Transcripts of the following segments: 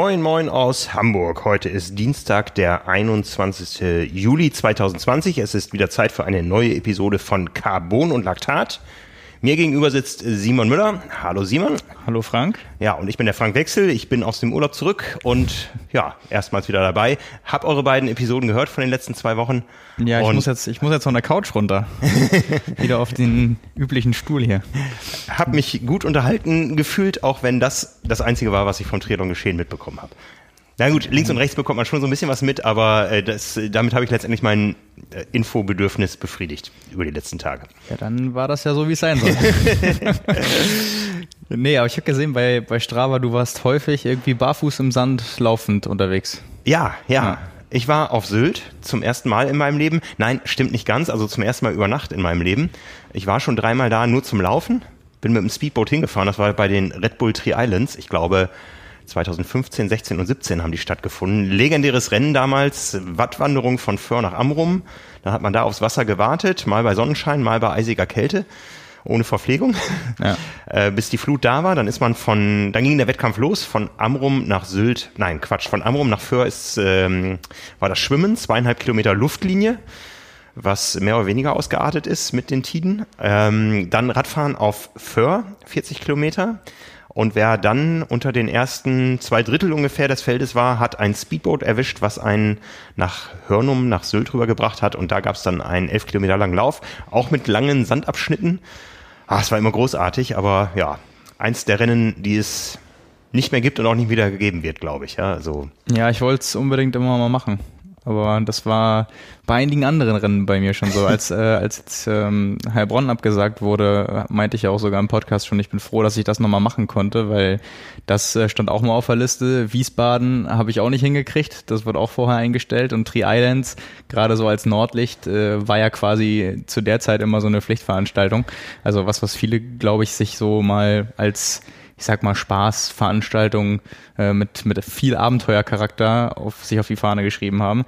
Moin, moin aus Hamburg. Heute ist Dienstag, der 21. Juli 2020. Es ist wieder Zeit für eine neue Episode von Carbon und Laktat. Mir gegenüber sitzt Simon Müller. Hallo Simon. Hallo Frank. Ja, und ich bin der Frank Wechsel. Ich bin aus dem Urlaub zurück und ja, erstmals wieder dabei. Hab eure beiden Episoden gehört von den letzten zwei Wochen. Ja, ich muss jetzt, ich muss jetzt von der Couch runter. wieder auf den üblichen Stuhl hier. Hab mich gut unterhalten gefühlt, auch wenn das das Einzige war, was ich vom Triathlon geschehen mitbekommen habe. Na gut, links und rechts bekommt man schon so ein bisschen was mit, aber äh, das, damit habe ich letztendlich mein äh, Infobedürfnis befriedigt über die letzten Tage. Ja, dann war das ja so, wie es sein soll. nee, aber ich habe gesehen, bei, bei Strava, du warst häufig irgendwie barfuß im Sand laufend unterwegs. Ja, ja. ja. Ich war auf Sylt zum ersten Mal in meinem Leben. Nein, stimmt nicht ganz. Also zum ersten Mal über Nacht in meinem Leben. Ich war schon dreimal da nur zum Laufen. Bin mit dem Speedboat hingefahren. Das war bei den Red Bull Tree Islands. Ich glaube, 2015, 16 und 17 haben die stattgefunden. Legendäres Rennen damals, Wattwanderung von Föhr nach Amrum. Dann hat man da aufs Wasser gewartet, mal bei Sonnenschein, mal bei eisiger Kälte, ohne Verpflegung, ja. äh, bis die Flut da war. Dann ist man von, dann ging der Wettkampf los, von Amrum nach Sylt, nein, Quatsch, von Amrum nach Föhr ist, ähm, war das Schwimmen, zweieinhalb Kilometer Luftlinie was mehr oder weniger ausgeartet ist mit den Tiden. Ähm, dann Radfahren auf Föhr, 40 Kilometer. Und wer dann unter den ersten zwei Drittel ungefähr des Feldes war, hat ein Speedboat erwischt, was einen nach Hörnum, nach Sylt rübergebracht hat. Und da gab es dann einen elf Kilometer langen Lauf, auch mit langen Sandabschnitten. Ah, es war immer großartig, aber ja, eins der Rennen, die es nicht mehr gibt und auch nicht wieder gegeben wird, glaube ich. Ja, also. ja ich wollte es unbedingt immer mal machen. Aber das war bei einigen anderen Rennen bei mir schon so. Als, äh, als jetzt ähm, Heilbronn abgesagt wurde, meinte ich ja auch sogar im Podcast schon, ich bin froh, dass ich das nochmal machen konnte, weil das äh, stand auch mal auf der Liste. Wiesbaden habe ich auch nicht hingekriegt, das wurde auch vorher eingestellt. Und Tree Islands, gerade so als Nordlicht, äh, war ja quasi zu der Zeit immer so eine Pflichtveranstaltung. Also was, was viele, glaube ich, sich so mal als ich sag mal, Spaßveranstaltung äh, mit, mit viel Abenteuercharakter auf sich auf die Fahne geschrieben haben.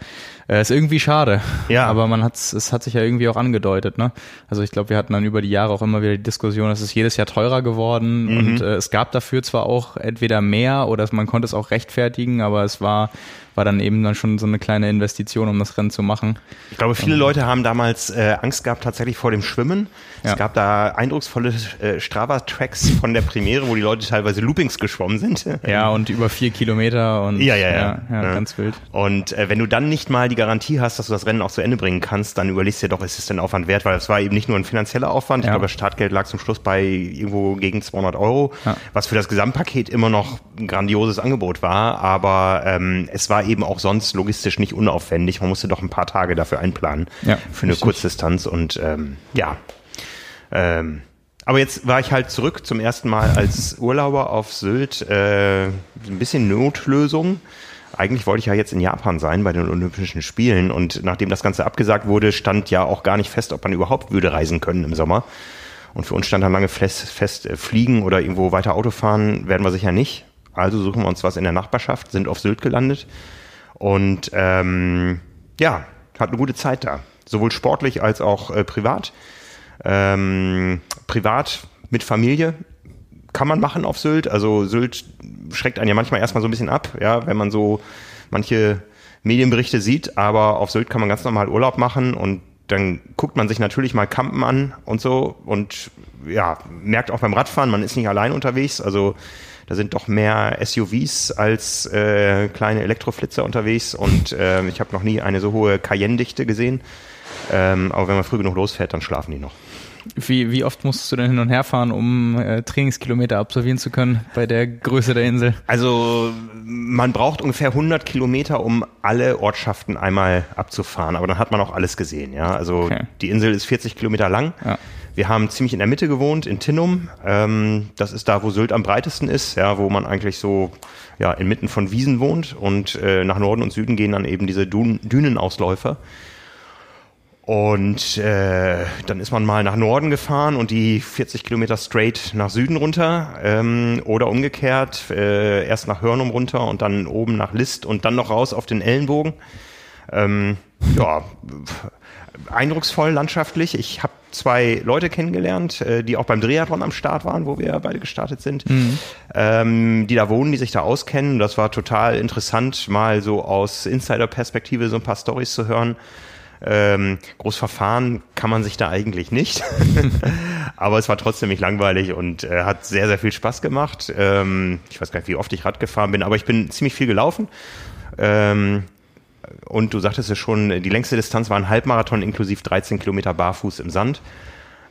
Äh, ist irgendwie schade. Ja. Aber man hat's, es hat sich ja irgendwie auch angedeutet, ne? Also ich glaube, wir hatten dann über die Jahre auch immer wieder die Diskussion, es ist jedes Jahr teurer geworden mhm. und äh, es gab dafür zwar auch entweder mehr oder man konnte es auch rechtfertigen, aber es war war dann eben dann schon so eine kleine Investition, um das Rennen zu machen. Ich glaube, viele ähm, Leute haben damals äh, Angst gehabt tatsächlich vor dem Schwimmen. Ja. Es gab da eindrucksvolle äh, Strava-Tracks von der Premiere, wo die Leute teilweise Loopings geschwommen sind. Ja, und über vier Kilometer und ja, ja, ja, ja, ja, ganz wild. Und äh, wenn du dann nicht mal die Garantie hast, dass du das Rennen auch zu Ende bringen kannst, dann überlegst du dir doch, ist es denn Aufwand wert? Weil es war eben nicht nur ein finanzieller Aufwand. Ich glaube, das Startgeld lag zum Schluss bei irgendwo gegen 200 Euro, was für das Gesamtpaket immer noch ein grandioses Angebot war. Aber ähm, es war eben auch sonst logistisch nicht unaufwendig. Man musste doch ein paar Tage dafür einplanen ja, für eine richtig. Kurzdistanz und ähm, ja. Ähm, aber jetzt war ich halt zurück zum ersten Mal als Urlauber auf Sylt. Äh, ein bisschen Notlösung. Eigentlich wollte ich ja jetzt in Japan sein bei den Olympischen Spielen und nachdem das Ganze abgesagt wurde, stand ja auch gar nicht fest, ob man überhaupt würde reisen können im Sommer. Und für uns stand dann lange fest, fest äh, fliegen oder irgendwo weiter Auto fahren werden wir sicher nicht. Also suchen wir uns was in der Nachbarschaft, sind auf Sylt gelandet und ähm, ja, hat eine gute Zeit da. Sowohl sportlich als auch äh, privat. Ähm, privat mit Familie kann man machen auf Sylt. Also Sylt schreckt einen ja manchmal erstmal so ein bisschen ab, ja, wenn man so manche Medienberichte sieht, aber auf Sylt kann man ganz normal Urlaub machen und dann guckt man sich natürlich mal Campen an und so und ja, merkt auch beim Radfahren, man ist nicht allein unterwegs. Also da sind doch mehr SUVs als äh, kleine Elektroflitzer unterwegs und äh, ich habe noch nie eine so hohe Cayenne-Dichte gesehen. Ähm, aber wenn man früh genug losfährt, dann schlafen die noch. Wie, wie oft musstest du denn hin und her fahren, um äh, Trainingskilometer absolvieren zu können bei der Größe der Insel? Also man braucht ungefähr 100 Kilometer, um alle Ortschaften einmal abzufahren, aber dann hat man auch alles gesehen. Ja, also okay. die Insel ist 40 Kilometer lang. Ja. Wir haben ziemlich in der Mitte gewohnt, in Tinnum. Ähm, das ist da, wo Sylt am breitesten ist, ja, wo man eigentlich so ja, inmitten von Wiesen wohnt. Und äh, nach Norden und Süden gehen dann eben diese Dün Dünenausläufer. Und äh, dann ist man mal nach Norden gefahren und die 40 Kilometer straight nach Süden runter ähm, oder umgekehrt, äh, erst nach Hörnum runter und dann oben nach List und dann noch raus auf den Ellenbogen. Ähm, ja, eindrucksvoll landschaftlich. Ich habe zwei Leute kennengelernt, äh, die auch beim Triathlon am Start waren, wo wir beide gestartet sind, mhm. ähm, die da wohnen, die sich da auskennen. Das war total interessant, mal so aus Insider-Perspektive so ein paar Stories zu hören. Ähm, groß verfahren kann man sich da eigentlich nicht. Aber es war trotzdem nicht langweilig und äh, hat sehr, sehr viel Spaß gemacht. Ähm, ich weiß gar nicht, wie oft ich Rad gefahren bin, aber ich bin ziemlich viel gelaufen. Ähm, und du sagtest es schon, die längste Distanz war ein Halbmarathon inklusive 13 Kilometer barfuß im Sand.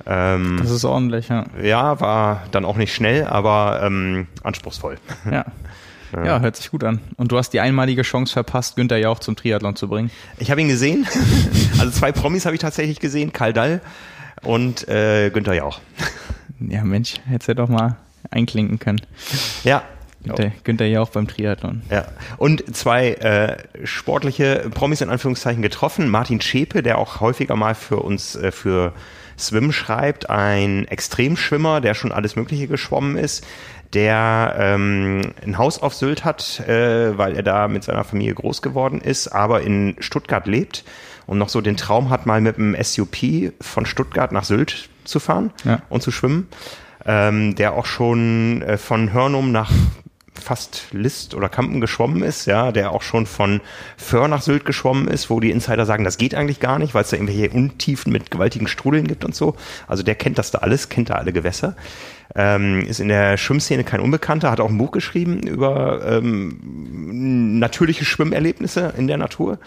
Ähm, das ist ordentlich, ja. Ja, war dann auch nicht schnell, aber ähm, anspruchsvoll. Ja. Ja. ja. hört sich gut an. Und du hast die einmalige Chance verpasst, Günther Jauch zum Triathlon zu bringen. Ich habe ihn gesehen. also zwei Promis habe ich tatsächlich gesehen, Karl Dall und äh, Günther Jauch. Ja, Mensch, hättest du doch mal einklinken können. Ja. Günther, Günther Jauch beim Triathlon. Ja. Und zwei äh, sportliche Promis in Anführungszeichen getroffen. Martin Schäpe, der auch häufiger mal für uns äh, für Swim schreibt, ein Extremschwimmer, der schon alles Mögliche geschwommen ist der ähm, ein Haus auf Sylt hat, äh, weil er da mit seiner Familie groß geworden ist, aber in Stuttgart lebt und noch so den Traum hat, mal mit dem SUP von Stuttgart nach Sylt zu fahren ja. und zu schwimmen. Ähm, der auch schon äh, von Hörnum nach fast List oder Kampen geschwommen ist, ja, der auch schon von Föhr nach Sylt geschwommen ist, wo die Insider sagen, das geht eigentlich gar nicht, weil es da irgendwelche Untiefen mit gewaltigen Strudeln gibt und so. Also der kennt das da alles, kennt da alle Gewässer. Ähm, ist in der Schwimmszene kein Unbekannter, hat auch ein Buch geschrieben über ähm, natürliche Schwimmerlebnisse in der Natur.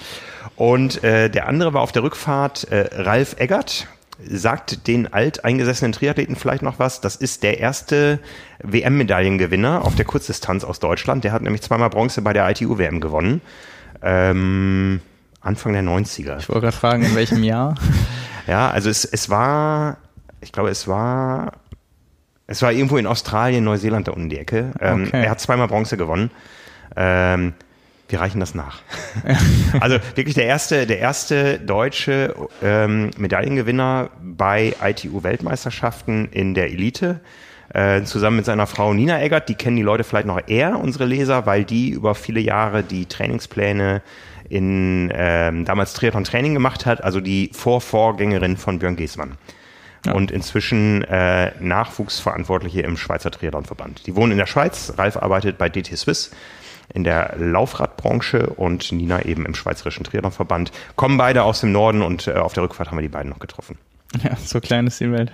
Und äh, der andere war auf der Rückfahrt äh, Ralf Eggert, sagt den alteingesessenen Triathleten vielleicht noch was. Das ist der erste WM-Medaillengewinner auf der Kurzdistanz aus Deutschland. Der hat nämlich zweimal Bronze bei der ITU-WM gewonnen. Ähm, Anfang der 90er. Ich wollte gerade fragen, in welchem Jahr? ja, also es, es war, ich glaube, es war, es war irgendwo in Australien, Neuseeland da unten die Ecke. Ähm, okay. Er hat zweimal Bronze gewonnen. Ähm, wir reichen das nach. also wirklich der erste, der erste deutsche ähm, Medaillengewinner bei ITU-Weltmeisterschaften in der Elite. Äh, zusammen mit seiner Frau Nina Eggert, die kennen die Leute vielleicht noch eher, unsere Leser, weil die über viele Jahre die Trainingspläne in ähm, damals Triathlon Training gemacht hat, also die Vorvorgängerin von Björn Giesmann. Ja. Und inzwischen äh, Nachwuchsverantwortliche im Schweizer Triathlonverband. Die wohnen in der Schweiz. Ralf arbeitet bei DT Swiss in der Laufradbranche und Nina eben im Schweizerischen Triathlonverband. Kommen beide aus dem Norden und äh, auf der Rückfahrt haben wir die beiden noch getroffen. Ja, so klein ist die Welt.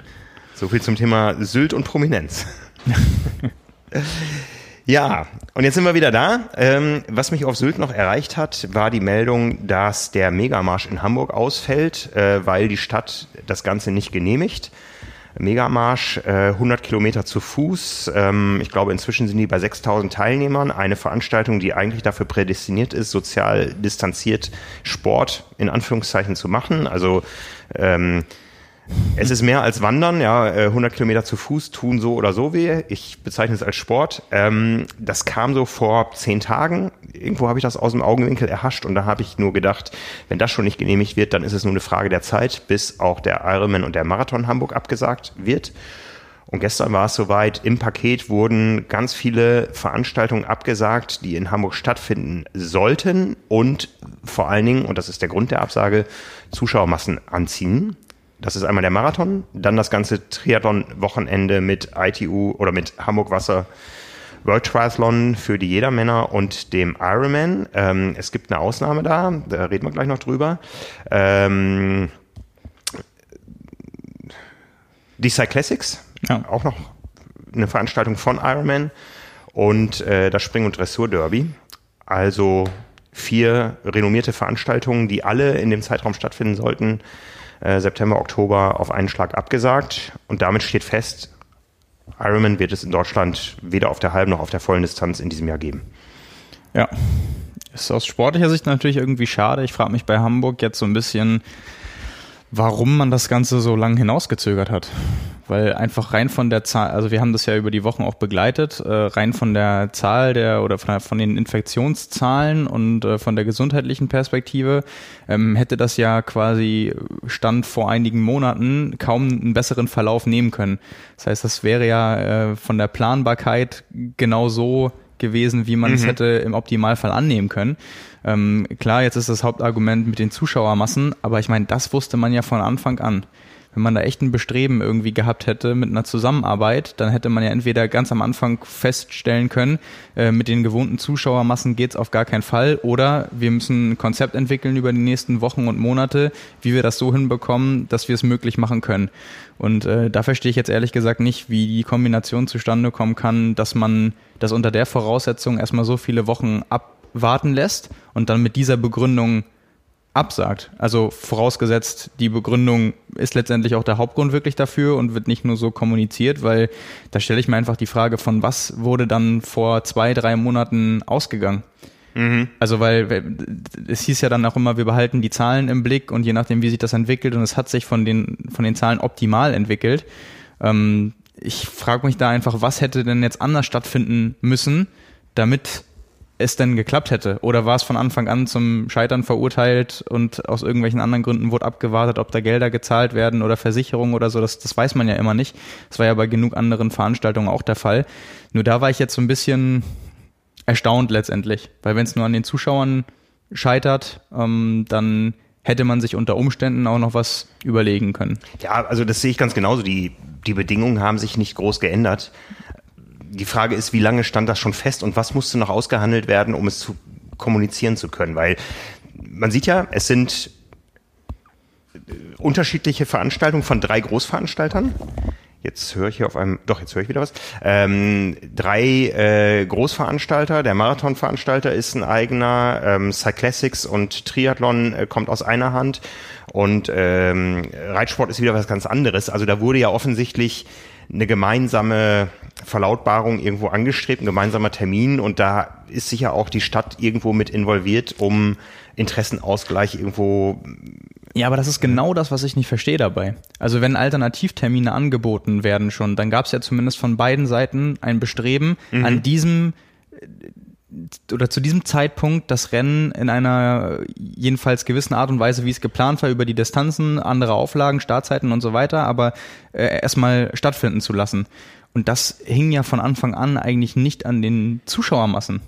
So viel zum Thema Sylt und Prominenz. ja, und jetzt sind wir wieder da. Ähm, was mich auf Sylt noch erreicht hat, war die Meldung, dass der Megamarsch in Hamburg ausfällt, äh, weil die Stadt das Ganze nicht genehmigt. Megamarsch, äh, 100 Kilometer zu Fuß. Ähm, ich glaube, inzwischen sind die bei 6000 Teilnehmern. Eine Veranstaltung, die eigentlich dafür prädestiniert ist, sozial distanziert Sport in Anführungszeichen zu machen. Also ähm, es ist mehr als Wandern, ja, 100 äh, Kilometer zu Fuß tun so oder so weh. Ich bezeichne es als Sport. Ähm, das kam so vor zehn Tagen. Irgendwo habe ich das aus dem Augenwinkel erhascht und da habe ich nur gedacht, wenn das schon nicht genehmigt wird, dann ist es nur eine Frage der Zeit, bis auch der Ironman und der Marathon Hamburg abgesagt wird. Und gestern war es soweit, im Paket wurden ganz viele Veranstaltungen abgesagt, die in Hamburg stattfinden sollten und vor allen Dingen, und das ist der Grund der Absage, Zuschauermassen anziehen. Das ist einmal der Marathon, dann das ganze Triathlon-Wochenende mit ITU oder mit Hamburg Wasser World Triathlon für die Jedermänner und dem Ironman. Ähm, es gibt eine Ausnahme da, da reden wir gleich noch drüber. Ähm, die Cyclassics, ja. auch noch eine Veranstaltung von Ironman und äh, das Spring- und Dressur-Derby. Also vier renommierte Veranstaltungen, die alle in dem Zeitraum stattfinden sollten. Äh, September, Oktober auf einen Schlag abgesagt. Und damit steht fest, Ironman wird es in Deutschland weder auf der halben noch auf der vollen Distanz in diesem Jahr geben. Ja, ist aus sportlicher Sicht natürlich irgendwie schade. Ich frage mich bei Hamburg jetzt so ein bisschen, warum man das Ganze so lange hinausgezögert hat. Weil einfach rein von der Zahl, also wir haben das ja über die Wochen auch begleitet, äh, rein von der Zahl der oder von, der, von den Infektionszahlen und äh, von der gesundheitlichen Perspektive ähm, hätte das ja quasi Stand vor einigen Monaten kaum einen besseren Verlauf nehmen können. Das heißt, das wäre ja äh, von der Planbarkeit genau so gewesen, wie man mhm. es hätte im Optimalfall annehmen können. Ähm, klar, jetzt ist das Hauptargument mit den Zuschauermassen, aber ich meine, das wusste man ja von Anfang an wenn man da echt ein Bestreben irgendwie gehabt hätte mit einer Zusammenarbeit, dann hätte man ja entweder ganz am Anfang feststellen können, äh, mit den gewohnten Zuschauermassen geht's auf gar keinen Fall, oder wir müssen ein Konzept entwickeln über die nächsten Wochen und Monate, wie wir das so hinbekommen, dass wir es möglich machen können. Und äh, da verstehe ich jetzt ehrlich gesagt nicht, wie die Kombination zustande kommen kann, dass man das unter der Voraussetzung erstmal so viele Wochen abwarten lässt und dann mit dieser Begründung absagt. Also vorausgesetzt, die Begründung ist letztendlich auch der Hauptgrund wirklich dafür und wird nicht nur so kommuniziert, weil da stelle ich mir einfach die Frage, von was wurde dann vor zwei, drei Monaten ausgegangen? Mhm. Also weil es hieß ja dann auch immer, wir behalten die Zahlen im Blick und je nachdem, wie sich das entwickelt und es hat sich von den, von den Zahlen optimal entwickelt. Ähm, ich frage mich da einfach, was hätte denn jetzt anders stattfinden müssen, damit es denn geklappt hätte? Oder war es von Anfang an zum Scheitern verurteilt und aus irgendwelchen anderen Gründen wurde abgewartet, ob da Gelder gezahlt werden oder Versicherungen oder so? Das, das weiß man ja immer nicht. Das war ja bei genug anderen Veranstaltungen auch der Fall. Nur da war ich jetzt so ein bisschen erstaunt letztendlich, weil wenn es nur an den Zuschauern scheitert, ähm, dann hätte man sich unter Umständen auch noch was überlegen können. Ja, also das sehe ich ganz genauso. Die, die Bedingungen haben sich nicht groß geändert die Frage ist, wie lange stand das schon fest und was musste noch ausgehandelt werden, um es zu kommunizieren zu können? Weil man sieht ja, es sind äh, unterschiedliche Veranstaltungen von drei Großveranstaltern. Jetzt höre ich hier auf einem, doch, jetzt höre ich wieder was. Ähm, drei äh, Großveranstalter, der Marathonveranstalter ist ein eigener, ähm, Cyclassics und Triathlon äh, kommt aus einer Hand und ähm, Reitsport ist wieder was ganz anderes. Also da wurde ja offensichtlich eine gemeinsame Verlautbarung irgendwo angestrebt, ein gemeinsamer Termin und da ist sicher auch die Stadt irgendwo mit involviert, um Interessenausgleich irgendwo ja, aber das ist genau das, was ich nicht verstehe dabei. Also wenn Alternativtermine angeboten werden schon, dann gab es ja zumindest von beiden Seiten ein Bestreben, mhm. an diesem oder zu diesem Zeitpunkt das Rennen in einer jedenfalls gewissen Art und Weise, wie es geplant war, über die Distanzen, andere Auflagen, Startzeiten und so weiter, aber äh, erstmal stattfinden zu lassen. Und das hing ja von Anfang an eigentlich nicht an den Zuschauermassen.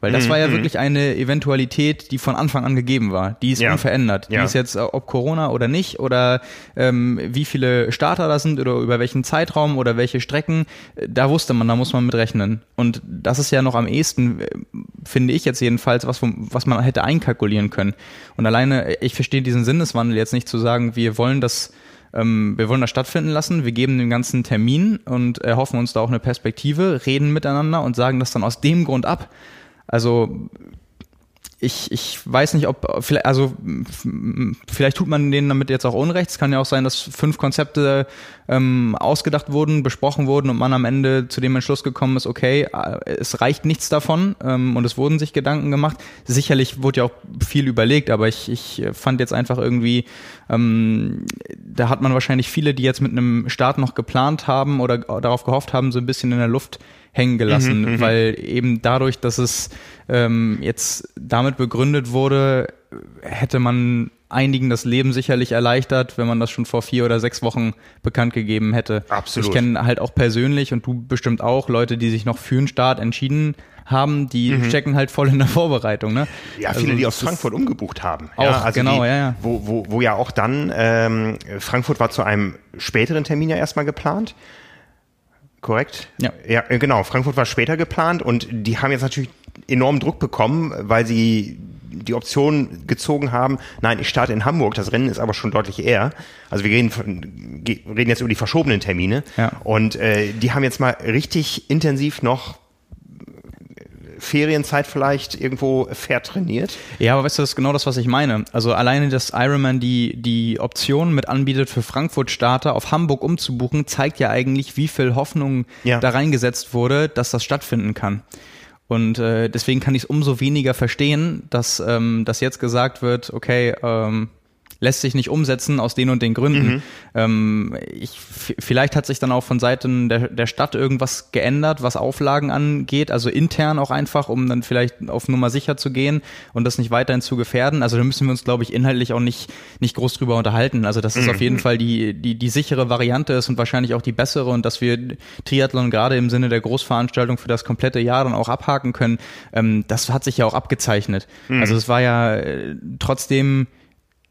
Weil das mhm. war ja mhm. wirklich eine Eventualität, die von Anfang an gegeben war. Die ist ja. unverändert. Ja. Die ist jetzt, äh, ob Corona oder nicht, oder ähm, wie viele Starter da sind oder über welchen Zeitraum oder welche Strecken, äh, da wusste man, da muss man mit rechnen. Und das ist ja noch am ehesten, äh, finde ich jetzt jedenfalls, was, was man hätte einkalkulieren können. Und alleine, ich verstehe diesen Sinneswandel jetzt nicht zu sagen, wir wollen das ähm, wir wollen das stattfinden lassen, wir geben dem ganzen Termin und erhoffen uns da auch eine Perspektive, reden miteinander und sagen das dann aus dem Grund ab. Also ich, ich weiß nicht, ob, also vielleicht tut man denen damit jetzt auch Unrecht. Es kann ja auch sein, dass fünf Konzepte ähm, ausgedacht wurden, besprochen wurden und man am Ende zu dem Entschluss gekommen ist, okay, äh, es reicht nichts davon ähm, und es wurden sich Gedanken gemacht. Sicherlich wurde ja auch viel überlegt, aber ich, ich fand jetzt einfach irgendwie, ähm, da hat man wahrscheinlich viele, die jetzt mit einem Start noch geplant haben oder darauf gehofft haben, so ein bisschen in der Luft hängen gelassen, mhm, mhm, weil eben dadurch, dass es ähm, jetzt damit begründet wurde, hätte man einigen das Leben sicherlich erleichtert, wenn man das schon vor vier oder sechs Wochen bekannt gegeben hätte. Absolut. Ich kenne halt auch persönlich und du bestimmt auch Leute, die sich noch für einen Start entschieden haben, die mhm. stecken halt voll in der Vorbereitung. Ne? Ja, viele, also, die aus Frankfurt umgebucht haben. Auch, ja, also genau, die, ja, ja. Wo, wo, wo ja auch dann, ähm, Frankfurt war zu einem späteren Termin ja erstmal geplant korrekt? Ja. Ja, äh, genau. Frankfurt war später geplant und die haben jetzt natürlich enormen Druck bekommen, weil sie die Option gezogen haben, nein, ich starte in Hamburg, das Rennen ist aber schon deutlich eher. Also wir reden, reden jetzt über die verschobenen Termine. Ja. Und äh, die haben jetzt mal richtig intensiv noch Ferienzeit vielleicht irgendwo fair trainiert. Ja, aber weißt du, das ist genau das, was ich meine. Also alleine, dass Ironman die, die Option mit anbietet, für Frankfurt-Starter auf Hamburg umzubuchen, zeigt ja eigentlich, wie viel Hoffnung ja. da reingesetzt wurde, dass das stattfinden kann. Und äh, deswegen kann ich es umso weniger verstehen, dass, ähm, dass jetzt gesagt wird, okay, ähm, lässt sich nicht umsetzen aus den und den Gründen. Mhm. Ähm, ich, vielleicht hat sich dann auch von Seiten der, der Stadt irgendwas geändert, was Auflagen angeht, also intern auch einfach, um dann vielleicht auf Nummer sicher zu gehen und das nicht weiterhin zu gefährden. Also da müssen wir uns, glaube ich, inhaltlich auch nicht, nicht groß drüber unterhalten. Also das ist mhm. auf jeden Fall die, die, die sichere Variante ist und wahrscheinlich auch die bessere und dass wir Triathlon gerade im Sinne der Großveranstaltung für das komplette Jahr dann auch abhaken können, ähm, das hat sich ja auch abgezeichnet. Mhm. Also es war ja äh, trotzdem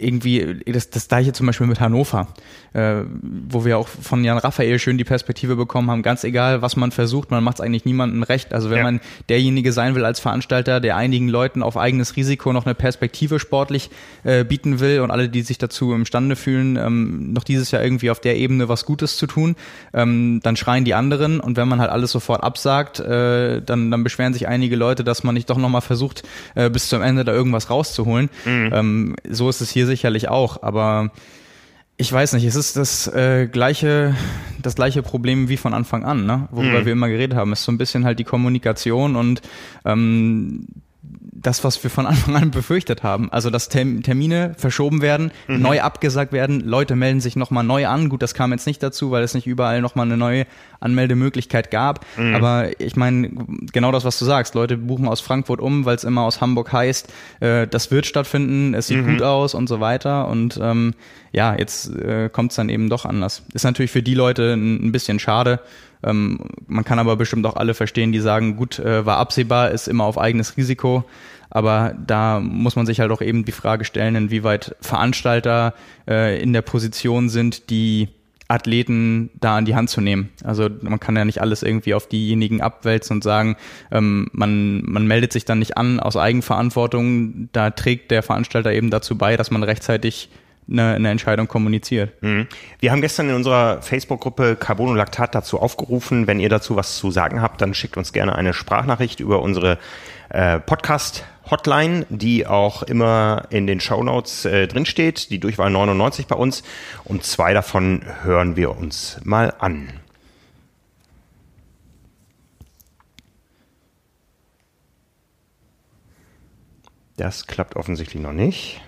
irgendwie das, das gleiche zum Beispiel mit Hannover, äh, wo wir auch von Jan Raphael schön die Perspektive bekommen haben, ganz egal, was man versucht, man macht es eigentlich niemandem recht. Also wenn ja. man derjenige sein will als Veranstalter, der einigen Leuten auf eigenes Risiko noch eine Perspektive sportlich äh, bieten will und alle, die sich dazu imstande fühlen, ähm, noch dieses Jahr irgendwie auf der Ebene was Gutes zu tun, ähm, dann schreien die anderen und wenn man halt alles sofort absagt, äh, dann, dann beschweren sich einige Leute, dass man nicht doch nochmal versucht, äh, bis zum Ende da irgendwas rauszuholen. Mhm. Ähm, so ist es hier sicherlich auch, aber ich weiß nicht, es ist das äh, gleiche, das gleiche Problem wie von Anfang an, ne? worüber mhm. wir immer geredet haben. Es ist so ein bisschen halt die Kommunikation und ähm, das, was wir von Anfang an befürchtet haben. Also, dass Termine verschoben werden, mhm. neu abgesagt werden, Leute melden sich nochmal neu an. Gut, das kam jetzt nicht dazu, weil es nicht überall nochmal eine neue Anmeldemöglichkeit gab. Mhm. Aber ich meine, genau das, was du sagst. Leute buchen aus Frankfurt um, weil es immer aus Hamburg heißt, äh, das wird stattfinden, es sieht mhm. gut aus und so weiter. Und ähm, ja, jetzt äh, kommt es dann eben doch anders. Ist natürlich für die Leute ein, ein bisschen schade. Ähm, man kann aber bestimmt auch alle verstehen, die sagen, gut, äh, war absehbar, ist immer auf eigenes Risiko. Aber da muss man sich halt auch eben die Frage stellen, inwieweit Veranstalter äh, in der Position sind, die Athleten da an die Hand zu nehmen. Also man kann ja nicht alles irgendwie auf diejenigen abwälzen und sagen, ähm, man, man meldet sich dann nicht an aus Eigenverantwortung. Da trägt der Veranstalter eben dazu bei, dass man rechtzeitig eine, eine Entscheidung kommuniziert. Mhm. Wir haben gestern in unserer Facebook-Gruppe Carbonolactat dazu aufgerufen, wenn ihr dazu was zu sagen habt, dann schickt uns gerne eine Sprachnachricht über unsere äh, Podcast Hotline, die auch immer in den Show Notes äh, drinsteht, die Durchwahl 99 bei uns und zwei davon hören wir uns mal an. Das klappt offensichtlich noch nicht.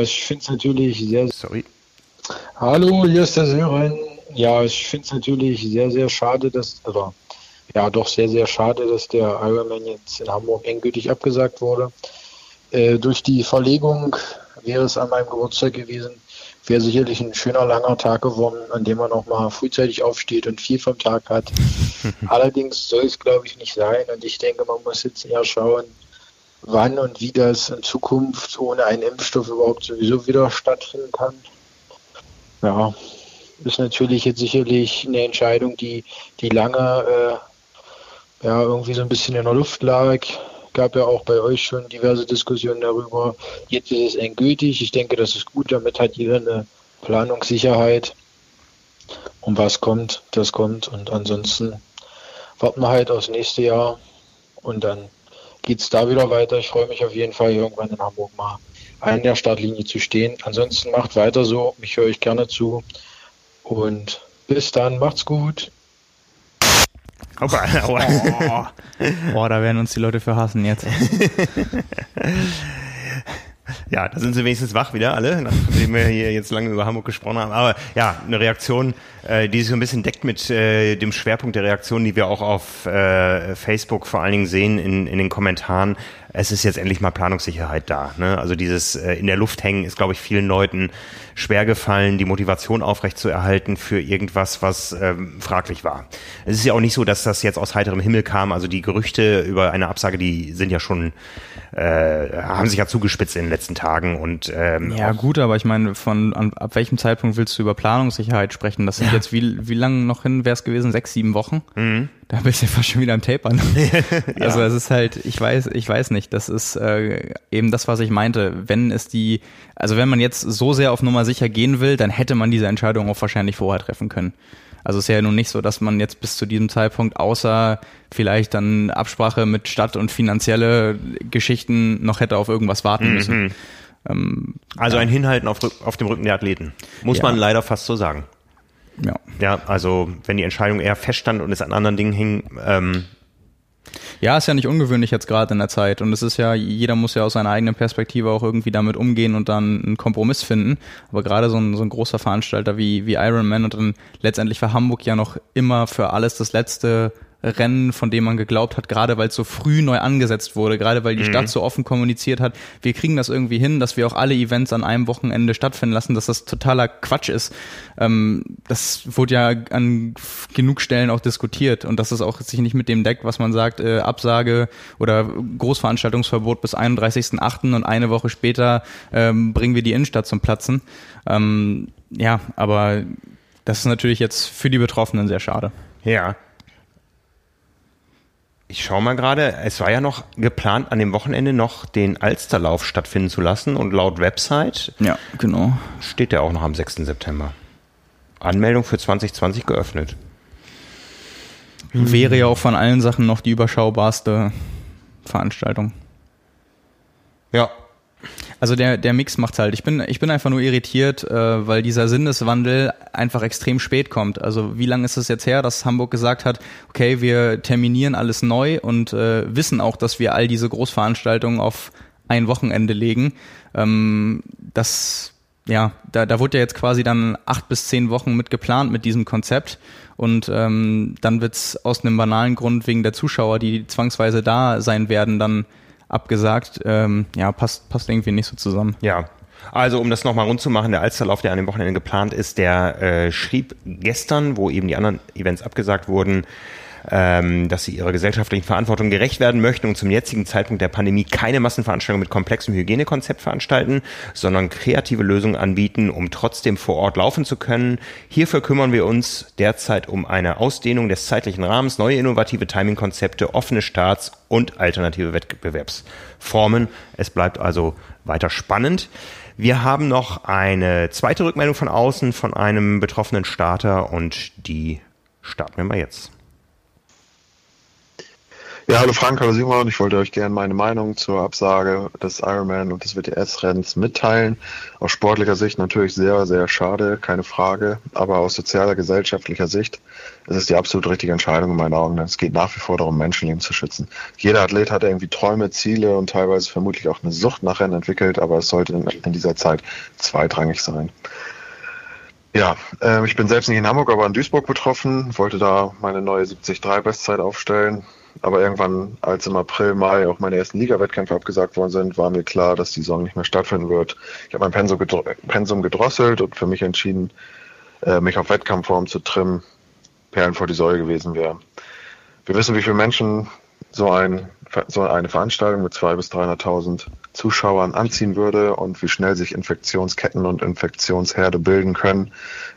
Ich finde es natürlich sehr. Sorry. Hallo, hier ist der Sören. Ja, ich finde es natürlich sehr, sehr schade, dass, oder ja, doch sehr, sehr schade, dass der Ironman jetzt in Hamburg endgültig abgesagt wurde. Äh, durch die Verlegung wäre es an meinem Geburtstag gewesen, wäre sicherlich ein schöner langer Tag geworden, an dem man auch mal frühzeitig aufsteht und viel vom Tag hat. Allerdings soll es, glaube ich, nicht sein. Und ich denke, man muss jetzt eher schauen, wann und wie das in Zukunft ohne einen Impfstoff überhaupt sowieso wieder stattfinden kann. Ja, ist natürlich jetzt sicherlich eine Entscheidung, die, die lange äh, ja, irgendwie so ein bisschen in der Luft lag. Gab ja auch bei euch schon diverse Diskussionen darüber. Jetzt ist es endgültig. Ich denke, das ist gut. Damit hat jeder eine Planungssicherheit. Und was kommt, das kommt. Und ansonsten warten wir halt aufs nächste Jahr und dann geht es da wieder weiter. Ich freue mich auf jeden Fall, irgendwann in Hamburg mal an der Startlinie zu stehen. Ansonsten macht weiter so. Ich höre euch gerne zu. Und bis dann. Macht's gut. Opa, oh. oh, da werden uns die Leute für hassen jetzt. Ja, da sind sie wenigstens wach wieder alle, nachdem wir hier jetzt lange über Hamburg gesprochen haben. Aber ja, eine Reaktion, äh, die sich so ein bisschen deckt mit äh, dem Schwerpunkt der Reaktion, die wir auch auf äh, Facebook vor allen Dingen sehen in, in den Kommentaren. Es ist jetzt endlich mal Planungssicherheit da. Ne? Also dieses äh, in der Luft hängen ist, glaube ich, vielen Leuten schwer gefallen, die Motivation aufrechtzuerhalten für irgendwas, was ähm, fraglich war. Es ist ja auch nicht so, dass das jetzt aus heiterem Himmel kam. Also die Gerüchte über eine Absage, die sind ja schon äh, haben sich ja zugespitzt in den letzten Tagen und ähm, ja gut, aber ich meine, von an, ab welchem Zeitpunkt willst du über Planungssicherheit sprechen? Das sind ja. jetzt wie wie lange noch hin wäre es gewesen? Sechs, sieben Wochen? Mhm. Da bist du fast schon wieder am Tapern. ja. Also es ist halt, ich weiß, ich weiß nicht. Das ist äh, eben das, was ich meinte. Wenn es die, also wenn man jetzt so sehr auf Nummer sicher gehen will, dann hätte man diese Entscheidung auch wahrscheinlich vorher treffen können. Also es ist ja nun nicht so, dass man jetzt bis zu diesem Zeitpunkt außer vielleicht dann Absprache mit Stadt und finanzielle Geschichten noch hätte auf irgendwas warten mhm. müssen. Ähm, also ja. ein Hinhalten auf, auf dem Rücken der Athleten. Muss ja. man leider fast so sagen. Ja. Ja, also wenn die Entscheidung eher feststand und es an anderen Dingen hing, ähm, Ja, ist ja nicht ungewöhnlich jetzt gerade in der Zeit. Und es ist ja, jeder muss ja aus seiner eigenen Perspektive auch irgendwie damit umgehen und dann einen Kompromiss finden. Aber gerade so ein, so ein großer Veranstalter wie, wie Ironman und dann letztendlich war Hamburg ja noch immer für alles das letzte Rennen, von dem man geglaubt hat, gerade weil es so früh neu angesetzt wurde, gerade weil die mhm. Stadt so offen kommuniziert hat, wir kriegen das irgendwie hin, dass wir auch alle Events an einem Wochenende stattfinden lassen, dass das totaler Quatsch ist. Ähm, das wurde ja an genug Stellen auch diskutiert und dass es auch sich nicht mit dem deckt, was man sagt, äh, Absage oder Großveranstaltungsverbot bis 31.8. und eine Woche später ähm, bringen wir die Innenstadt zum Platzen. Ähm, ja, aber das ist natürlich jetzt für die Betroffenen sehr schade. Ja, ich schaue mal gerade, es war ja noch geplant, an dem Wochenende noch den Alsterlauf stattfinden zu lassen und laut Website ja, genau. steht der auch noch am 6. September. Anmeldung für 2020 geöffnet. Wäre ja auch von allen Sachen noch die überschaubarste Veranstaltung. Ja, also der, der Mix macht's halt. Ich bin, ich bin einfach nur irritiert, äh, weil dieser Sinneswandel einfach extrem spät kommt. Also wie lange ist es jetzt her, dass Hamburg gesagt hat, okay, wir terminieren alles neu und äh, wissen auch, dass wir all diese Großveranstaltungen auf ein Wochenende legen. Ähm, das, ja, da, da wurde ja jetzt quasi dann acht bis zehn Wochen mit geplant mit diesem Konzept. Und ähm, dann wird's aus einem banalen Grund wegen der Zuschauer, die zwangsweise da sein werden, dann abgesagt. Ähm, ja, passt, passt irgendwie nicht so zusammen. Ja, also um das nochmal rund zu machen, der Alsterlauf, der an dem Wochenende geplant ist, der äh, schrieb gestern, wo eben die anderen Events abgesagt wurden, ähm, dass sie ihrer gesellschaftlichen Verantwortung gerecht werden möchten und zum jetzigen Zeitpunkt der Pandemie keine Massenveranstaltungen mit komplexem Hygienekonzept veranstalten, sondern kreative Lösungen anbieten, um trotzdem vor Ort laufen zu können. Hierfür kümmern wir uns derzeit um eine Ausdehnung des zeitlichen Rahmens, neue innovative Timing-Konzepte, offene Starts und alternative Wettbewerbsformen. Es bleibt also weiter spannend. Wir haben noch eine zweite Rückmeldung von außen von einem betroffenen Starter und die starten wir mal jetzt. Ja, hallo Frank, hallo Simon. Ich wollte euch gerne meine Meinung zur Absage des Ironman und des WTS-Rennens mitteilen. Aus sportlicher Sicht natürlich sehr, sehr schade, keine Frage. Aber aus sozialer, gesellschaftlicher Sicht ist es die absolut richtige Entscheidung in meinen Augen. Es geht nach wie vor darum, Menschenleben zu schützen. Jeder Athlet hat irgendwie Träume, Ziele und teilweise vermutlich auch eine Sucht nach Rennen entwickelt, aber es sollte in dieser Zeit zweitrangig sein. Ja, äh, ich bin selbst nicht in Hamburg, aber in Duisburg betroffen, wollte da meine neue 73 Bestzeit aufstellen aber irgendwann, als im April, Mai auch meine ersten Liga-Wettkämpfe abgesagt worden sind, war mir klar, dass die Saison nicht mehr stattfinden wird. Ich habe mein Pensum, gedro Pensum gedrosselt und für mich entschieden, äh, mich auf Wettkampfform zu trimmen. Perlen vor die Säule gewesen wäre. Wir wissen, wie viele Menschen so, ein, so eine Veranstaltung mit 200.000 bis 300.000 Zuschauern anziehen würde und wie schnell sich Infektionsketten und Infektionsherde bilden können.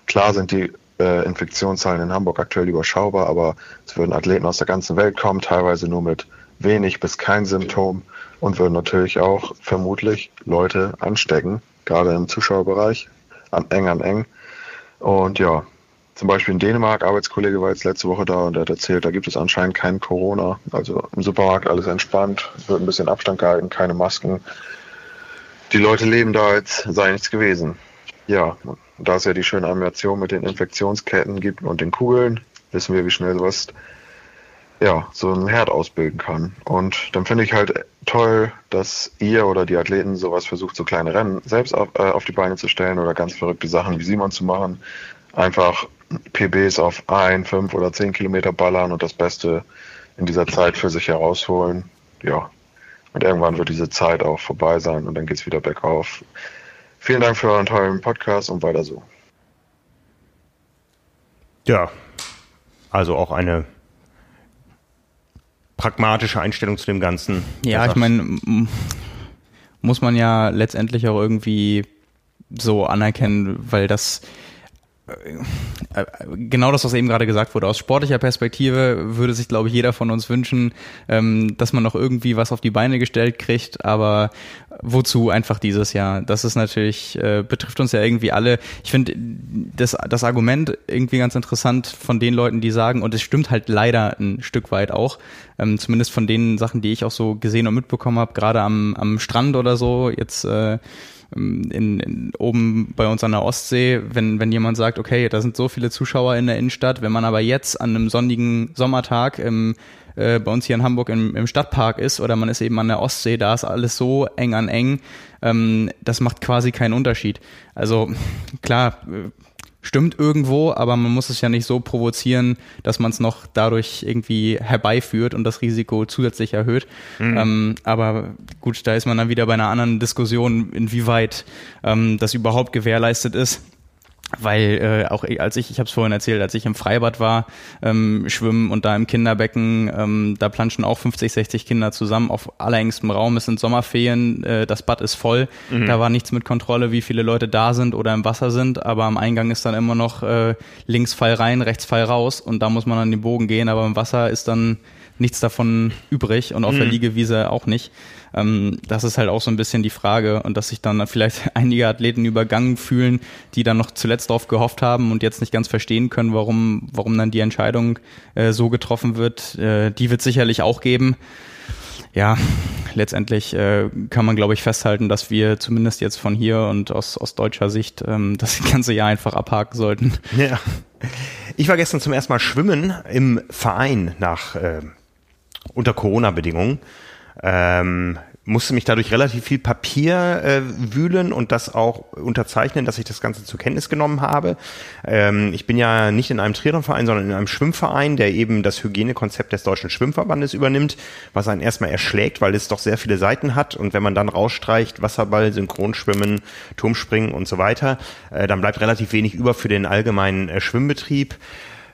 Klar sind die äh, Infektionszahlen in Hamburg aktuell überschaubar, aber es würden Athleten aus der ganzen Welt kommen, teilweise nur mit wenig bis kein Symptom und würden natürlich auch vermutlich Leute anstecken, gerade im Zuschauerbereich, an eng an eng. Und ja, zum Beispiel in Dänemark, Arbeitskollege war jetzt letzte Woche da und er hat erzählt, da gibt es anscheinend kein Corona. Also im Supermarkt alles entspannt, wird ein bisschen Abstand gehalten, keine Masken. Die Leute leben da, als sei nichts gewesen. Ja, da es ja die schöne Animation mit den Infektionsketten gibt und den Kugeln, wissen wir, wie schnell sowas ja, so ein Herd ausbilden kann. Und dann finde ich halt toll, dass ihr oder die Athleten sowas versucht, so kleine Rennen selbst auf, äh, auf die Beine zu stellen oder ganz verrückte Sachen wie Simon zu machen. Einfach PBs auf ein, fünf oder zehn Kilometer ballern und das Beste in dieser Zeit für sich herausholen. Ja. Und irgendwann wird diese Zeit auch vorbei sein und dann geht es wieder bergauf. Vielen Dank für euren tollen Podcast und weiter so. Ja, also auch eine pragmatische Einstellung zu dem Ganzen. Ja, ich meine, muss man ja letztendlich auch irgendwie so anerkennen, weil das genau das, was eben gerade gesagt wurde. Aus sportlicher Perspektive würde sich, glaube ich, jeder von uns wünschen, ähm, dass man noch irgendwie was auf die Beine gestellt kriegt. Aber wozu einfach dieses Jahr? Das ist natürlich, äh, betrifft uns ja irgendwie alle. Ich finde das, das Argument irgendwie ganz interessant von den Leuten, die sagen, und es stimmt halt leider ein Stück weit auch, ähm, zumindest von den Sachen, die ich auch so gesehen und mitbekommen habe, gerade am, am Strand oder so, jetzt äh, in, in, oben bei uns an der Ostsee, wenn, wenn jemand sagt, okay, da sind so viele Zuschauer in der Innenstadt, wenn man aber jetzt an einem sonnigen Sommertag im äh, bei uns hier in Hamburg im, im Stadtpark ist oder man ist eben an der Ostsee, da ist alles so eng an eng, ähm, das macht quasi keinen Unterschied. Also klar, äh, stimmt irgendwo, aber man muss es ja nicht so provozieren, dass man es noch dadurch irgendwie herbeiführt und das Risiko zusätzlich erhöht. Mhm. Ähm, aber gut, da ist man dann wieder bei einer anderen Diskussion, inwieweit ähm, das überhaupt gewährleistet ist weil äh, auch als ich, ich habe es vorhin erzählt, als ich im Freibad war, ähm, schwimmen und da im Kinderbecken, ähm, da planschen auch 50, 60 Kinder zusammen auf allerengstem Raum. Es sind Sommerferien, äh, das Bad ist voll. Mhm. Da war nichts mit Kontrolle, wie viele Leute da sind oder im Wasser sind, aber am Eingang ist dann immer noch äh, links Fall rein, rechts Fall raus und da muss man an den Bogen gehen, aber im Wasser ist dann nichts davon übrig und auf mhm. der Liegewiese auch nicht. Ähm, das ist halt auch so ein bisschen die Frage und dass sich dann vielleicht einige Athleten übergangen fühlen, die dann noch zuletzt darauf gehofft haben und jetzt nicht ganz verstehen können, warum, warum dann die Entscheidung äh, so getroffen wird. Äh, die wird sicherlich auch geben. Ja, letztendlich äh, kann man, glaube ich, festhalten, dass wir zumindest jetzt von hier und aus, aus deutscher Sicht ähm, das ganze Jahr einfach abhaken sollten. Ja. Ich war gestern zum ersten Mal schwimmen im Verein nach äh, unter Corona-Bedingungen. Ähm, musste mich dadurch relativ viel Papier äh, wühlen und das auch unterzeichnen, dass ich das Ganze zur Kenntnis genommen habe. Ähm, ich bin ja nicht in einem Triathlonverein, sondern in einem Schwimmverein, der eben das Hygienekonzept des Deutschen Schwimmverbandes übernimmt, was einen erstmal erschlägt, weil es doch sehr viele Seiten hat und wenn man dann rausstreicht, Wasserball, Synchronschwimmen, Turmspringen und so weiter, äh, dann bleibt relativ wenig über für den allgemeinen äh, Schwimmbetrieb.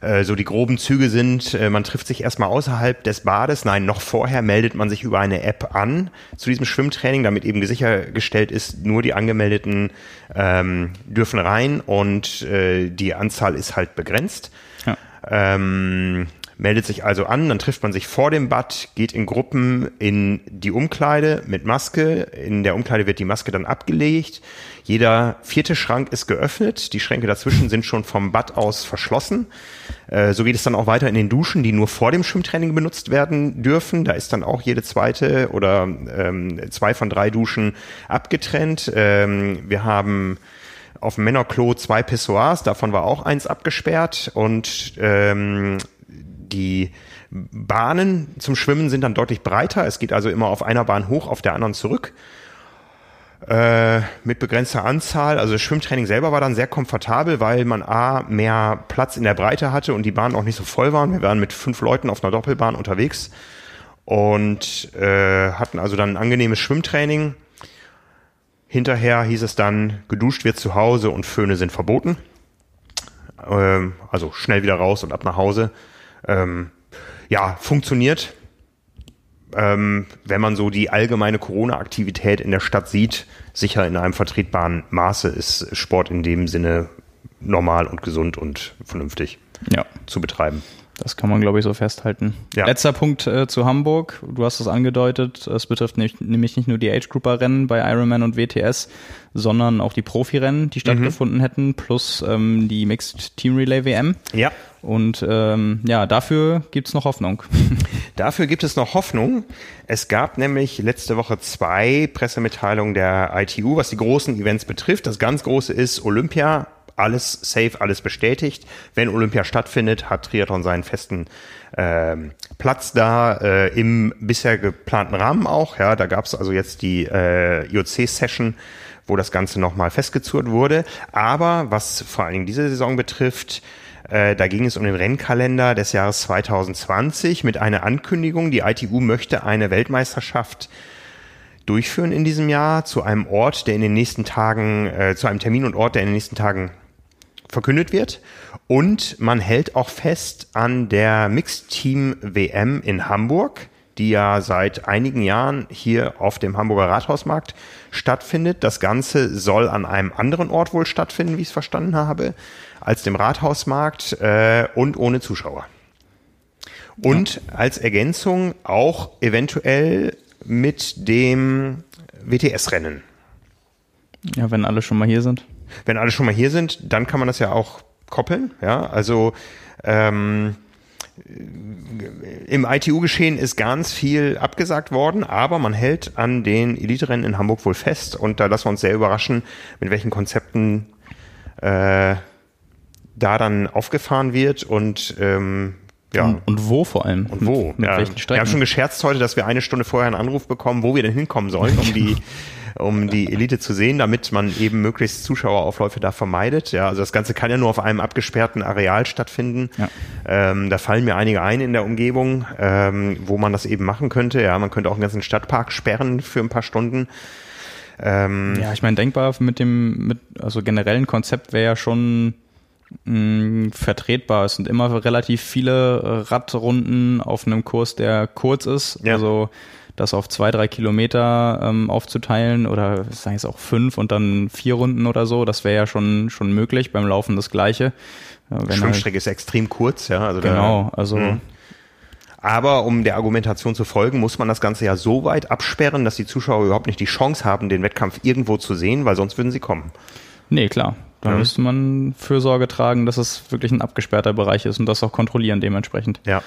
Äh, so die groben Züge sind, äh, man trifft sich erstmal außerhalb des Bades. Nein, noch vorher meldet man sich über eine App an zu diesem Schwimmtraining, damit eben sichergestellt ist, nur die Angemeldeten ähm, dürfen rein und äh, die Anzahl ist halt begrenzt. Ja. Ähm, meldet sich also an, dann trifft man sich vor dem Bad, geht in Gruppen in die Umkleide mit Maske. In der Umkleide wird die Maske dann abgelegt. Jeder vierte Schrank ist geöffnet. Die Schränke dazwischen sind schon vom Bad aus verschlossen. Äh, so geht es dann auch weiter in den Duschen, die nur vor dem Schwimmtraining benutzt werden dürfen. Da ist dann auch jede zweite oder ähm, zwei von drei Duschen abgetrennt. Ähm, wir haben auf dem Männerklo zwei Pissoirs, davon war auch eins abgesperrt und ähm, die Bahnen zum Schwimmen sind dann deutlich breiter. Es geht also immer auf einer Bahn hoch, auf der anderen zurück. Äh, mit begrenzter Anzahl. Also das Schwimmtraining selber war dann sehr komfortabel, weil man A, mehr Platz in der Breite hatte und die Bahnen auch nicht so voll waren. Wir waren mit fünf Leuten auf einer Doppelbahn unterwegs und äh, hatten also dann ein angenehmes Schwimmtraining. Hinterher hieß es dann, geduscht wird zu Hause und Föhne sind verboten. Ähm, also schnell wieder raus und ab nach Hause ähm, ja, funktioniert. Ähm, wenn man so die allgemeine Corona-Aktivität in der Stadt sieht, sicher in einem vertretbaren Maße ist Sport in dem Sinne normal und gesund und vernünftig ja. zu betreiben. Das kann man, glaube ich, so festhalten. Ja. Letzter Punkt äh, zu Hamburg. Du hast es angedeutet. Es betrifft nämlich, nämlich nicht nur die Age-Grouper-Rennen bei Ironman und WTS, sondern auch die Profirennen, die stattgefunden mhm. hätten, plus ähm, die Mixed Team Relay WM. Ja. Und ähm, ja, dafür gibt's noch Hoffnung. Dafür gibt es noch Hoffnung. Es gab nämlich letzte Woche zwei Pressemitteilungen der ITU, was die großen Events betrifft. Das ganz große ist Olympia alles safe, alles bestätigt. Wenn Olympia stattfindet, hat Triathlon seinen festen äh, Platz da äh, im bisher geplanten Rahmen auch. Ja, da gab es also jetzt die äh, IOC-Session, wo das Ganze nochmal festgezurrt wurde. Aber was vor allen Dingen diese Saison betrifft, äh, da ging es um den Rennkalender des Jahres 2020 mit einer Ankündigung. Die ITU möchte eine Weltmeisterschaft durchführen in diesem Jahr zu einem Ort, der in den nächsten Tagen, äh, zu einem Termin und Ort, der in den nächsten Tagen verkündet wird. Und man hält auch fest an der Mixed Team WM in Hamburg, die ja seit einigen Jahren hier auf dem Hamburger Rathausmarkt stattfindet. Das Ganze soll an einem anderen Ort wohl stattfinden, wie ich es verstanden habe, als dem Rathausmarkt äh, und ohne Zuschauer. Und ja. als Ergänzung auch eventuell mit dem WTS-Rennen. Ja, wenn alle schon mal hier sind wenn alle schon mal hier sind, dann kann man das ja auch koppeln. Ja, also ähm, im ITU-Geschehen ist ganz viel abgesagt worden, aber man hält an den Elite-Rennen in Hamburg wohl fest und da lassen wir uns sehr überraschen, mit welchen Konzepten äh, da dann aufgefahren wird und ähm, Ja. Und, und, wo vor allem? Und wo? Mit, mit ja. welchen Strecken? Wir haben schon gescherzt heute, dass wir eine Stunde vorher einen Anruf bekommen, wo wir denn hinkommen sollen, um die um die Elite zu sehen, damit man eben möglichst Zuschaueraufläufe da vermeidet. Ja, also das Ganze kann ja nur auf einem abgesperrten Areal stattfinden. Ja. Ähm, da fallen mir einige ein in der Umgebung, ähm, wo man das eben machen könnte. Ja, man könnte auch einen ganzen Stadtpark sperren für ein paar Stunden. Ähm, ja, ich meine, denkbar mit dem, mit, also generellen Konzept wäre ja schon mh, vertretbar. Es sind immer relativ viele Radrunden auf einem Kurs, der kurz ist. Ja. Also das auf zwei, drei Kilometer ähm, aufzuteilen oder sagen es auch fünf und dann vier Runden oder so, das wäre ja schon, schon möglich. Beim Laufen das Gleiche. Die Schwimmstrecke halt, ist extrem kurz, ja. Also genau, da, also. Mh. Aber um der Argumentation zu folgen, muss man das Ganze ja so weit absperren, dass die Zuschauer überhaupt nicht die Chance haben, den Wettkampf irgendwo zu sehen, weil sonst würden sie kommen. Nee, klar. Da ja. müsste man Fürsorge tragen, dass es wirklich ein abgesperrter Bereich ist und das auch kontrollieren dementsprechend. Ja.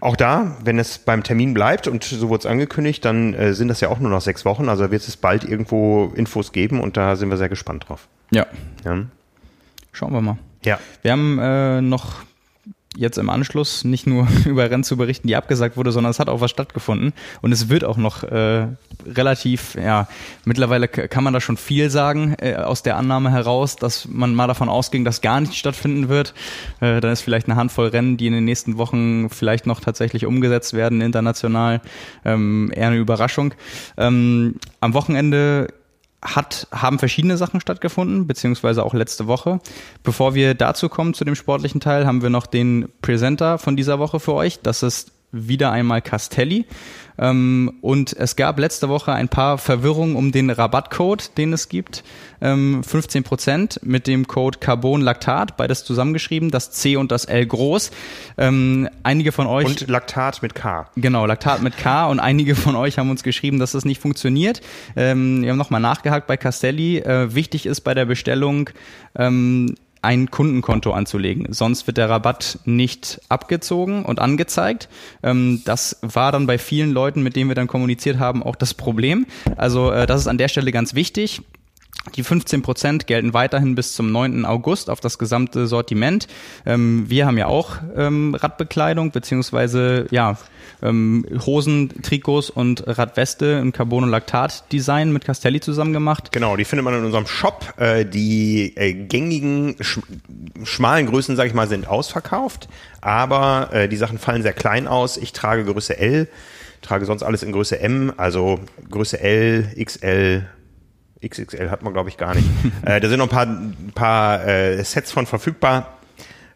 Auch da, wenn es beim Termin bleibt und so wurde es angekündigt, dann äh, sind das ja auch nur noch sechs Wochen. Also wird es bald irgendwo Infos geben und da sind wir sehr gespannt drauf. Ja. ja. Schauen wir mal. Ja. Wir haben äh, noch jetzt im Anschluss nicht nur über Rennen zu berichten, die abgesagt wurde, sondern es hat auch was stattgefunden und es wird auch noch äh, relativ, ja, mittlerweile kann man da schon viel sagen äh, aus der Annahme heraus, dass man mal davon ausging, dass gar nicht stattfinden wird. Äh, dann ist vielleicht eine Handvoll Rennen, die in den nächsten Wochen vielleicht noch tatsächlich umgesetzt werden international, ähm, eher eine Überraschung. Ähm, am Wochenende hat, haben verschiedene Sachen stattgefunden, beziehungsweise auch letzte Woche. Bevor wir dazu kommen, zu dem sportlichen Teil, haben wir noch den Presenter von dieser Woche für euch. Das ist wieder einmal Castelli. Ähm, und es gab letzte Woche ein paar Verwirrungen um den Rabattcode, den es gibt. Ähm, 15 Prozent mit dem Code Carbon Lactat, beides zusammengeschrieben, das C und das L groß. Ähm, einige von euch. Und Laktat mit K. Genau, Laktat mit K. Und einige von euch haben uns geschrieben, dass das nicht funktioniert. Ähm, wir haben nochmal nachgehakt bei Castelli. Äh, wichtig ist bei der Bestellung, ähm, ein Kundenkonto anzulegen. Sonst wird der Rabatt nicht abgezogen und angezeigt. Ähm, das war dann bei vielen Leuten, mit denen wir dann kommuniziert haben, auch das Problem. Also äh, das ist an der Stelle ganz wichtig. Die 15 Prozent gelten weiterhin bis zum 9. August auf das gesamte Sortiment. Ähm, wir haben ja auch ähm, Radbekleidung beziehungsweise ja ähm, Hosen, Trikots und Radweste im Carbon- und Laktat-Design mit Castelli zusammen gemacht. Genau, die findet man in unserem Shop. Äh, die äh, gängigen sch schmalen Größen, sage ich mal, sind ausverkauft, aber äh, die Sachen fallen sehr klein aus. Ich trage Größe L, trage sonst alles in Größe M, also Größe L, XL, XXL hat man, glaube ich, gar nicht. äh, da sind noch ein paar, ein paar äh, Sets von verfügbar.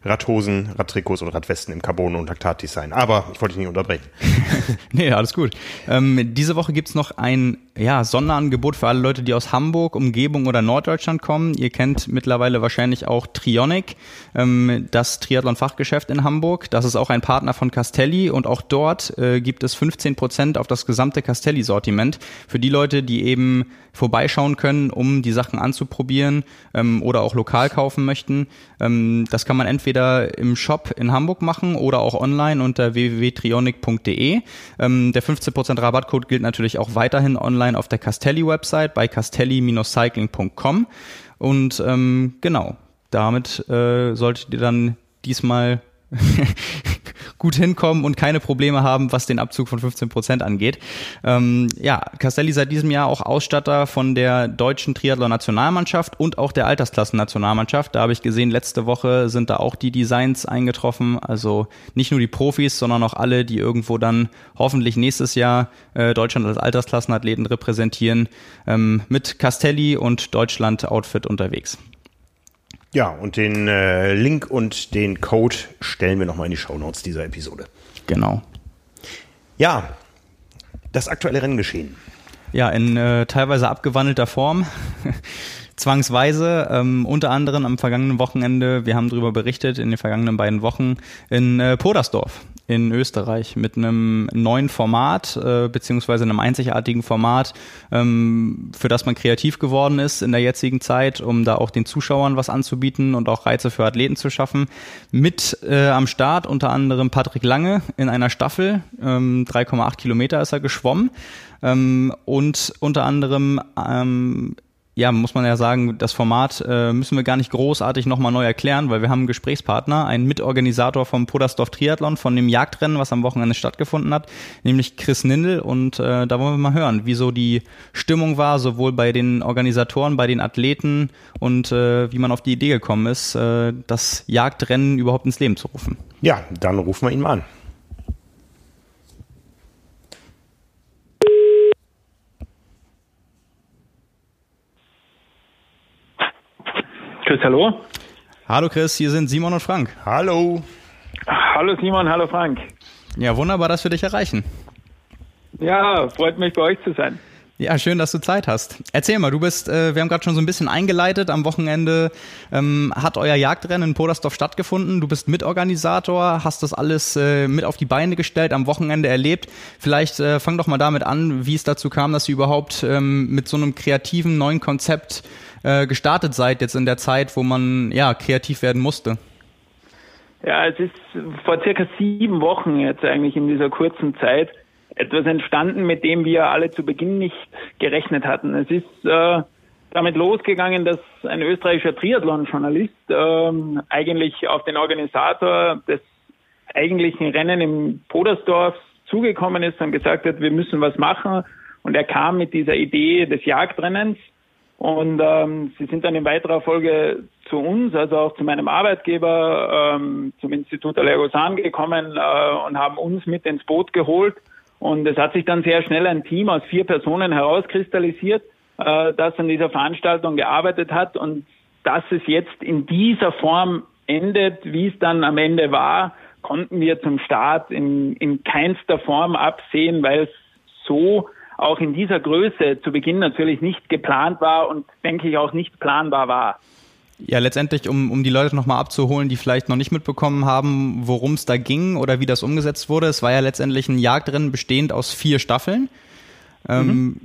Radhosen, Radtrikots und Radwesten im Carbon- und Laktatdesign. Aber ich wollte dich nicht unterbrechen. nee, alles gut. Ähm, diese Woche gibt's noch ein ja, Sonderangebot für alle Leute, die aus Hamburg, Umgebung oder Norddeutschland kommen. Ihr kennt mittlerweile wahrscheinlich auch Trionic, ähm, das Triathlon-Fachgeschäft in Hamburg. Das ist auch ein Partner von Castelli und auch dort äh, gibt es 15 Prozent auf das gesamte Castelli-Sortiment. Für die Leute, die eben vorbeischauen können, um die Sachen anzuprobieren ähm, oder auch lokal kaufen möchten. Ähm, das kann man entweder im Shop in Hamburg machen oder auch online unter www.trionic.de. Ähm, der 15% Rabattcode gilt natürlich auch weiterhin online auf der Castelli-Website bei castelli-cycling.com. Und ähm, genau, damit äh, solltet ihr dann diesmal gut hinkommen und keine Probleme haben, was den Abzug von 15 Prozent angeht. Ähm, ja, Castelli seit diesem Jahr auch Ausstatter von der deutschen Triathlon-Nationalmannschaft und auch der Altersklassen-Nationalmannschaft. Da habe ich gesehen, letzte Woche sind da auch die Designs eingetroffen. Also nicht nur die Profis, sondern auch alle, die irgendwo dann hoffentlich nächstes Jahr äh, Deutschland als Altersklassenathleten repräsentieren, ähm, mit Castelli und Deutschland-Outfit unterwegs. Ja, und den äh, Link und den Code stellen wir nochmal in die Shownotes dieser Episode. Genau. Ja, das aktuelle Renngeschehen. Ja, in äh, teilweise abgewandelter Form. Zwangsweise, ähm, unter anderem am vergangenen Wochenende, wir haben darüber berichtet, in den vergangenen beiden Wochen in äh, Podersdorf in Österreich mit einem neuen Format äh, beziehungsweise einem einzigartigen Format, ähm, für das man kreativ geworden ist in der jetzigen Zeit, um da auch den Zuschauern was anzubieten und auch Reize für Athleten zu schaffen. Mit äh, am Start unter anderem Patrick Lange in einer Staffel, ähm, 3,8 Kilometer ist er geschwommen ähm, und unter anderem ähm, ja, muss man ja sagen, das Format äh, müssen wir gar nicht großartig nochmal neu erklären, weil wir haben einen Gesprächspartner, einen Mitorganisator vom Podersdorf Triathlon, von dem Jagdrennen, was am Wochenende stattgefunden hat, nämlich Chris Nindel. Und äh, da wollen wir mal hören, wie so die Stimmung war, sowohl bei den Organisatoren, bei den Athleten und äh, wie man auf die Idee gekommen ist, äh, das Jagdrennen überhaupt ins Leben zu rufen. Ja, dann rufen wir ihn mal an. Chris, hallo. Hallo Chris, hier sind Simon und Frank. Hallo. Hallo Simon, hallo Frank. Ja, wunderbar, dass wir dich erreichen. Ja, freut mich bei euch zu sein. Ja, schön, dass du Zeit hast. Erzähl mal, du bist, äh, wir haben gerade schon so ein bisschen eingeleitet. Am Wochenende ähm, hat euer Jagdrennen in Podersdorf stattgefunden. Du bist Mitorganisator, hast das alles äh, mit auf die Beine gestellt, am Wochenende erlebt. Vielleicht äh, fang doch mal damit an, wie es dazu kam, dass ihr überhaupt ähm, mit so einem kreativen neuen Konzept äh, gestartet seid, jetzt in der Zeit, wo man ja kreativ werden musste? Ja, es ist vor circa sieben Wochen jetzt eigentlich in dieser kurzen Zeit etwas entstanden, mit dem wir alle zu Beginn nicht gerechnet hatten. Es ist äh, damit losgegangen, dass ein österreichischer Triathlon-Journalist äh, eigentlich auf den Organisator des eigentlichen Rennen im Podersdorf zugekommen ist und gesagt hat, wir müssen was machen. Und er kam mit dieser Idee des Jagdrennens und ähm, sie sind dann in weiterer Folge zu uns, also auch zu meinem Arbeitgeber, ähm, zum Institut Allergosan gekommen äh, und haben uns mit ins Boot geholt. Und es hat sich dann sehr schnell ein Team aus vier Personen herauskristallisiert, äh, das an dieser Veranstaltung gearbeitet hat. Und dass es jetzt in dieser Form endet, wie es dann am Ende war, konnten wir zum Start in, in keinster Form absehen, weil es so auch in dieser Größe zu Beginn natürlich nicht geplant war und denke ich auch nicht planbar war. Ja, letztendlich, um, um die Leute nochmal abzuholen, die vielleicht noch nicht mitbekommen haben, worum es da ging oder wie das umgesetzt wurde. Es war ja letztendlich ein Jagdrennen bestehend aus vier Staffeln. Ähm, mhm.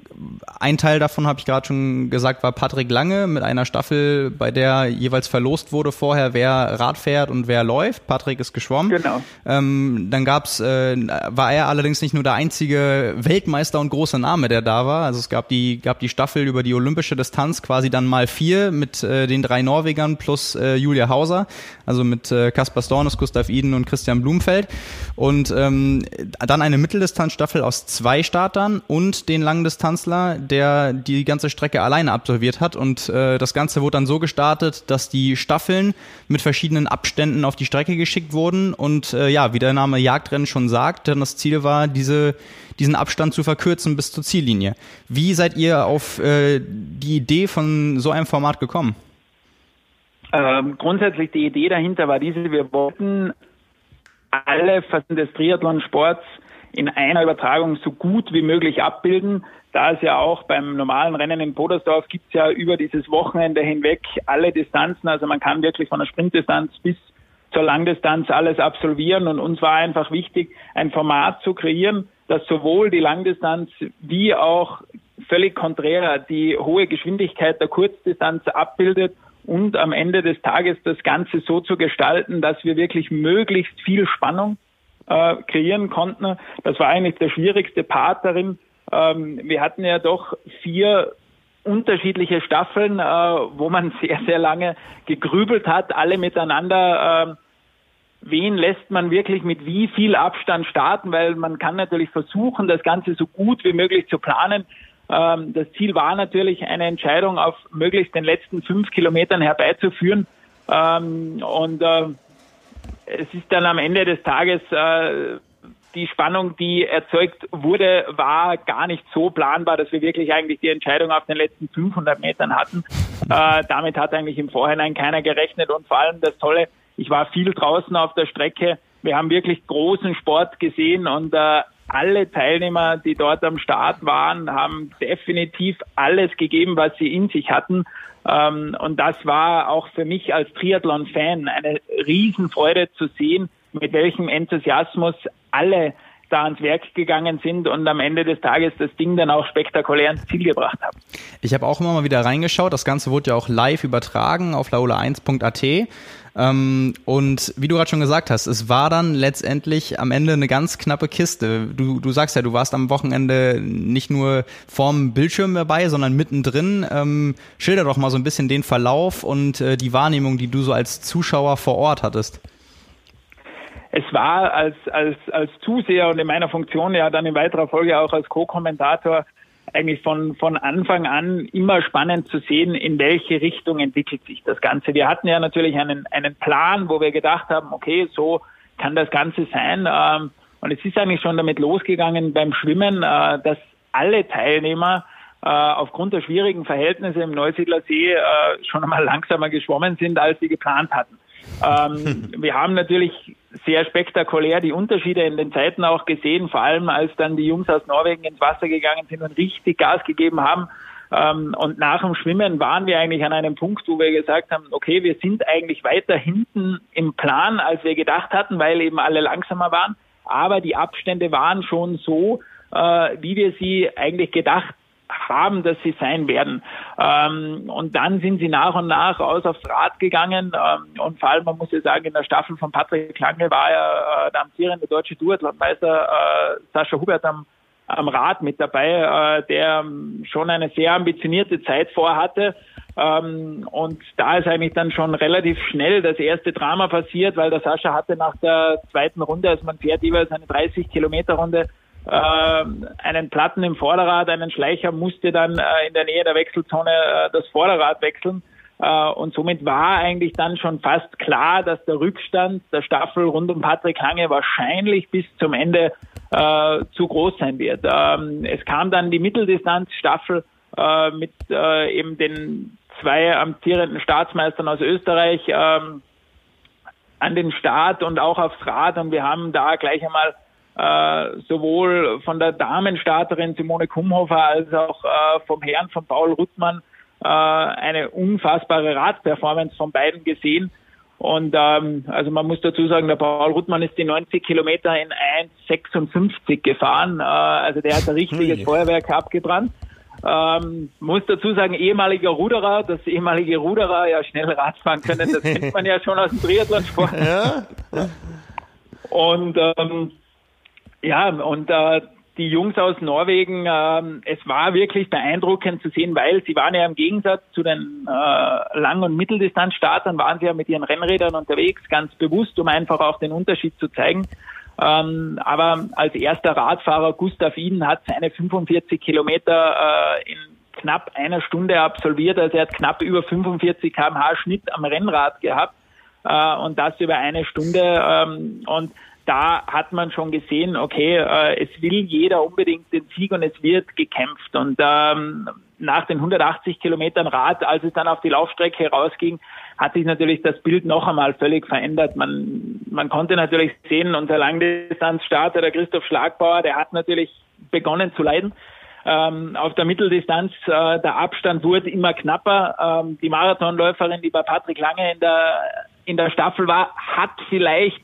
Ein Teil davon, habe ich gerade schon gesagt, war Patrick Lange mit einer Staffel, bei der jeweils verlost wurde vorher, wer Rad fährt und wer läuft. Patrick ist geschwommen. Genau. Ähm, dann gab's, äh, war er allerdings nicht nur der einzige Weltmeister und große Name, der da war. Also es gab die, gab die Staffel über die olympische Distanz quasi dann mal vier mit äh, den drei Norwegern plus äh, Julia Hauser, also mit äh, Kaspar Stornes, Gustav Iden und Christian Blumfeld. Und ähm, dann eine Mitteldistanzstaffel aus zwei Startern und den Langdistanzler, der die ganze Strecke alleine absolviert hat. Und äh, das Ganze wurde dann so gestartet, dass die Staffeln mit verschiedenen Abständen auf die Strecke geschickt wurden. Und äh, ja, wie der Name Jagdrennen schon sagt, dann das Ziel war, diese, diesen Abstand zu verkürzen bis zur Ziellinie. Wie seid ihr auf äh, die Idee von so einem Format gekommen? Ähm, grundsätzlich die Idee dahinter war diese, wir wollten alle Facetten des Triathlonsports in einer Übertragung so gut wie möglich abbilden. Da es ja auch beim normalen Rennen in Podersdorf gibt es ja über dieses Wochenende hinweg alle Distanzen. Also man kann wirklich von der Sprintdistanz bis zur Langdistanz alles absolvieren. Und uns war einfach wichtig, ein Format zu kreieren, das sowohl die Langdistanz wie auch völlig konträr die hohe Geschwindigkeit der Kurzdistanz abbildet und am Ende des Tages das Ganze so zu gestalten, dass wir wirklich möglichst viel Spannung äh, kreieren konnten. Das war eigentlich der schwierigste Part darin. Ähm, wir hatten ja doch vier unterschiedliche Staffeln, äh, wo man sehr, sehr lange gegrübelt hat, alle miteinander. Äh, wen lässt man wirklich mit wie viel Abstand starten, weil man kann natürlich versuchen, das Ganze so gut wie möglich zu planen. Ähm, das Ziel war natürlich, eine Entscheidung auf möglichst den letzten fünf Kilometern herbeizuführen. Ähm, und äh, es ist dann am Ende des Tages äh, die Spannung, die erzeugt wurde, war gar nicht so planbar, dass wir wirklich eigentlich die Entscheidung auf den letzten 500 Metern hatten. Äh, damit hat eigentlich im Vorhinein keiner gerechnet und vor allem das Tolle, ich war viel draußen auf der Strecke. Wir haben wirklich großen Sport gesehen und äh, alle Teilnehmer, die dort am Start waren, haben definitiv alles gegeben, was sie in sich hatten. Ähm, und das war auch für mich als Triathlon-Fan eine Riesenfreude zu sehen, mit welchem Enthusiasmus alle da ans Werk gegangen sind und am Ende des Tages das Ding dann auch spektakulär ins Ziel gebracht haben. Ich habe auch immer mal wieder reingeschaut. Das Ganze wurde ja auch live übertragen auf laola1.at. Ähm, und wie du gerade schon gesagt hast, es war dann letztendlich am Ende eine ganz knappe Kiste. Du, du sagst ja, du warst am Wochenende nicht nur vorm Bildschirm dabei, sondern mittendrin. Ähm, schilder doch mal so ein bisschen den Verlauf und äh, die Wahrnehmung, die du so als Zuschauer vor Ort hattest. Es war als, als, als Zuseher und in meiner Funktion ja dann in weiterer Folge auch als Co-Kommentator eigentlich von, von Anfang an immer spannend zu sehen, in welche Richtung entwickelt sich das Ganze. Wir hatten ja natürlich einen, einen Plan, wo wir gedacht haben, okay, so kann das Ganze sein. Ähm, und es ist eigentlich schon damit losgegangen beim Schwimmen, äh, dass alle Teilnehmer äh, aufgrund der schwierigen Verhältnisse im Neusiedlersee äh, schon einmal langsamer geschwommen sind, als sie geplant hatten. Ähm, wir haben natürlich sehr spektakulär die Unterschiede in den Zeiten auch gesehen, vor allem als dann die Jungs aus Norwegen ins Wasser gegangen sind und richtig Gas gegeben haben. Ähm, und nach dem Schwimmen waren wir eigentlich an einem Punkt, wo wir gesagt haben, okay, wir sind eigentlich weiter hinten im Plan, als wir gedacht hatten, weil eben alle langsamer waren. Aber die Abstände waren schon so, äh, wie wir sie eigentlich gedacht haben, dass sie sein werden. Ähm, und dann sind sie nach und nach aus aufs Rad gegangen. Ähm, und vor allem, man muss ja sagen, in der Staffel von Patrick Lange war ja äh, der amtierende deutsche Duathlonmeister äh, Sascha Hubert am, am Rad mit dabei, äh, der schon eine sehr ambitionierte Zeit vorhatte. Ähm, und da ist eigentlich dann schon relativ schnell das erste Drama passiert, weil der Sascha hatte nach der zweiten Runde, also man fährt jeweils eine 30 Kilometer Runde, einen Platten im Vorderrad, einen Schleicher musste dann äh, in der Nähe der Wechselzone äh, das Vorderrad wechseln. Äh, und somit war eigentlich dann schon fast klar, dass der Rückstand der Staffel rund um Patrick Hange wahrscheinlich bis zum Ende äh, zu groß sein wird. Ähm, es kam dann die Mitteldistanzstaffel äh, mit äh, eben den zwei amtierenden Staatsmeistern aus Österreich ähm, an den Start und auch aufs Rad und wir haben da gleich einmal äh, sowohl von der Damenstarterin Simone Kumhofer als auch äh, vom Herrn von Paul Ruttmann äh, eine unfassbare Radperformance von beiden gesehen. Und ähm, also man muss dazu sagen, der Paul Ruttmann ist die 90 Kilometer in 1,56 gefahren. Äh, also der hat ein richtiges Feuerwerk abgebrannt. Ähm, muss dazu sagen, ehemaliger Ruderer, dass ehemalige Ruderer ja schnell Radfahren können, das kennt man ja schon aus dem Triathlonsport. Ja. Und ähm, ja, und äh, die Jungs aus Norwegen, äh, es war wirklich beeindruckend zu sehen, weil sie waren ja im Gegensatz zu den äh, Lang- und Mitteldistanzstartern, waren sie ja mit ihren Rennrädern unterwegs, ganz bewusst, um einfach auch den Unterschied zu zeigen. Ähm, aber als erster Radfahrer Gustav Iden hat seine 45 Kilometer äh, in knapp einer Stunde absolviert. Also er hat knapp über 45 km/h Schnitt am Rennrad gehabt äh, und das über eine Stunde. Ähm, und da hat man schon gesehen, okay, äh, es will jeder unbedingt den Sieg und es wird gekämpft. Und ähm, nach den 180 Kilometern Rad, als es dann auf die Laufstrecke rausging, hat sich natürlich das Bild noch einmal völlig verändert. Man, man konnte natürlich sehen, unser Langdistanzstarter, der Christoph Schlagbauer, der hat natürlich begonnen zu leiden. Ähm, auf der Mitteldistanz, äh, der Abstand wurde immer knapper. Ähm, die Marathonläuferin, die bei Patrick Lange in der, in der Staffel war, hat vielleicht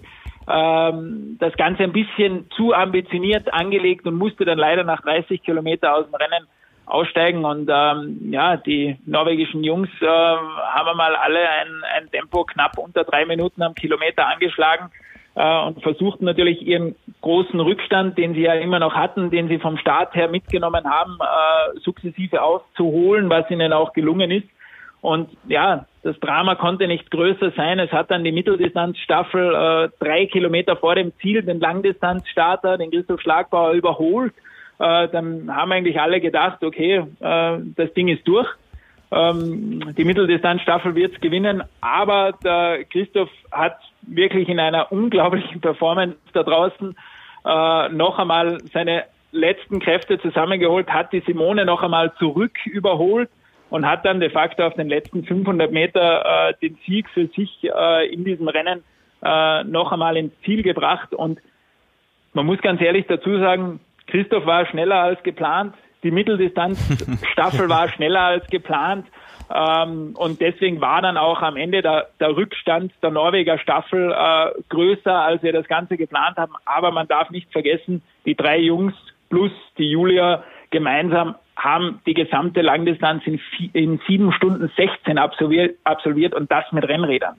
ähm, das Ganze ein bisschen zu ambitioniert angelegt und musste dann leider nach 30 Kilometer aus dem Rennen aussteigen. Und ähm, ja, die norwegischen Jungs äh, haben mal alle ein, ein Tempo knapp unter drei Minuten am Kilometer angeschlagen äh, und versuchten natürlich ihren großen Rückstand, den sie ja immer noch hatten, den sie vom Start her mitgenommen haben, äh, sukzessive aufzuholen, was ihnen auch gelungen ist. Und ja, das Drama konnte nicht größer sein. Es hat dann die Mitteldistanzstaffel äh, drei Kilometer vor dem Ziel den Langdistanzstarter, den Christoph Schlagbauer, überholt. Äh, dann haben eigentlich alle gedacht, okay, äh, das Ding ist durch. Ähm, die Mitteldistanzstaffel wird es gewinnen, aber der Christoph hat wirklich in einer unglaublichen Performance da draußen äh, noch einmal seine letzten Kräfte zusammengeholt, hat die Simone noch einmal zurück überholt und hat dann de facto auf den letzten 500 Meter äh, den Sieg für sich äh, in diesem Rennen äh, noch einmal ins Ziel gebracht. Und man muss ganz ehrlich dazu sagen, Christoph war schneller als geplant. die Mitteldistanzstaffel war schneller als geplant. Ähm, und deswegen war dann auch am Ende der, der Rückstand der Norweger Staffel äh, größer, als wir das Ganze geplant haben. Aber man darf nicht vergessen, die drei Jungs plus die Julia gemeinsam haben die gesamte Langdistanz in, in sieben Stunden 16 absolviert, absolviert und das mit Rennrädern.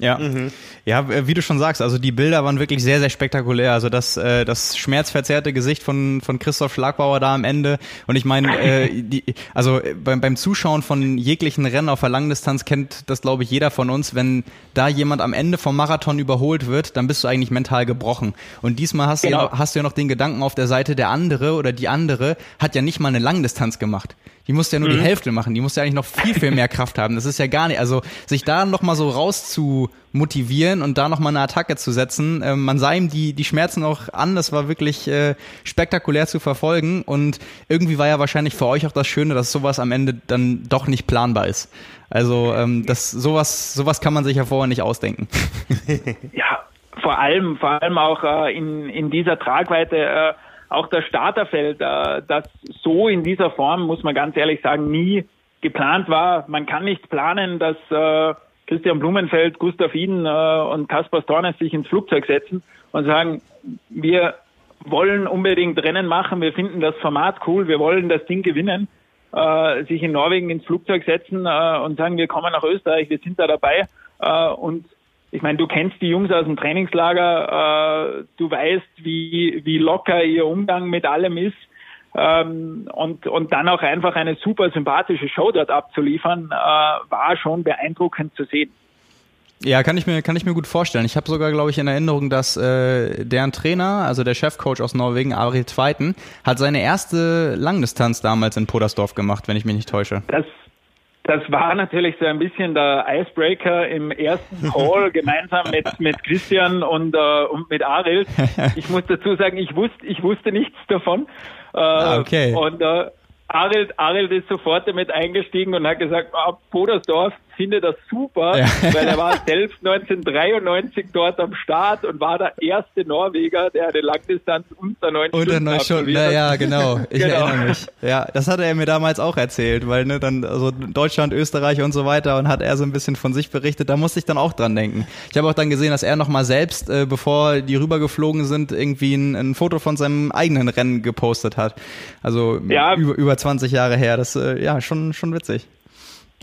Ja, mhm. ja, wie du schon sagst, also die Bilder waren wirklich sehr, sehr spektakulär. Also das, äh, das schmerzverzerrte Gesicht von von Christoph Schlagbauer da am Ende. Und ich meine, äh, die, also beim, beim Zuschauen von jeglichen Rennen auf der Langdistanz kennt das, glaube ich, jeder von uns. Wenn da jemand am Ende vom Marathon überholt wird, dann bist du eigentlich mental gebrochen. Und diesmal hast, genau. du, ja, hast du ja noch den Gedanken auf der Seite, der andere oder die andere hat ja nicht mal eine Langdistanz gemacht. Die musste ja nur mhm. die Hälfte machen. Die musste ja eigentlich noch viel, viel mehr Kraft haben. Das ist ja gar nicht, also sich da noch mal so raus zu motivieren und da noch mal eine Attacke zu setzen. Äh, man sah ihm die, die Schmerzen auch an. Das war wirklich äh, spektakulär zu verfolgen. Und irgendwie war ja wahrscheinlich für euch auch das Schöne, dass sowas am Ende dann doch nicht planbar ist. Also ähm, das sowas sowas kann man sich ja vorher nicht ausdenken. ja, vor allem vor allem auch äh, in in dieser Tragweite äh, auch das Starterfeld, äh, das so in dieser Form, muss man ganz ehrlich sagen, nie geplant war. Man kann nicht planen, dass äh, Christian Blumenfeld, Gustav Iden äh, und Kaspar Stornes sich ins Flugzeug setzen und sagen, wir wollen unbedingt Rennen machen, wir finden das Format cool, wir wollen das Ding gewinnen, äh, sich in Norwegen ins Flugzeug setzen äh, und sagen, wir kommen nach Österreich, wir sind da dabei äh, und ich meine, du kennst die Jungs aus dem Trainingslager, äh, du weißt, wie, wie locker ihr Umgang mit allem ist. Ähm, und, und dann auch einfach eine super sympathische Show dort abzuliefern, äh, war schon beeindruckend zu sehen. Ja, kann ich mir kann ich mir gut vorstellen. Ich habe sogar, glaube ich, in Erinnerung, dass äh, deren Trainer, also der Chefcoach aus Norwegen, Arild Zweiten, hat seine erste Langdistanz damals in Podersdorf gemacht, wenn ich mich nicht täusche. Das das war natürlich so ein bisschen der Icebreaker im ersten Call gemeinsam mit, mit Christian und, äh, und mit Ariel. Ich muss dazu sagen, ich wusste, ich wusste nichts davon. Äh, ah, okay. Und äh, Ariel, Ariel ist sofort damit eingestiegen und hat gesagt, ah, Podersdorf, finde das super, ja. weil er war selbst 1993 dort am Start und war der erste Norweger, der eine Langdistanz unter neun unter Stunden neun Stunden, ja, genau, ich genau. erinnere mich. Ja, das hatte er mir damals auch erzählt, weil ne, dann also Deutschland, Österreich und so weiter und hat er so ein bisschen von sich berichtet, da musste ich dann auch dran denken. Ich habe auch dann gesehen, dass er nochmal selbst, äh, bevor die rübergeflogen sind, irgendwie ein, ein, Foto von seinem eigenen Rennen gepostet hat. Also ja. über, über 20 Jahre her, das äh, ja schon, schon witzig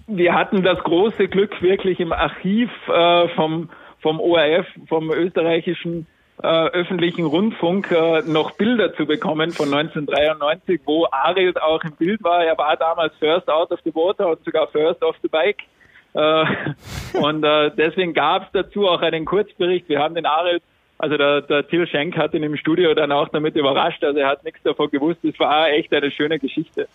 wir hatten das große Glück, wirklich im Archiv äh, vom, vom ORF, vom österreichischen äh, öffentlichen Rundfunk, äh, noch Bilder zu bekommen von 1993, wo Arild auch im Bild war. Er war damals First Out of the Water und sogar First off the Bike. Äh, und äh, deswegen gab es dazu auch einen Kurzbericht. Wir haben den Arild also der, der Till Schenk hat ihn im Studio dann auch damit überrascht, also er hat nichts davon gewusst. Es war echt eine schöne Geschichte.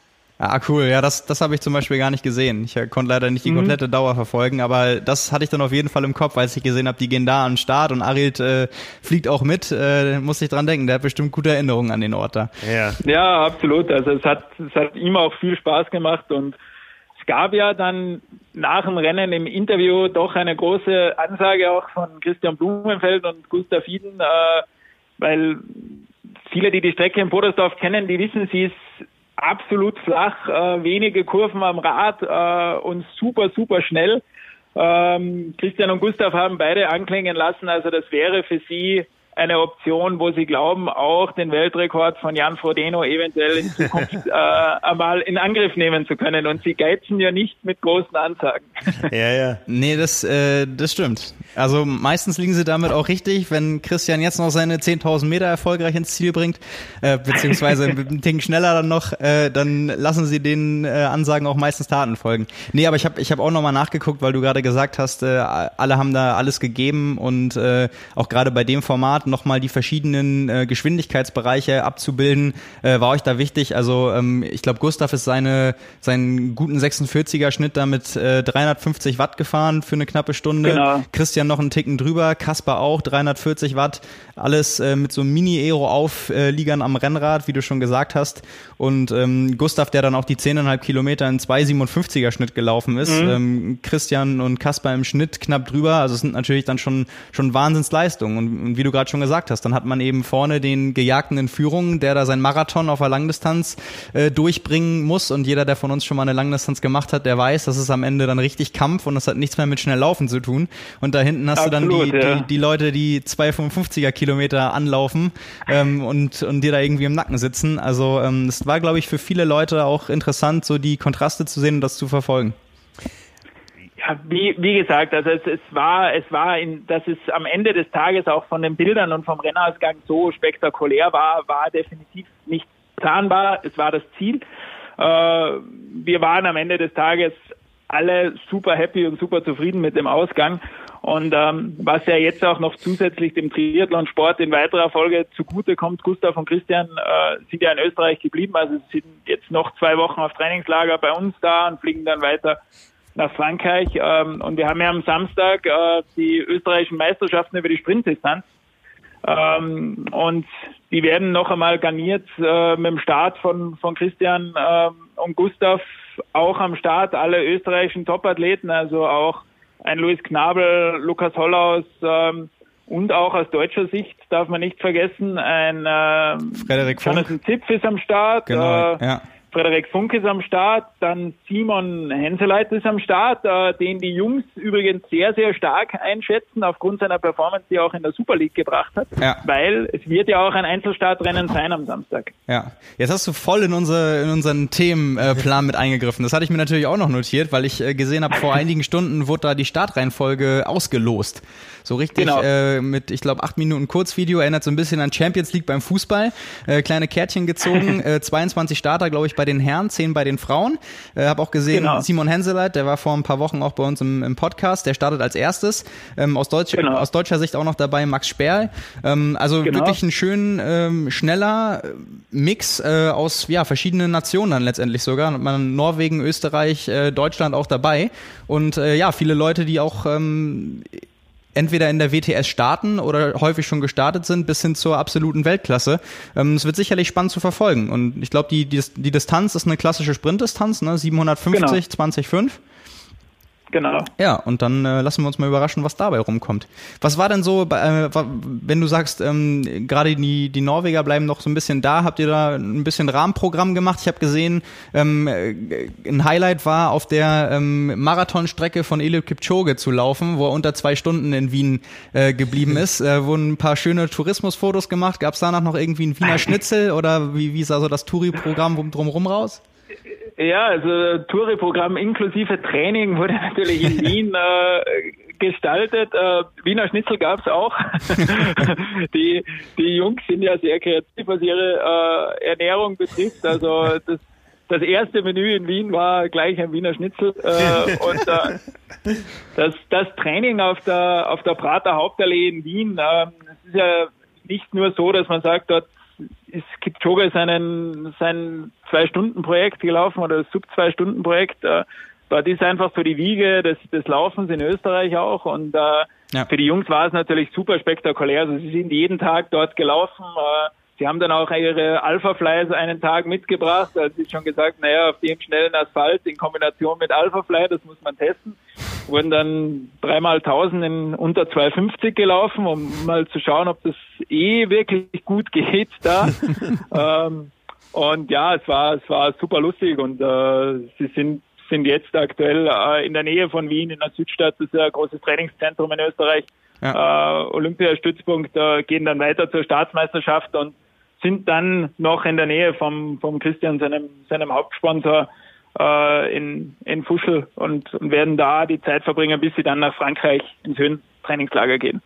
Ah, cool. Ja, das, das habe ich zum Beispiel gar nicht gesehen. Ich konnte leider nicht die mhm. komplette Dauer verfolgen, aber das hatte ich dann auf jeden Fall im Kopf, als ich gesehen habe, die gehen da an den Start und Arild äh, fliegt auch mit. Äh, muss ich dran denken, der hat bestimmt gute Erinnerungen an den Ort da. Ja, ja absolut. Also es hat, es hat ihm auch viel Spaß gemacht und es gab ja dann nach dem Rennen im Interview doch eine große Ansage auch von Christian Blumenfeld und Gustav Iden, äh, weil viele, die die Strecke in Bodersdorf kennen, die wissen, sie ist absolut flach, äh, wenige Kurven am Rad äh, und super, super schnell. Ähm, Christian und Gustav haben beide anklingen lassen, also das wäre für sie eine Option, wo sie glauben, auch den Weltrekord von Jan Frodeno eventuell in Zukunft äh, einmal in Angriff nehmen zu können. Und sie geizen ja nicht mit großen Ansagen. Ja, ja. Nee, das, äh, das stimmt. Also meistens liegen sie damit auch richtig, wenn Christian jetzt noch seine 10.000 Meter erfolgreich ins Ziel bringt, äh, beziehungsweise ein Ticken schneller dann noch, äh, dann lassen sie den äh, Ansagen auch meistens Taten folgen. Nee, aber ich habe ich hab auch nochmal nachgeguckt, weil du gerade gesagt hast, äh, alle haben da alles gegeben und äh, auch gerade bei dem Format nochmal die verschiedenen äh, Geschwindigkeitsbereiche abzubilden, äh, war euch da wichtig. Also ähm, ich glaube, Gustav ist seine, seinen guten 46er Schnitt da mit äh, 350 Watt gefahren für eine knappe Stunde. Genau. Christian noch einen Ticken drüber, Kaspar auch 340 Watt. Alles äh, mit so Mini-Aero-Aufliegern am Rennrad, wie du schon gesagt hast. Und ähm, Gustav, der dann auch die 10,5 Kilometer in 2,57er Schnitt gelaufen ist. Mhm. Ähm, Christian und Kaspar im Schnitt knapp drüber. Also es sind natürlich dann schon, schon Wahnsinnsleistungen. Und, und wie du gerade schon schon gesagt hast. Dann hat man eben vorne den Gejagten in Führung, der da seinen Marathon auf der Langdistanz äh, durchbringen muss. Und jeder, der von uns schon mal eine Langdistanz gemacht hat, der weiß, das ist am Ende dann richtig Kampf und das hat nichts mehr mit schnell Laufen zu tun. Und da hinten hast Absolut, du dann die, ja. die, die, Leute, die 255er Kilometer anlaufen ähm, und, und dir da irgendwie im Nacken sitzen. Also ähm, es war, glaube ich, für viele Leute auch interessant, so die Kontraste zu sehen und das zu verfolgen. Ja, wie, wie gesagt, also es, es war, es war in, dass es am Ende des Tages auch von den Bildern und vom Rennausgang so spektakulär war, war definitiv nicht planbar. Es war das Ziel. Äh, wir waren am Ende des Tages alle super happy und super zufrieden mit dem Ausgang. Und ähm, was ja jetzt auch noch zusätzlich dem Triathlon-Sport in weiterer Folge zugute kommt, Gustav und Christian äh, sind ja in Österreich geblieben, also sind jetzt noch zwei Wochen auf Trainingslager bei uns da und fliegen dann weiter nach Frankreich. Ähm, und wir haben ja am Samstag äh, die österreichischen Meisterschaften über die Sprintdistanz. Ähm, und die werden noch einmal garniert äh, mit dem Start von, von Christian äh, und Gustav auch am Start, alle österreichischen Topathleten, also auch ein Luis Knabel, Lukas Hollaus ähm, und auch aus deutscher Sicht darf man nicht vergessen, ein äh, Frederik Jonathan Zipf ist am Start. Genau, äh, ja. Frederik Funk ist am Start, dann Simon Henseleit ist am Start, äh, den die Jungs übrigens sehr, sehr stark einschätzen, aufgrund seiner Performance, die er auch in der Super League gebracht hat, ja. weil es wird ja auch ein Einzelstartrennen sein am Samstag. Ja, jetzt hast du voll in, unsere, in unseren Themenplan mit eingegriffen. Das hatte ich mir natürlich auch noch notiert, weil ich äh, gesehen habe, vor einigen Stunden wurde da die Startreihenfolge ausgelost. So richtig genau. äh, mit, ich glaube, acht Minuten Kurzvideo, erinnert so ein bisschen an Champions League beim Fußball. Äh, kleine Kärtchen gezogen, äh, 22 Starter, glaube ich, bei den Herren, 10 bei den Frauen. Äh, habe auch gesehen, genau. Simon Henseleit, der war vor ein paar Wochen auch bei uns im, im Podcast, der startet als erstes. Ähm, aus, Deutsch, genau. aus deutscher Sicht auch noch dabei Max Sperl. Ähm, also genau. wirklich ein schön ähm, schneller Mix äh, aus ja, verschiedenen Nationen dann letztendlich sogar. Man Norwegen, Österreich, äh, Deutschland auch dabei. Und äh, ja, viele Leute, die auch ähm, entweder in der WTS starten oder häufig schon gestartet sind, bis hin zur absoluten Weltklasse. Ähm, es wird sicherlich spannend zu verfolgen. Und ich glaube, die, die, die Distanz ist eine klassische Sprintdistanz, ne? 750, genau. 20,5. Genau. Ja, und dann äh, lassen wir uns mal überraschen, was dabei rumkommt. Was war denn so, äh, wenn du sagst, ähm, gerade die, die Norweger bleiben noch so ein bisschen da, habt ihr da ein bisschen Rahmenprogramm gemacht? Ich habe gesehen, ähm, äh, ein Highlight war, auf der ähm, Marathonstrecke von Eliud Kipchoge zu laufen, wo er unter zwei Stunden in Wien äh, geblieben ist. Äh, wurden ein paar schöne Tourismusfotos gemacht. Gab es danach noch irgendwie ein Wiener Schnitzel oder wie, wie sah so das Touri-Programm drumherum raus? Ja, also Touri-Programm inklusive Training wurde natürlich in Wien äh, gestaltet. Äh, Wiener Schnitzel gab's auch. die, die Jungs sind ja sehr kreativ, was ihre äh, Ernährung betrifft. Also das, das erste Menü in Wien war gleich ein Wiener Schnitzel. Äh, und äh, das, das Training auf der, auf der Prater Hauptallee in Wien, äh, es ist ja nicht nur so, dass man sagt, dort ist Kipchoge seinen, sein Zwei-Stunden-Projekt gelaufen oder das Sub-Zwei-Stunden-Projekt. Äh, dort ist einfach so die Wiege des, des Laufens in Österreich auch und äh, ja. für die Jungs war es natürlich super spektakulär. Also sie sind jeden Tag dort gelaufen. Äh, Sie haben dann auch ihre Alpha-Flies einen Tag mitgebracht. Also sie schon gesagt, naja, auf dem schnellen Asphalt in Kombination mit Alpha-Fly, das muss man testen. Wurden dann dreimal 1000 in unter 250 gelaufen, um mal zu schauen, ob das eh wirklich gut geht da. ähm, und ja, es war, es war super lustig und äh, sie sind sind jetzt aktuell äh, in der Nähe von Wien in der Südstadt, das ist ja ein großes Trainingszentrum in Österreich, ja. äh, Olympiastützpunkt, äh, gehen dann weiter zur Staatsmeisterschaft und sind dann noch in der Nähe vom, vom Christian, seinem, seinem Hauptsponsor, äh, in, in Fuschel und, und werden da die Zeit verbringen, bis sie dann nach Frankreich ins Höhentrainingslager gehen.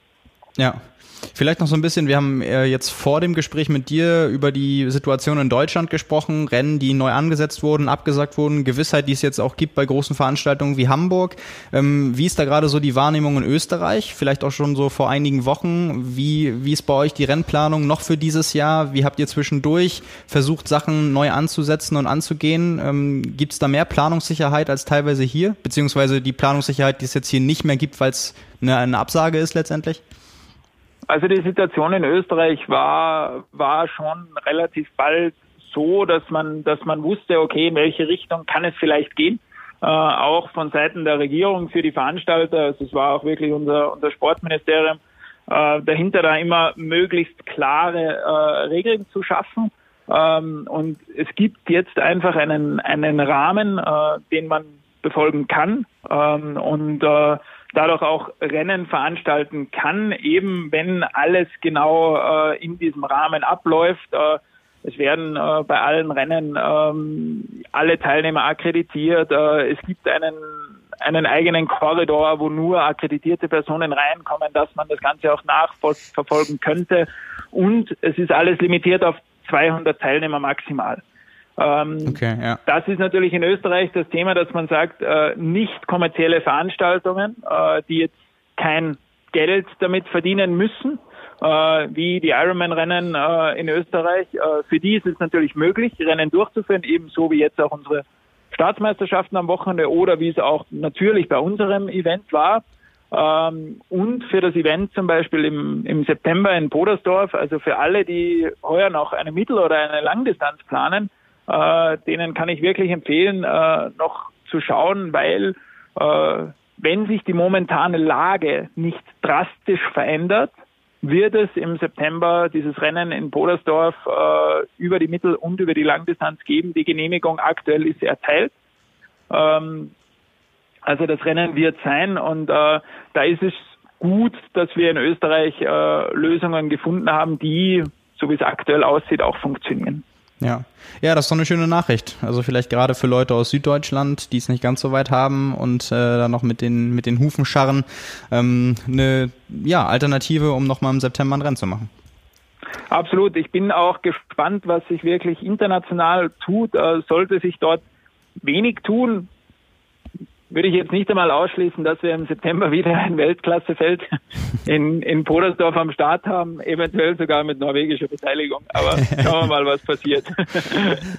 Ja, Vielleicht noch so ein bisschen, wir haben äh, jetzt vor dem Gespräch mit dir über die Situation in Deutschland gesprochen, Rennen, die neu angesetzt wurden, abgesagt wurden, Gewissheit, die es jetzt auch gibt bei großen Veranstaltungen wie Hamburg. Ähm, wie ist da gerade so die Wahrnehmung in Österreich? Vielleicht auch schon so vor einigen Wochen. Wie, wie ist bei euch die Rennplanung noch für dieses Jahr? Wie habt ihr zwischendurch versucht, Sachen neu anzusetzen und anzugehen? Ähm, gibt es da mehr Planungssicherheit als teilweise hier? Beziehungsweise die Planungssicherheit, die es jetzt hier nicht mehr gibt, weil es eine, eine Absage ist letztendlich? Also die Situation in Österreich war, war schon relativ bald so, dass man, dass man wusste, okay, in welche Richtung kann es vielleicht gehen. Äh, auch von Seiten der Regierung für die Veranstalter. Also es war auch wirklich unser, unser Sportministerium äh, dahinter da immer möglichst klare äh, Regeln zu schaffen. Ähm, und es gibt jetzt einfach einen, einen Rahmen, äh, den man befolgen kann ähm, und äh, dadurch auch Rennen veranstalten kann, eben wenn alles genau äh, in diesem Rahmen abläuft. Äh, es werden äh, bei allen Rennen ähm, alle Teilnehmer akkreditiert. Äh, es gibt einen einen eigenen Korridor, wo nur akkreditierte Personen reinkommen, dass man das Ganze auch nachverfolgen könnte. Und es ist alles limitiert auf 200 Teilnehmer maximal. Ähm, okay, ja. Das ist natürlich in Österreich das Thema, dass man sagt, äh, nicht kommerzielle Veranstaltungen, äh, die jetzt kein Geld damit verdienen müssen, äh, wie die Ironman-Rennen äh, in Österreich. Äh, für die ist es natürlich möglich, Rennen durchzuführen, ebenso wie jetzt auch unsere Staatsmeisterschaften am Wochenende oder wie es auch natürlich bei unserem Event war. Ähm, und für das Event zum Beispiel im, im September in Podersdorf, also für alle, die heuer noch eine Mittel- oder eine Langdistanz planen, äh, denen kann ich wirklich empfehlen, äh, noch zu schauen, weil äh, wenn sich die momentane Lage nicht drastisch verändert, wird es im September dieses Rennen in Podersdorf äh, über die Mittel- und über die Langdistanz geben. Die Genehmigung aktuell ist erteilt. Ähm, also das Rennen wird sein und äh, da ist es gut, dass wir in Österreich äh, Lösungen gefunden haben, die, so wie es aktuell aussieht, auch funktionieren. Ja. Ja, das ist doch eine schöne Nachricht. Also vielleicht gerade für Leute aus Süddeutschland, die es nicht ganz so weit haben und äh, dann noch mit den, mit den Hufen scharren, ähm, eine ja, Alternative, um nochmal im September ein Rennen zu machen. Absolut. Ich bin auch gespannt, was sich wirklich international tut. Äh, sollte sich dort wenig tun, würde ich jetzt nicht einmal ausschließen, dass wir im September wieder ein Weltklassefeld in, in Podersdorf am Start haben, eventuell sogar mit norwegischer Beteiligung. Aber schauen wir mal, was passiert.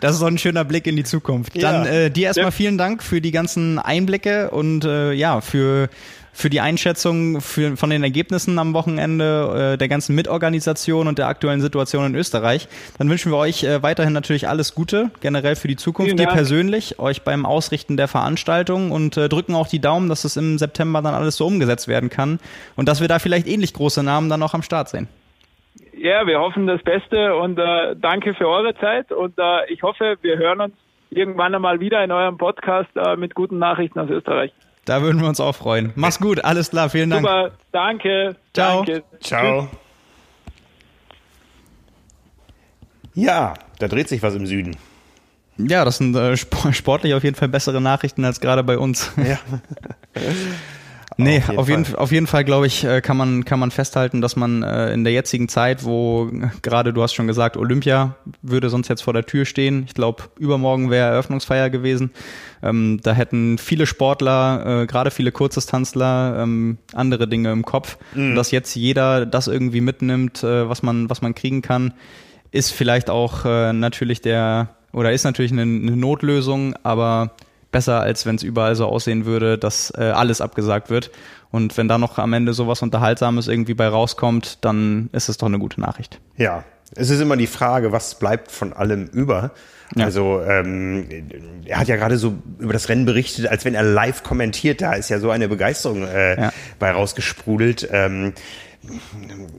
Das ist so ein schöner Blick in die Zukunft. Dann äh, dir erstmal ja. vielen Dank für die ganzen Einblicke und äh, ja, für für die Einschätzung für, von den Ergebnissen am Wochenende, äh, der ganzen Mitorganisation und der aktuellen Situation in Österreich. Dann wünschen wir euch äh, weiterhin natürlich alles Gute, generell für die Zukunft, dir persönlich, euch beim Ausrichten der Veranstaltung und äh, drücken auch die Daumen, dass es im September dann alles so umgesetzt werden kann und dass wir da vielleicht ähnlich große Namen dann noch am Start sehen. Ja, wir hoffen das Beste und äh, danke für eure Zeit und äh, ich hoffe, wir hören uns irgendwann einmal wieder in eurem Podcast äh, mit guten Nachrichten aus Österreich. Da würden wir uns auch freuen. Mach's gut, alles klar, vielen Dank. Super, danke. Ciao. Danke. Ciao. Ja, da dreht sich was im Süden. Ja, das sind äh, sportlich auf jeden Fall bessere Nachrichten als gerade bei uns. Ja. Nee, auf jeden, auf jeden, auf jeden Fall, glaube ich, äh, kann man, kann man festhalten, dass man äh, in der jetzigen Zeit, wo gerade, du hast schon gesagt, Olympia würde sonst jetzt vor der Tür stehen. Ich glaube, übermorgen wäre Eröffnungsfeier gewesen. Ähm, da hätten viele Sportler, äh, gerade viele Kurzdistanzler, ähm, andere Dinge im Kopf. Mhm. Dass jetzt jeder das irgendwie mitnimmt, äh, was man, was man kriegen kann, ist vielleicht auch äh, natürlich der, oder ist natürlich eine, eine Notlösung, aber besser, als wenn es überall so aussehen würde, dass äh, alles abgesagt wird. Und wenn da noch am Ende sowas Unterhaltsames irgendwie bei rauskommt, dann ist es doch eine gute Nachricht. Ja, es ist immer die Frage, was bleibt von allem über. Ja. Also ähm, er hat ja gerade so über das Rennen berichtet, als wenn er live kommentiert. Da ist ja so eine Begeisterung äh, ja. bei rausgesprudelt. Ähm,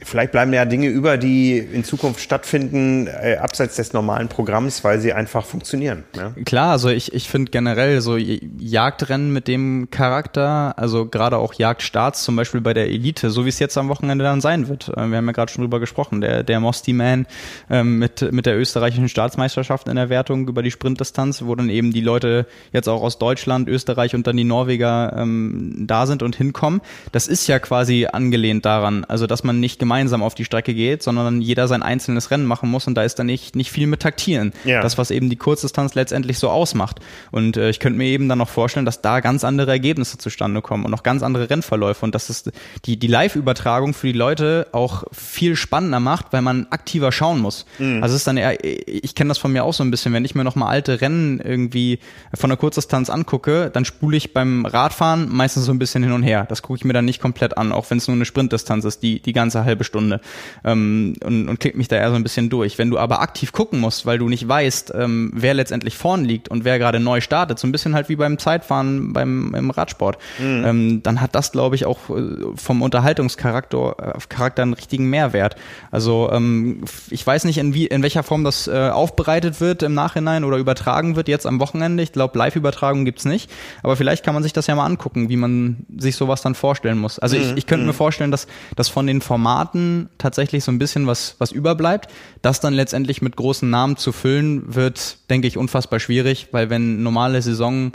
vielleicht bleiben ja Dinge über, die in Zukunft stattfinden, äh, abseits des normalen Programms, weil sie einfach funktionieren. Ja? Klar, also ich, ich finde generell so Jagdrennen mit dem Charakter, also gerade auch Jagdstarts, zum Beispiel bei der Elite, so wie es jetzt am Wochenende dann sein wird. Äh, wir haben ja gerade schon drüber gesprochen, der, der Mosti Man ähm, mit, mit der österreichischen Staatsmeisterschaft in der Wertung über die Sprintdistanz, wo dann eben die Leute jetzt auch aus Deutschland, Österreich und dann die Norweger ähm, da sind und hinkommen. Das ist ja quasi angelehnt daran. Also also, dass man nicht gemeinsam auf die Strecke geht, sondern jeder sein einzelnes Rennen machen muss und da ist dann nicht, nicht viel mit Taktieren. Ja. Das, was eben die Kurzdistanz letztendlich so ausmacht. Und äh, ich könnte mir eben dann noch vorstellen, dass da ganz andere Ergebnisse zustande kommen und noch ganz andere Rennverläufe und dass es die, die Live-Übertragung für die Leute auch viel spannender macht, weil man aktiver schauen muss. Mhm. Also es ist dann eher, ich kenne das von mir auch so ein bisschen, wenn ich mir noch mal alte Rennen irgendwie von der Kurzdistanz angucke, dann spule ich beim Radfahren meistens so ein bisschen hin und her. Das gucke ich mir dann nicht komplett an, auch wenn es nur eine Sprintdistanz ist, die, die ganze halbe Stunde ähm, und, und klickt mich da eher so ein bisschen durch. Wenn du aber aktiv gucken musst, weil du nicht weißt, ähm, wer letztendlich vorn liegt und wer gerade neu startet, so ein bisschen halt wie beim Zeitfahren beim im Radsport, mhm. ähm, dann hat das, glaube ich, auch äh, vom Unterhaltungscharakter äh, Charakter einen richtigen Mehrwert. Also ähm, ich weiß nicht, in, wie, in welcher Form das äh, aufbereitet wird im Nachhinein oder übertragen wird jetzt am Wochenende. Ich glaube, Live-Übertragung gibt's nicht. Aber vielleicht kann man sich das ja mal angucken, wie man sich sowas dann vorstellen muss. Also ich, mhm. ich könnte mir mhm. vorstellen, dass, dass von den Formaten tatsächlich so ein bisschen was, was überbleibt. Das dann letztendlich mit großen Namen zu füllen, wird, denke ich, unfassbar schwierig, weil wenn normale Saison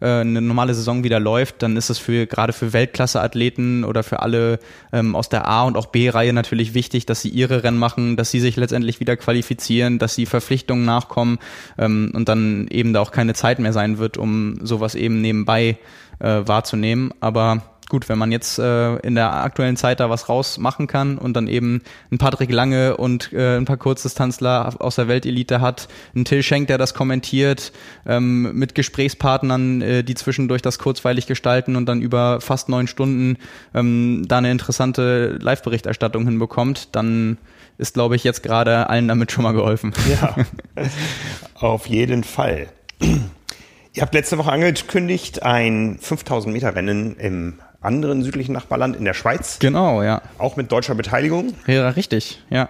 äh, eine normale Saison wieder läuft, dann ist es für gerade für Weltklasse-Athleten oder für alle ähm, aus der A- und auch B-Reihe natürlich wichtig, dass sie ihre Rennen machen, dass sie sich letztendlich wieder qualifizieren, dass sie Verpflichtungen nachkommen ähm, und dann eben da auch keine Zeit mehr sein wird, um sowas eben nebenbei äh, wahrzunehmen. Aber gut, wenn man jetzt äh, in der aktuellen Zeit da was rausmachen kann und dann eben ein Patrick Lange und äh, ein paar Kurzdistanzler aus der Weltelite hat, ein Till Schenk, der das kommentiert, ähm, mit Gesprächspartnern, äh, die zwischendurch das kurzweilig gestalten und dann über fast neun Stunden ähm, da eine interessante Live-Berichterstattung hinbekommt, dann ist, glaube ich, jetzt gerade allen damit schon mal geholfen. Ja, auf jeden Fall. Ihr habt letzte Woche angekündigt, ein 5000 Meter Rennen im anderen südlichen Nachbarland in der Schweiz. Genau, ja. Auch mit deutscher Beteiligung. Ja, richtig, ja.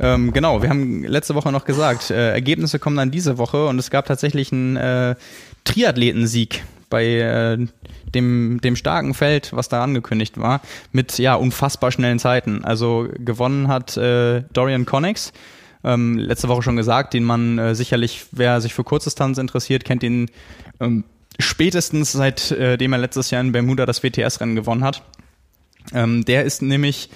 Ähm, genau, wir haben letzte Woche noch gesagt, äh, Ergebnisse kommen dann diese Woche und es gab tatsächlich einen äh, Triathletensieg bei äh, dem, dem starken Feld, was da angekündigt war, mit ja unfassbar schnellen Zeiten. Also gewonnen hat äh, Dorian Connex, ähm, letzte Woche schon gesagt, den man äh, sicherlich, wer sich für Kurzdistanz interessiert, kennt ihn ähm, spätestens seitdem äh, er letztes Jahr in Bermuda das WTS-Rennen gewonnen hat. Ähm, der ist nämlich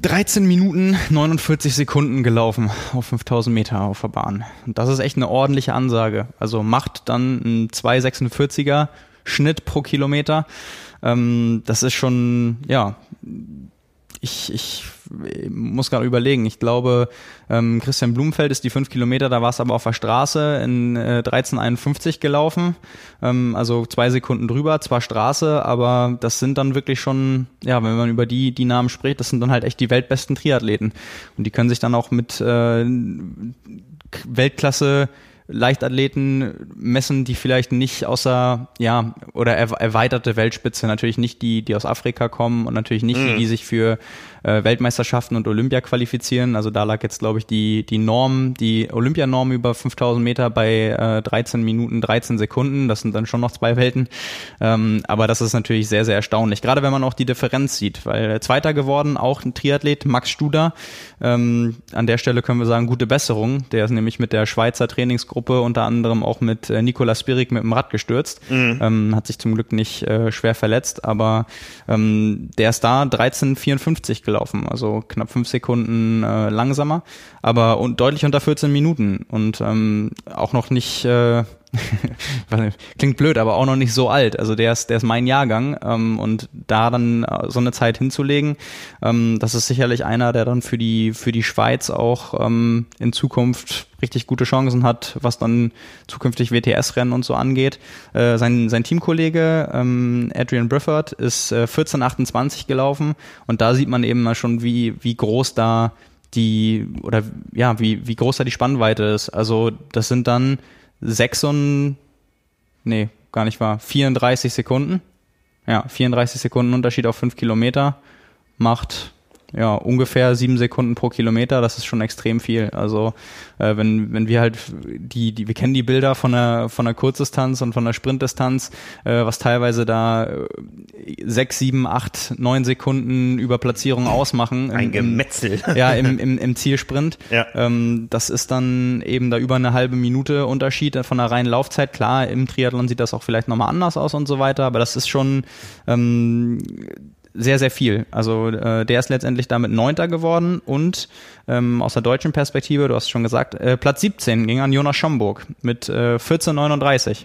13 Minuten 49 Sekunden gelaufen auf 5000 Meter auf der Bahn. Und das ist echt eine ordentliche Ansage. Also macht dann ein 2,46er Schnitt pro Kilometer. Ähm, das ist schon, ja, ich, ich muss gerade überlegen. Ich glaube, ähm, Christian Blumenfeld ist die fünf Kilometer, da war es aber auf der Straße in äh, 13,51 gelaufen. Ähm, also zwei Sekunden drüber, zwar Straße, aber das sind dann wirklich schon, ja, wenn man über die, die Namen spricht, das sind dann halt echt die weltbesten Triathleten. Und die können sich dann auch mit äh, Weltklasse Leichtathleten messen, die vielleicht nicht außer, ja, oder erweiterte Weltspitze, natürlich nicht die, die aus Afrika kommen und natürlich nicht die, mhm. die sich für äh, Weltmeisterschaften und Olympia qualifizieren. Also da lag jetzt, glaube ich, die, die Norm, die Olympianorm über 5000 Meter bei äh, 13 Minuten, 13 Sekunden. Das sind dann schon noch zwei Welten. Ähm, aber das ist natürlich sehr, sehr erstaunlich. Gerade wenn man auch die Differenz sieht, weil Zweiter geworden, auch ein Triathlet, Max Studer. Ähm, an der Stelle können wir sagen, gute Besserung. Der ist nämlich mit der Schweizer Trainingsgruppe unter anderem auch mit äh, Nicolas Spirik mit dem Rad gestürzt. Mhm. Ähm, hat sich zum Glück nicht äh, schwer verletzt, aber ähm, der ist da 13,54 gelaufen, also knapp fünf Sekunden äh, langsamer, aber und deutlich unter 14 Minuten. Und ähm, auch noch nicht äh, klingt blöd, aber auch noch nicht so alt. Also der ist, der ist mein Jahrgang ähm, und da dann äh, so eine Zeit hinzulegen, ähm, das ist sicherlich einer, der dann für die für die Schweiz auch ähm, in Zukunft richtig gute Chancen hat, was dann zukünftig WTS-Rennen und so angeht. Äh, sein, sein Teamkollege ähm, Adrian Brifford ist äh, 14,28 gelaufen und da sieht man eben mal schon, wie, wie groß da die oder ja, wie, wie groß da die Spannweite ist. Also das sind dann 6 und, nee, gar nicht wahr, 34 Sekunden. Ja, 34 Sekunden Unterschied auf 5 Kilometer macht ja, ungefähr sieben Sekunden pro Kilometer, das ist schon extrem viel. Also äh, wenn, wenn wir halt die, die, wir kennen die Bilder von der von der Kurzdistanz und von der Sprintdistanz, äh, was teilweise da äh, sechs, sieben, acht, neun Sekunden über Platzierung ausmachen. Im, Ein Gemetzel. Im, ja, im, im, im Zielsprint. Ja. Ähm, das ist dann eben da über eine halbe Minute Unterschied von der reinen Laufzeit. Klar, im Triathlon sieht das auch vielleicht nochmal anders aus und so weiter, aber das ist schon ähm, sehr, sehr viel. Also äh, der ist letztendlich damit Neunter geworden und ähm, aus der deutschen Perspektive, du hast schon gesagt, äh, Platz 17 ging an Jonas Schomburg mit äh, 14,39.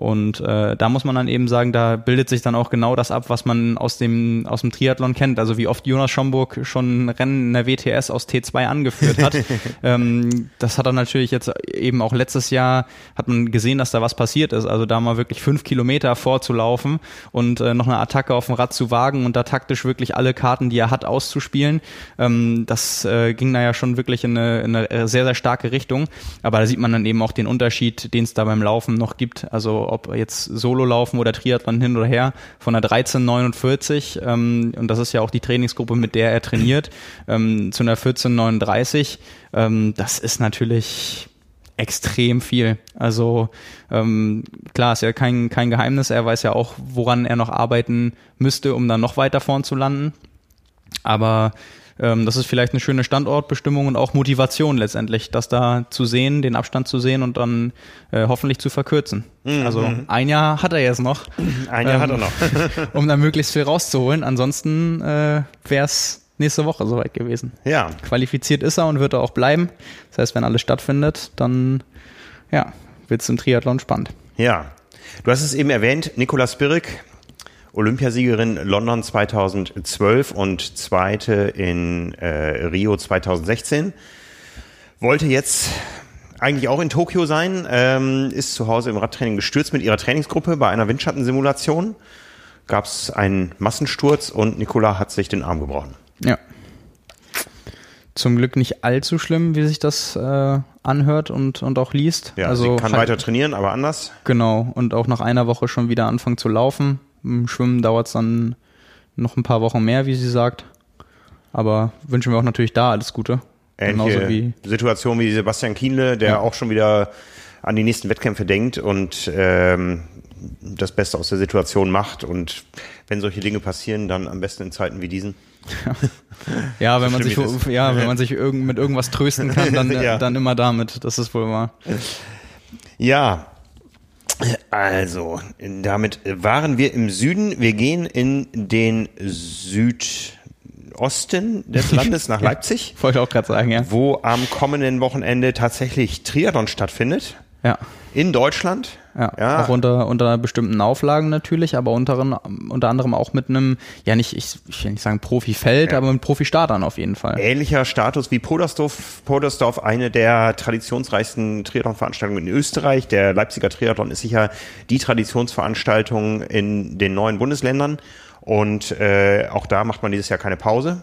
Und äh, da muss man dann eben sagen, da bildet sich dann auch genau das ab, was man aus dem, aus dem Triathlon kennt. Also wie oft Jonas Schomburg schon Rennen in der WTS aus T2 angeführt hat. ähm, das hat er natürlich jetzt eben auch letztes Jahr, hat man gesehen, dass da was passiert ist. Also da mal wirklich fünf Kilometer vorzulaufen und äh, noch eine Attacke auf dem Rad zu wagen und da taktisch wirklich alle Karten, die er hat, auszuspielen. Ähm, das äh, ging da ja schon wirklich in eine, in eine sehr, sehr starke Richtung. Aber da sieht man dann eben auch den Unterschied, den es da beim Laufen noch gibt. Also ob jetzt Solo laufen oder Triathlon hin oder her, von einer 1349, ähm, und das ist ja auch die Trainingsgruppe, mit der er trainiert, ähm, zu einer 1439, ähm, das ist natürlich extrem viel. Also ähm, klar, ist ja kein, kein Geheimnis, er weiß ja auch, woran er noch arbeiten müsste, um dann noch weiter vorn zu landen. Aber ähm, das ist vielleicht eine schöne Standortbestimmung und auch Motivation letztendlich, das da zu sehen, den Abstand zu sehen und dann äh, hoffentlich zu verkürzen. Mhm. Also ein Jahr hat er jetzt noch. Ein Jahr ähm, hat er noch. um da möglichst viel rauszuholen. Ansonsten äh, wäre es nächste Woche soweit gewesen. Ja. Qualifiziert ist er und wird er auch bleiben. Das heißt, wenn alles stattfindet, dann ja, wird es im Triathlon spannend. Ja. Du hast es eben erwähnt, Nikolas Spirik, Olympiasiegerin London 2012 und zweite in äh, Rio 2016. Wollte jetzt eigentlich auch in Tokio sein, ähm, ist zu Hause im Radtraining gestürzt mit ihrer Trainingsgruppe bei einer Windschattensimulation. Gab es einen Massensturz und Nicola hat sich den Arm gebrochen. Ja. Zum Glück nicht allzu schlimm, wie sich das äh, anhört und, und auch liest. Ja, also sie kann halt, weiter trainieren, aber anders. Genau, und auch nach einer Woche schon wieder anfangen zu laufen. Im Schwimmen dauert es dann noch ein paar Wochen mehr, wie sie sagt. Aber wünschen wir auch natürlich da alles Gute. Ähnliche wie Situation wie Sebastian Kienle, der ja. auch schon wieder an die nächsten Wettkämpfe denkt und ähm, das Beste aus der Situation macht. Und wenn solche Dinge passieren, dann am besten in Zeiten wie diesen. ja, wenn man sich, ja, wenn man sich irgend, mit irgendwas trösten kann, dann, ja. dann immer damit. Das ist wohl wahr. Ja, also, damit waren wir im Süden. Wir gehen in den Südosten des Landes nach Leipzig. Wollte auch gerade sagen, ja. Wo am kommenden Wochenende tatsächlich Triathlon stattfindet. Ja. In Deutschland. Ja, ja, auch unter, unter bestimmten Auflagen natürlich, aber unter, unter anderem auch mit einem, ja nicht, ich, ich will nicht sagen Profifeld, ja. aber mit Profi-Startern auf jeden Fall. Ähnlicher Status wie Podersdorf. Podersdorf, eine der traditionsreichsten Triathlon-Veranstaltungen in Österreich. Der Leipziger Triathlon ist sicher die Traditionsveranstaltung in den neuen Bundesländern. Und äh, auch da macht man dieses Jahr keine Pause.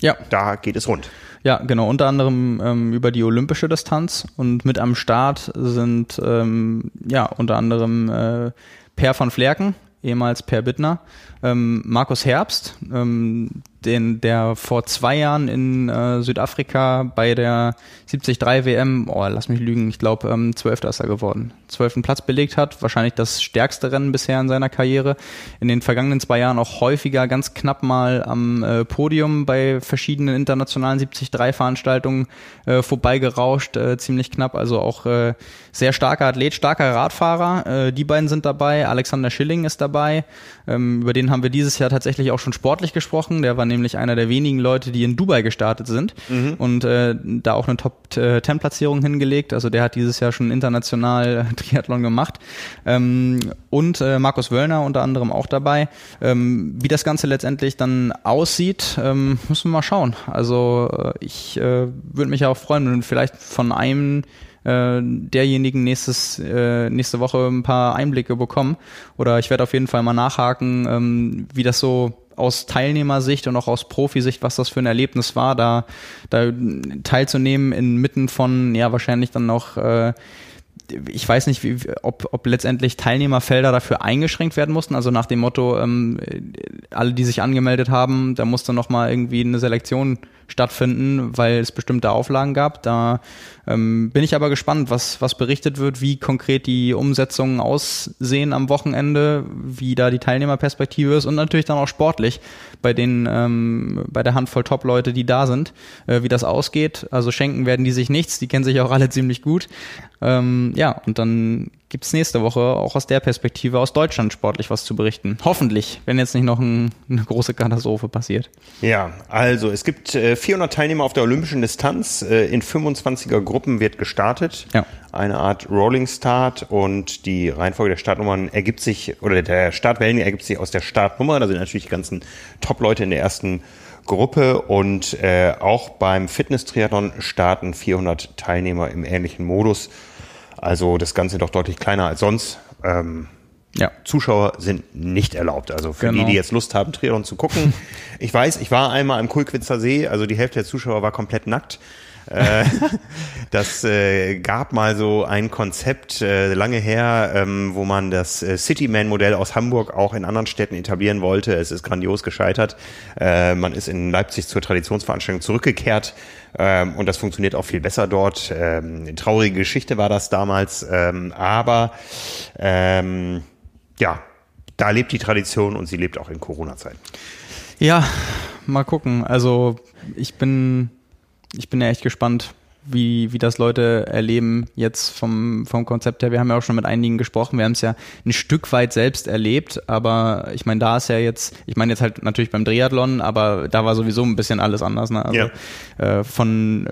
Ja. Da geht es rund. Ja, genau, unter anderem ähm, über die olympische Distanz. Und mit am Start sind ähm, ja unter anderem äh, Per von Flerken, ehemals Per Bittner, ähm, Markus Herbst, ähm, den, der vor zwei Jahren in äh, Südafrika bei der 73 WM, oh, lass mich lügen, ich glaube, ähm, 12. ist er geworden. Zwölften Platz belegt hat, wahrscheinlich das stärkste Rennen bisher in seiner Karriere. In den vergangenen zwei Jahren auch häufiger ganz knapp mal am äh, Podium bei verschiedenen internationalen 73 Veranstaltungen äh, vorbeigerauscht, äh, ziemlich knapp. Also auch äh, sehr starker Athlet, starker Radfahrer. Äh, die beiden sind dabei. Alexander Schilling ist dabei. Ähm, über den haben wir dieses Jahr tatsächlich auch schon sportlich gesprochen. Der war nämlich einer der wenigen Leute, die in Dubai gestartet sind mhm. und äh, da auch eine Top-10-Platzierung hingelegt. Also der hat dieses Jahr schon international Triathlon gemacht. Ähm, und äh, Markus Wöllner unter anderem auch dabei. Ähm, wie das Ganze letztendlich dann aussieht, ähm, müssen wir mal schauen. Also äh, ich äh, würde mich auch freuen, wenn vielleicht von einem äh, derjenigen nächstes, äh, nächste Woche ein paar Einblicke bekommen. Oder ich werde auf jeden Fall mal nachhaken, ähm, wie das so aus Teilnehmersicht und auch aus Profisicht, was das für ein Erlebnis war, da, da teilzunehmen inmitten von, ja, wahrscheinlich dann noch äh, ich weiß nicht, wie, ob, ob letztendlich Teilnehmerfelder dafür eingeschränkt werden mussten. Also nach dem Motto, ähm, alle, die sich angemeldet haben, da musste noch mal irgendwie eine Selektion stattfinden, weil es bestimmte Auflagen gab. Da ähm, bin ich aber gespannt, was, was berichtet wird, wie konkret die Umsetzungen aussehen am Wochenende, wie da die Teilnehmerperspektive ist und natürlich dann auch sportlich bei den, ähm, bei der Handvoll Top-Leute, die da sind, äh, wie das ausgeht. Also schenken werden die sich nichts, die kennen sich auch alle ziemlich gut. Ähm, ja, und dann gibt es nächste Woche auch aus der Perspektive aus Deutschland sportlich was zu berichten. Hoffentlich, wenn jetzt nicht noch ein, eine große Katastrophe passiert. Ja, also es gibt äh, 400 Teilnehmer auf der olympischen Distanz. Äh, in 25er Gruppen wird gestartet. Ja. Eine Art Rolling Start und die Reihenfolge der Startnummern ergibt sich, oder der Startwellen ergibt sich aus der Startnummer. Da sind natürlich die ganzen Top-Leute in der ersten Gruppe und äh, auch beim Fitness-Triathlon starten 400 Teilnehmer im ähnlichen Modus. Also das Ganze doch deutlich kleiner als sonst. Ähm, ja. Zuschauer sind nicht erlaubt. Also für genau. die, die jetzt Lust haben, Triathlon zu gucken. Ich weiß, ich war einmal am Kulkwitzer See, also die Hälfte der Zuschauer war komplett nackt. Äh, das äh, gab mal so ein Konzept äh, lange her, ähm, wo man das äh, Cityman-Modell aus Hamburg auch in anderen Städten etablieren wollte. Es ist grandios gescheitert. Äh, man ist in Leipzig zur Traditionsveranstaltung zurückgekehrt ähm, und das funktioniert auch viel besser dort. Ähm, eine traurige Geschichte war das damals, ähm, aber ähm, ja, da lebt die Tradition und sie lebt auch in Corona-Zeiten. Ja, mal gucken. Also ich bin ich bin ja echt gespannt, wie, wie das Leute erleben jetzt vom, vom Konzept her. Wir haben ja auch schon mit einigen gesprochen. Wir haben es ja ein Stück weit selbst erlebt, aber ich meine, da ist ja jetzt, ich meine jetzt halt natürlich beim Triathlon, aber da war sowieso ein bisschen alles anders. Ne? Also ja. äh, von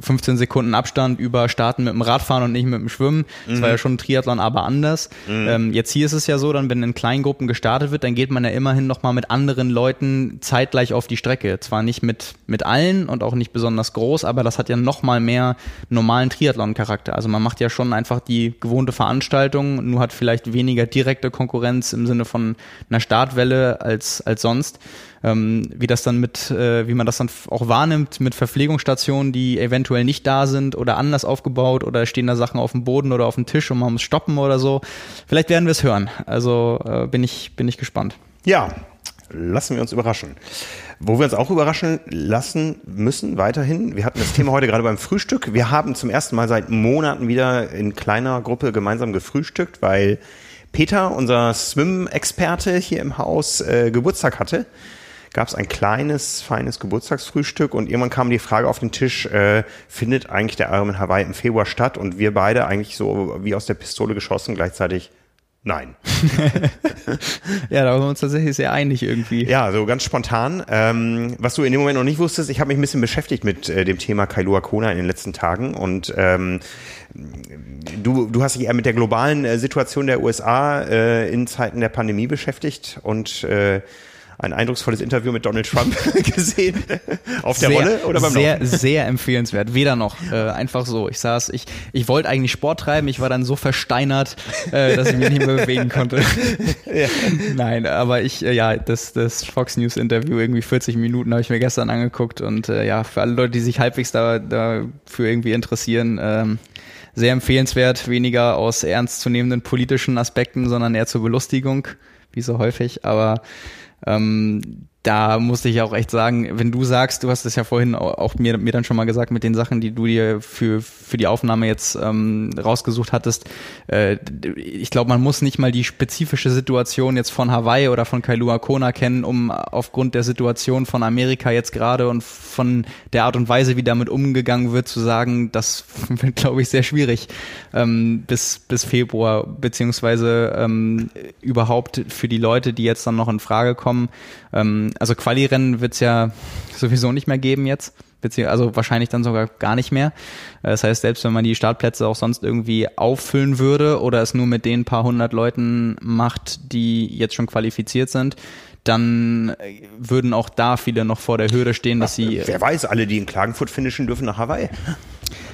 15 äh, Sekunden Abstand über starten mit dem Radfahren und nicht mit dem Schwimmen. Das mhm. war ja schon ein Triathlon, aber anders. Mhm. Ähm, jetzt hier ist es ja so, dann wenn in kleinen Gruppen gestartet wird, dann geht man ja immerhin nochmal mit anderen Leuten zeitgleich auf die Strecke. Zwar nicht mit, mit allen und auch nicht besonders groß, aber das hat ja nochmal mehr mehr normalen Triathlon-Charakter. Also man macht ja schon einfach die gewohnte Veranstaltung, nur hat vielleicht weniger direkte Konkurrenz im Sinne von einer Startwelle als, als sonst. Ähm, wie das dann mit, äh, wie man das dann auch wahrnimmt mit Verpflegungsstationen, die eventuell nicht da sind oder anders aufgebaut oder stehen da Sachen auf dem Boden oder auf dem Tisch und man muss stoppen oder so. Vielleicht werden wir es hören. Also äh, bin ich, bin ich gespannt. Ja, lassen wir uns überraschen. Wo wir uns auch überraschen lassen müssen, weiterhin. Wir hatten das Thema heute gerade beim Frühstück. Wir haben zum ersten Mal seit Monaten wieder in kleiner Gruppe gemeinsam gefrühstückt, weil Peter, unser Swim-Experte hier im Haus, äh, Geburtstag hatte. Gab es ein kleines, feines Geburtstagsfrühstück und irgendwann kam die Frage auf den Tisch, äh, findet eigentlich der Ironman Hawaii im Februar statt? Und wir beide eigentlich so wie aus der Pistole geschossen gleichzeitig Nein. ja, da waren wir uns tatsächlich sehr einig irgendwie. Ja, so ganz spontan. Ähm, was du in dem Moment noch nicht wusstest, ich habe mich ein bisschen beschäftigt mit äh, dem Thema Kailua Kona in den letzten Tagen und ähm, du, du hast dich eher mit der globalen äh, Situation der USA äh, in Zeiten der Pandemie beschäftigt und äh, ein eindrucksvolles Interview mit Donald Trump gesehen auf der sehr, Rolle oder beim Sehr, Laufen? sehr empfehlenswert. Weder noch. Äh, einfach so. Ich saß, ich, ich wollte eigentlich Sport treiben, ich war dann so versteinert, äh, dass ich mich nicht mehr bewegen konnte. ja. Nein, aber ich, äh, ja, das, das Fox News Interview, irgendwie 40 Minuten habe ich mir gestern angeguckt und äh, ja, für alle Leute, die sich halbwegs da, dafür irgendwie interessieren, ähm, sehr empfehlenswert, weniger aus ernstzunehmenden politischen Aspekten, sondern eher zur Belustigung, wie so häufig. Aber ähm, da musste ich auch echt sagen, wenn du sagst, du hast es ja vorhin auch mir, mir dann schon mal gesagt mit den Sachen, die du dir für, für die Aufnahme jetzt ähm, rausgesucht hattest, äh, ich glaube, man muss nicht mal die spezifische Situation jetzt von Hawaii oder von Kailua Kona kennen, um aufgrund der Situation von Amerika jetzt gerade und von der Art und Weise, wie damit umgegangen wird, zu sagen, das wird, glaube ich, sehr schwierig ähm, bis, bis Februar, beziehungsweise ähm, überhaupt für die Leute, die jetzt dann noch in Frage kommen, ähm, also Quali-Rennen wird es ja sowieso nicht mehr geben jetzt, also wahrscheinlich dann sogar gar nicht mehr. Äh, das heißt, selbst wenn man die Startplätze auch sonst irgendwie auffüllen würde oder es nur mit den paar hundert Leuten macht, die jetzt schon qualifiziert sind, dann würden auch da viele noch vor der Hürde stehen, dass sie. Wer weiß, alle, die in Klagenfurt finishen, dürfen nach Hawaii.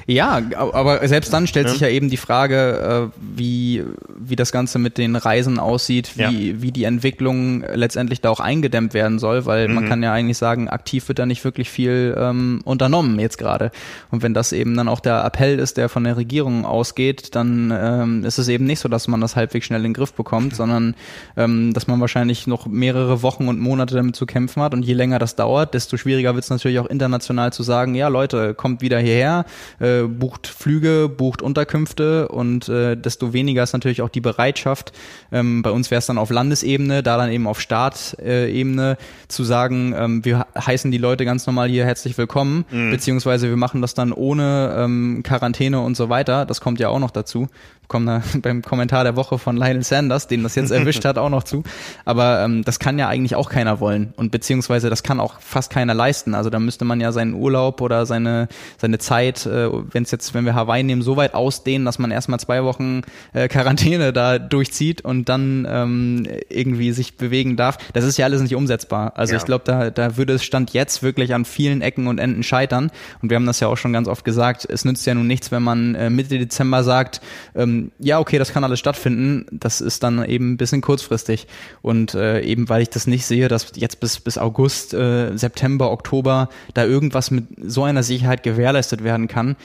Ja, aber selbst dann stellt ja. sich ja eben die Frage, äh, wie, wie das Ganze mit den Reisen aussieht, wie, ja. wie die Entwicklung letztendlich da auch eingedämmt werden soll, weil mhm. man kann ja eigentlich sagen, aktiv wird da nicht wirklich viel ähm, unternommen jetzt gerade. Und wenn das eben dann auch der Appell ist, der von der Regierung ausgeht, dann ähm, ist es eben nicht so, dass man das halbwegs schnell in den Griff bekommt, sondern ähm, dass man wahrscheinlich noch mehrere Wochen und Monate damit zu kämpfen hat. Und je länger das dauert, desto schwieriger wird es natürlich auch international zu sagen, ja Leute, kommt wieder hierher, äh, äh, bucht Flüge, bucht Unterkünfte und äh, desto weniger ist natürlich auch die Bereitschaft. Ähm, bei uns wäre es dann auf Landesebene, da dann eben auf Startebene zu sagen, ähm, wir heißen die Leute ganz normal hier herzlich willkommen, mhm. beziehungsweise wir machen das dann ohne ähm, Quarantäne und so weiter. Das kommt ja auch noch dazu kommen da beim Kommentar der Woche von Lionel Sanders, den das jetzt erwischt hat, auch noch zu. Aber ähm, das kann ja eigentlich auch keiner wollen und beziehungsweise das kann auch fast keiner leisten. Also da müsste man ja seinen Urlaub oder seine seine Zeit, äh, wenn es jetzt, wenn wir Hawaii nehmen, so weit ausdehnen, dass man erstmal zwei Wochen äh, Quarantäne da durchzieht und dann ähm, irgendwie sich bewegen darf. Das ist ja alles nicht umsetzbar. Also ja. ich glaube, da da würde es stand jetzt wirklich an vielen Ecken und Enden scheitern. Und wir haben das ja auch schon ganz oft gesagt. Es nützt ja nun nichts, wenn man äh, Mitte Dezember sagt, ähm, ja, okay, das kann alles stattfinden. Das ist dann eben ein bisschen kurzfristig. Und äh, eben weil ich das nicht sehe, dass jetzt bis, bis August, äh, September, Oktober da irgendwas mit so einer Sicherheit gewährleistet werden kann,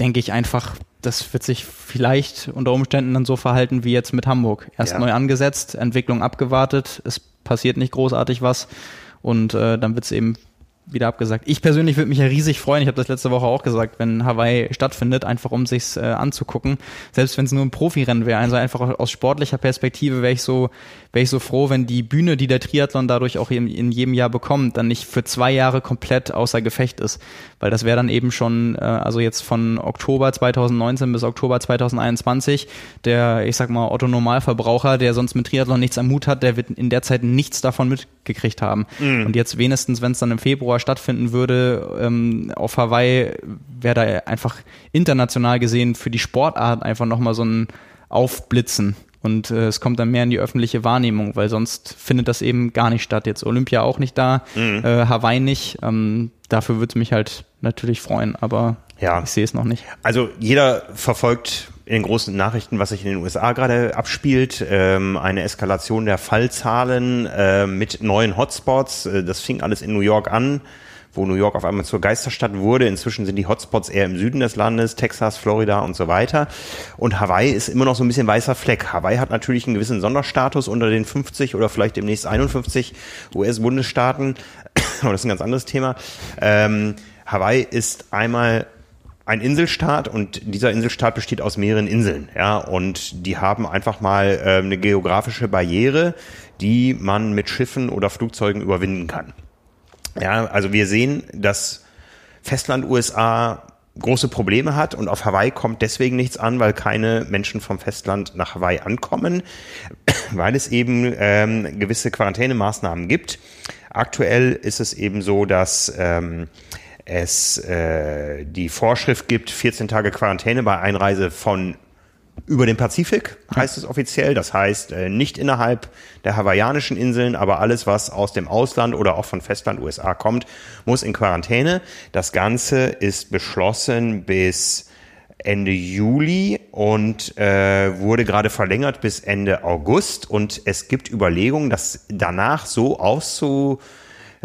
denke ich einfach, das wird sich vielleicht unter Umständen dann so verhalten wie jetzt mit Hamburg. Erst ja. neu angesetzt, Entwicklung abgewartet, es passiert nicht großartig was und äh, dann wird es eben wieder abgesagt. Ich persönlich würde mich ja riesig freuen, ich habe das letzte Woche auch gesagt, wenn Hawaii stattfindet, einfach um sich's äh, anzugucken. Selbst wenn es nur ein Profirennen wäre, also einfach aus sportlicher Perspektive wäre ich so wäre ich so froh, wenn die Bühne, die der Triathlon dadurch auch in, in jedem Jahr bekommt, dann nicht für zwei Jahre komplett außer Gefecht ist. Weil das wäre dann eben schon, äh, also jetzt von Oktober 2019 bis Oktober 2021, der, ich sag mal, Otto Normalverbraucher, der sonst mit Triathlon nichts am Hut hat, der wird in der Zeit nichts davon mitgekriegt haben. Mhm. Und jetzt wenigstens, wenn es dann im Februar stattfinden würde, ähm, auf Hawaii, wäre da einfach international gesehen für die Sportart einfach nochmal so ein Aufblitzen. Und äh, es kommt dann mehr in die öffentliche Wahrnehmung, weil sonst findet das eben gar nicht statt. Jetzt Olympia auch nicht da, mhm. äh, Hawaii nicht. Ähm, dafür würde es mich halt natürlich freuen, aber ja. ich sehe es noch nicht. Also jeder verfolgt in den großen Nachrichten, was sich in den USA gerade abspielt, ähm, eine Eskalation der Fallzahlen äh, mit neuen Hotspots. Äh, das fing alles in New York an wo New York auf einmal zur Geisterstadt wurde. Inzwischen sind die Hotspots eher im Süden des Landes, Texas, Florida und so weiter. Und Hawaii ist immer noch so ein bisschen weißer Fleck. Hawaii hat natürlich einen gewissen Sonderstatus unter den 50 oder vielleicht demnächst 51 US-Bundesstaaten. Aber das ist ein ganz anderes Thema. Ähm, Hawaii ist einmal ein Inselstaat und dieser Inselstaat besteht aus mehreren Inseln, ja, und die haben einfach mal äh, eine geografische Barriere, die man mit Schiffen oder Flugzeugen überwinden kann. Ja, also wir sehen, dass Festland USA große Probleme hat und auf Hawaii kommt deswegen nichts an, weil keine Menschen vom Festland nach Hawaii ankommen, weil es eben ähm, gewisse Quarantänemaßnahmen gibt. Aktuell ist es eben so, dass ähm, es äh, die Vorschrift gibt, 14 Tage Quarantäne bei Einreise von über den Pazifik heißt es offiziell. Das heißt äh, nicht innerhalb der hawaiianischen Inseln, aber alles, was aus dem Ausland oder auch von Festland USA kommt, muss in Quarantäne. Das Ganze ist beschlossen bis Ende Juli und äh, wurde gerade verlängert bis Ende August. Und es gibt Überlegungen, das danach so auszu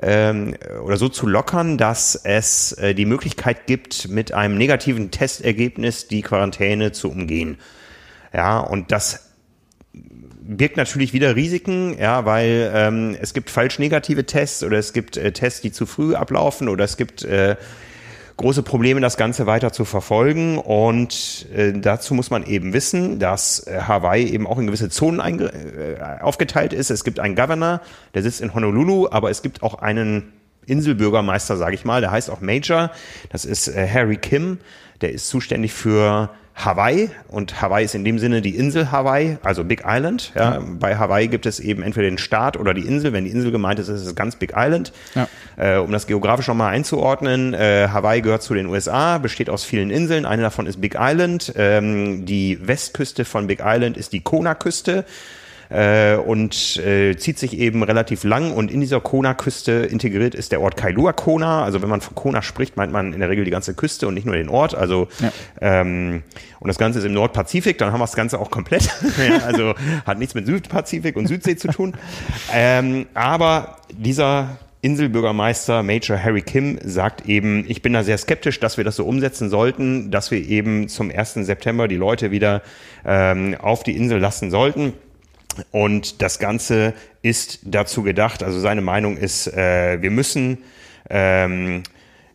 ähm, oder so zu lockern, dass es äh, die Möglichkeit gibt, mit einem negativen Testergebnis die Quarantäne zu umgehen. Ja, und das birgt natürlich wieder Risiken, ja, weil ähm, es gibt falsch negative Tests oder es gibt äh, Tests, die zu früh ablaufen oder es gibt äh, große Probleme, das Ganze weiter zu verfolgen. Und äh, dazu muss man eben wissen, dass äh, Hawaii eben auch in gewisse Zonen äh, aufgeteilt ist. Es gibt einen Governor, der sitzt in Honolulu, aber es gibt auch einen Inselbürgermeister, sage ich mal, der heißt auch Major. Das ist äh, Harry Kim. Der ist zuständig für Hawaii und Hawaii ist in dem Sinne die Insel Hawaii, also Big Island. Ja. Mhm. Bei Hawaii gibt es eben entweder den Staat oder die Insel. Wenn die Insel gemeint ist, ist es ganz Big Island. Ja. Äh, um das geografisch nochmal einzuordnen, äh, Hawaii gehört zu den USA, besteht aus vielen Inseln. Eine davon ist Big Island. Ähm, die Westküste von Big Island ist die Kona-Küste äh, und äh, zieht sich eben relativ lang und in dieser Kona-Küste integriert ist der Ort Kailua Kona. Also wenn man von Kona spricht, meint man in der Regel die ganze Küste und nicht nur den Ort. Also ja. ähm, und das Ganze ist im Nordpazifik, dann haben wir das Ganze auch komplett. also hat nichts mit Südpazifik und Südsee zu tun. Ähm, aber dieser Inselbürgermeister Major Harry Kim sagt eben, ich bin da sehr skeptisch, dass wir das so umsetzen sollten, dass wir eben zum 1. September die Leute wieder ähm, auf die Insel lassen sollten. Und das Ganze ist dazu gedacht, also seine Meinung ist, äh, wir müssen ähm,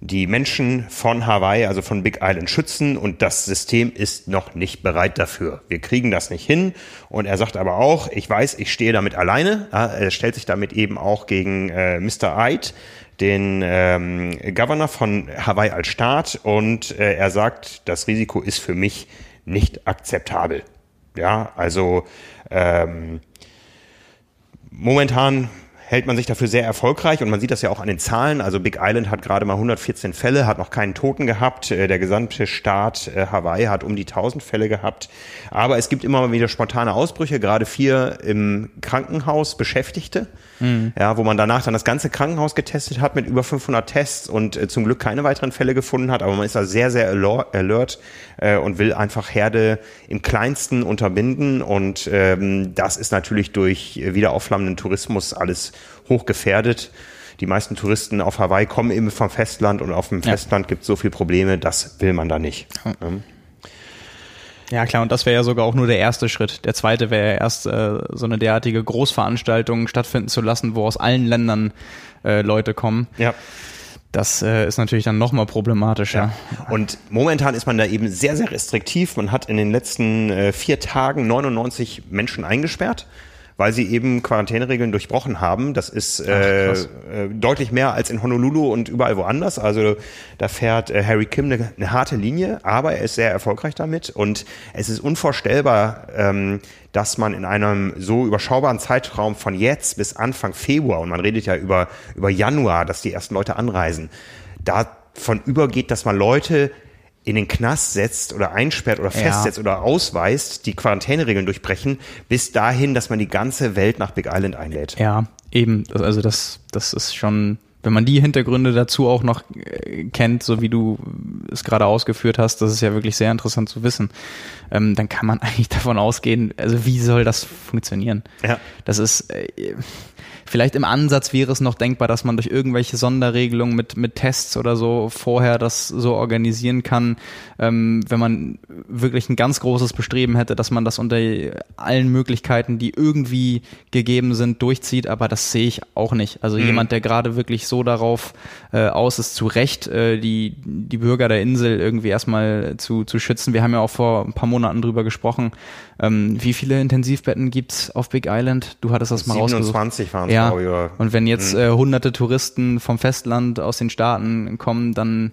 die Menschen von Hawaii, also von Big Island schützen und das System ist noch nicht bereit dafür. Wir kriegen das nicht hin und er sagt aber auch, ich weiß, ich stehe damit alleine. Er stellt sich damit eben auch gegen äh, Mr. Eid, den ähm, Governor von Hawaii als Staat und äh, er sagt, das Risiko ist für mich nicht akzeptabel. Ja, also ähm, momentan hält man sich dafür sehr erfolgreich und man sieht das ja auch an den Zahlen. Also Big Island hat gerade mal 114 Fälle, hat noch keinen Toten gehabt. Äh, der gesamte Staat äh, Hawaii hat um die 1000 Fälle gehabt. Aber es gibt immer wieder spontane Ausbrüche, gerade vier im Krankenhaus Beschäftigte, mhm. ja, wo man danach dann das ganze Krankenhaus getestet hat mit über 500 Tests und äh, zum Glück keine weiteren Fälle gefunden hat. Aber man ist da sehr, sehr alert äh, und will einfach Herde im kleinsten unterbinden. Und ähm, das ist natürlich durch wiederaufflammenden Tourismus alles hochgefährdet. Die meisten Touristen auf Hawaii kommen eben vom Festland und auf dem ja. Festland gibt es so viele Probleme, das will man da nicht. Ja. Ja klar, und das wäre ja sogar auch nur der erste Schritt. Der zweite wäre ja erst äh, so eine derartige Großveranstaltung stattfinden zu lassen, wo aus allen Ländern äh, Leute kommen. Ja. Das äh, ist natürlich dann nochmal problematischer. Ja. Und momentan ist man da eben sehr, sehr restriktiv. Man hat in den letzten äh, vier Tagen 99 Menschen eingesperrt weil sie eben Quarantäneregeln durchbrochen haben. Das ist äh, Ach, äh, deutlich mehr als in Honolulu und überall woanders. Also da fährt äh, Harry Kim eine, eine, harte Linie, aber er ist sehr erfolgreich damit und es ist unvorstellbar, ähm, dass man in einem so überschaubaren Zeitraum von jetzt bis Anfang Februar, und man redet ja über, über Januar, dass die ersten Leute anreisen, davon übergeht, dass man Leute in den Knast setzt oder einsperrt oder festsetzt ja. oder ausweist, die Quarantäneregeln durchbrechen, bis dahin, dass man die ganze Welt nach Big Island einlädt. Ja, eben. Also das, das ist schon, wenn man die Hintergründe dazu auch noch äh, kennt, so wie du es gerade ausgeführt hast, das ist ja wirklich sehr interessant zu wissen, ähm, dann kann man eigentlich davon ausgehen, also wie soll das funktionieren? Ja. Das ist, äh, Vielleicht im Ansatz wäre es noch denkbar, dass man durch irgendwelche Sonderregelungen mit, mit Tests oder so vorher das so organisieren kann, ähm, wenn man wirklich ein ganz großes Bestreben hätte, dass man das unter allen Möglichkeiten, die irgendwie gegeben sind, durchzieht. Aber das sehe ich auch nicht. Also mhm. jemand, der gerade wirklich so darauf äh, aus ist, zu Recht äh, die, die Bürger der Insel irgendwie erstmal zu, zu schützen. Wir haben ja auch vor ein paar Monaten drüber gesprochen, ähm, wie viele Intensivbetten gibt's auf Big Island? Du hattest das mal 27 waren es, ja. ich. Und wenn jetzt mhm. äh, hunderte Touristen vom Festland aus den Staaten kommen, dann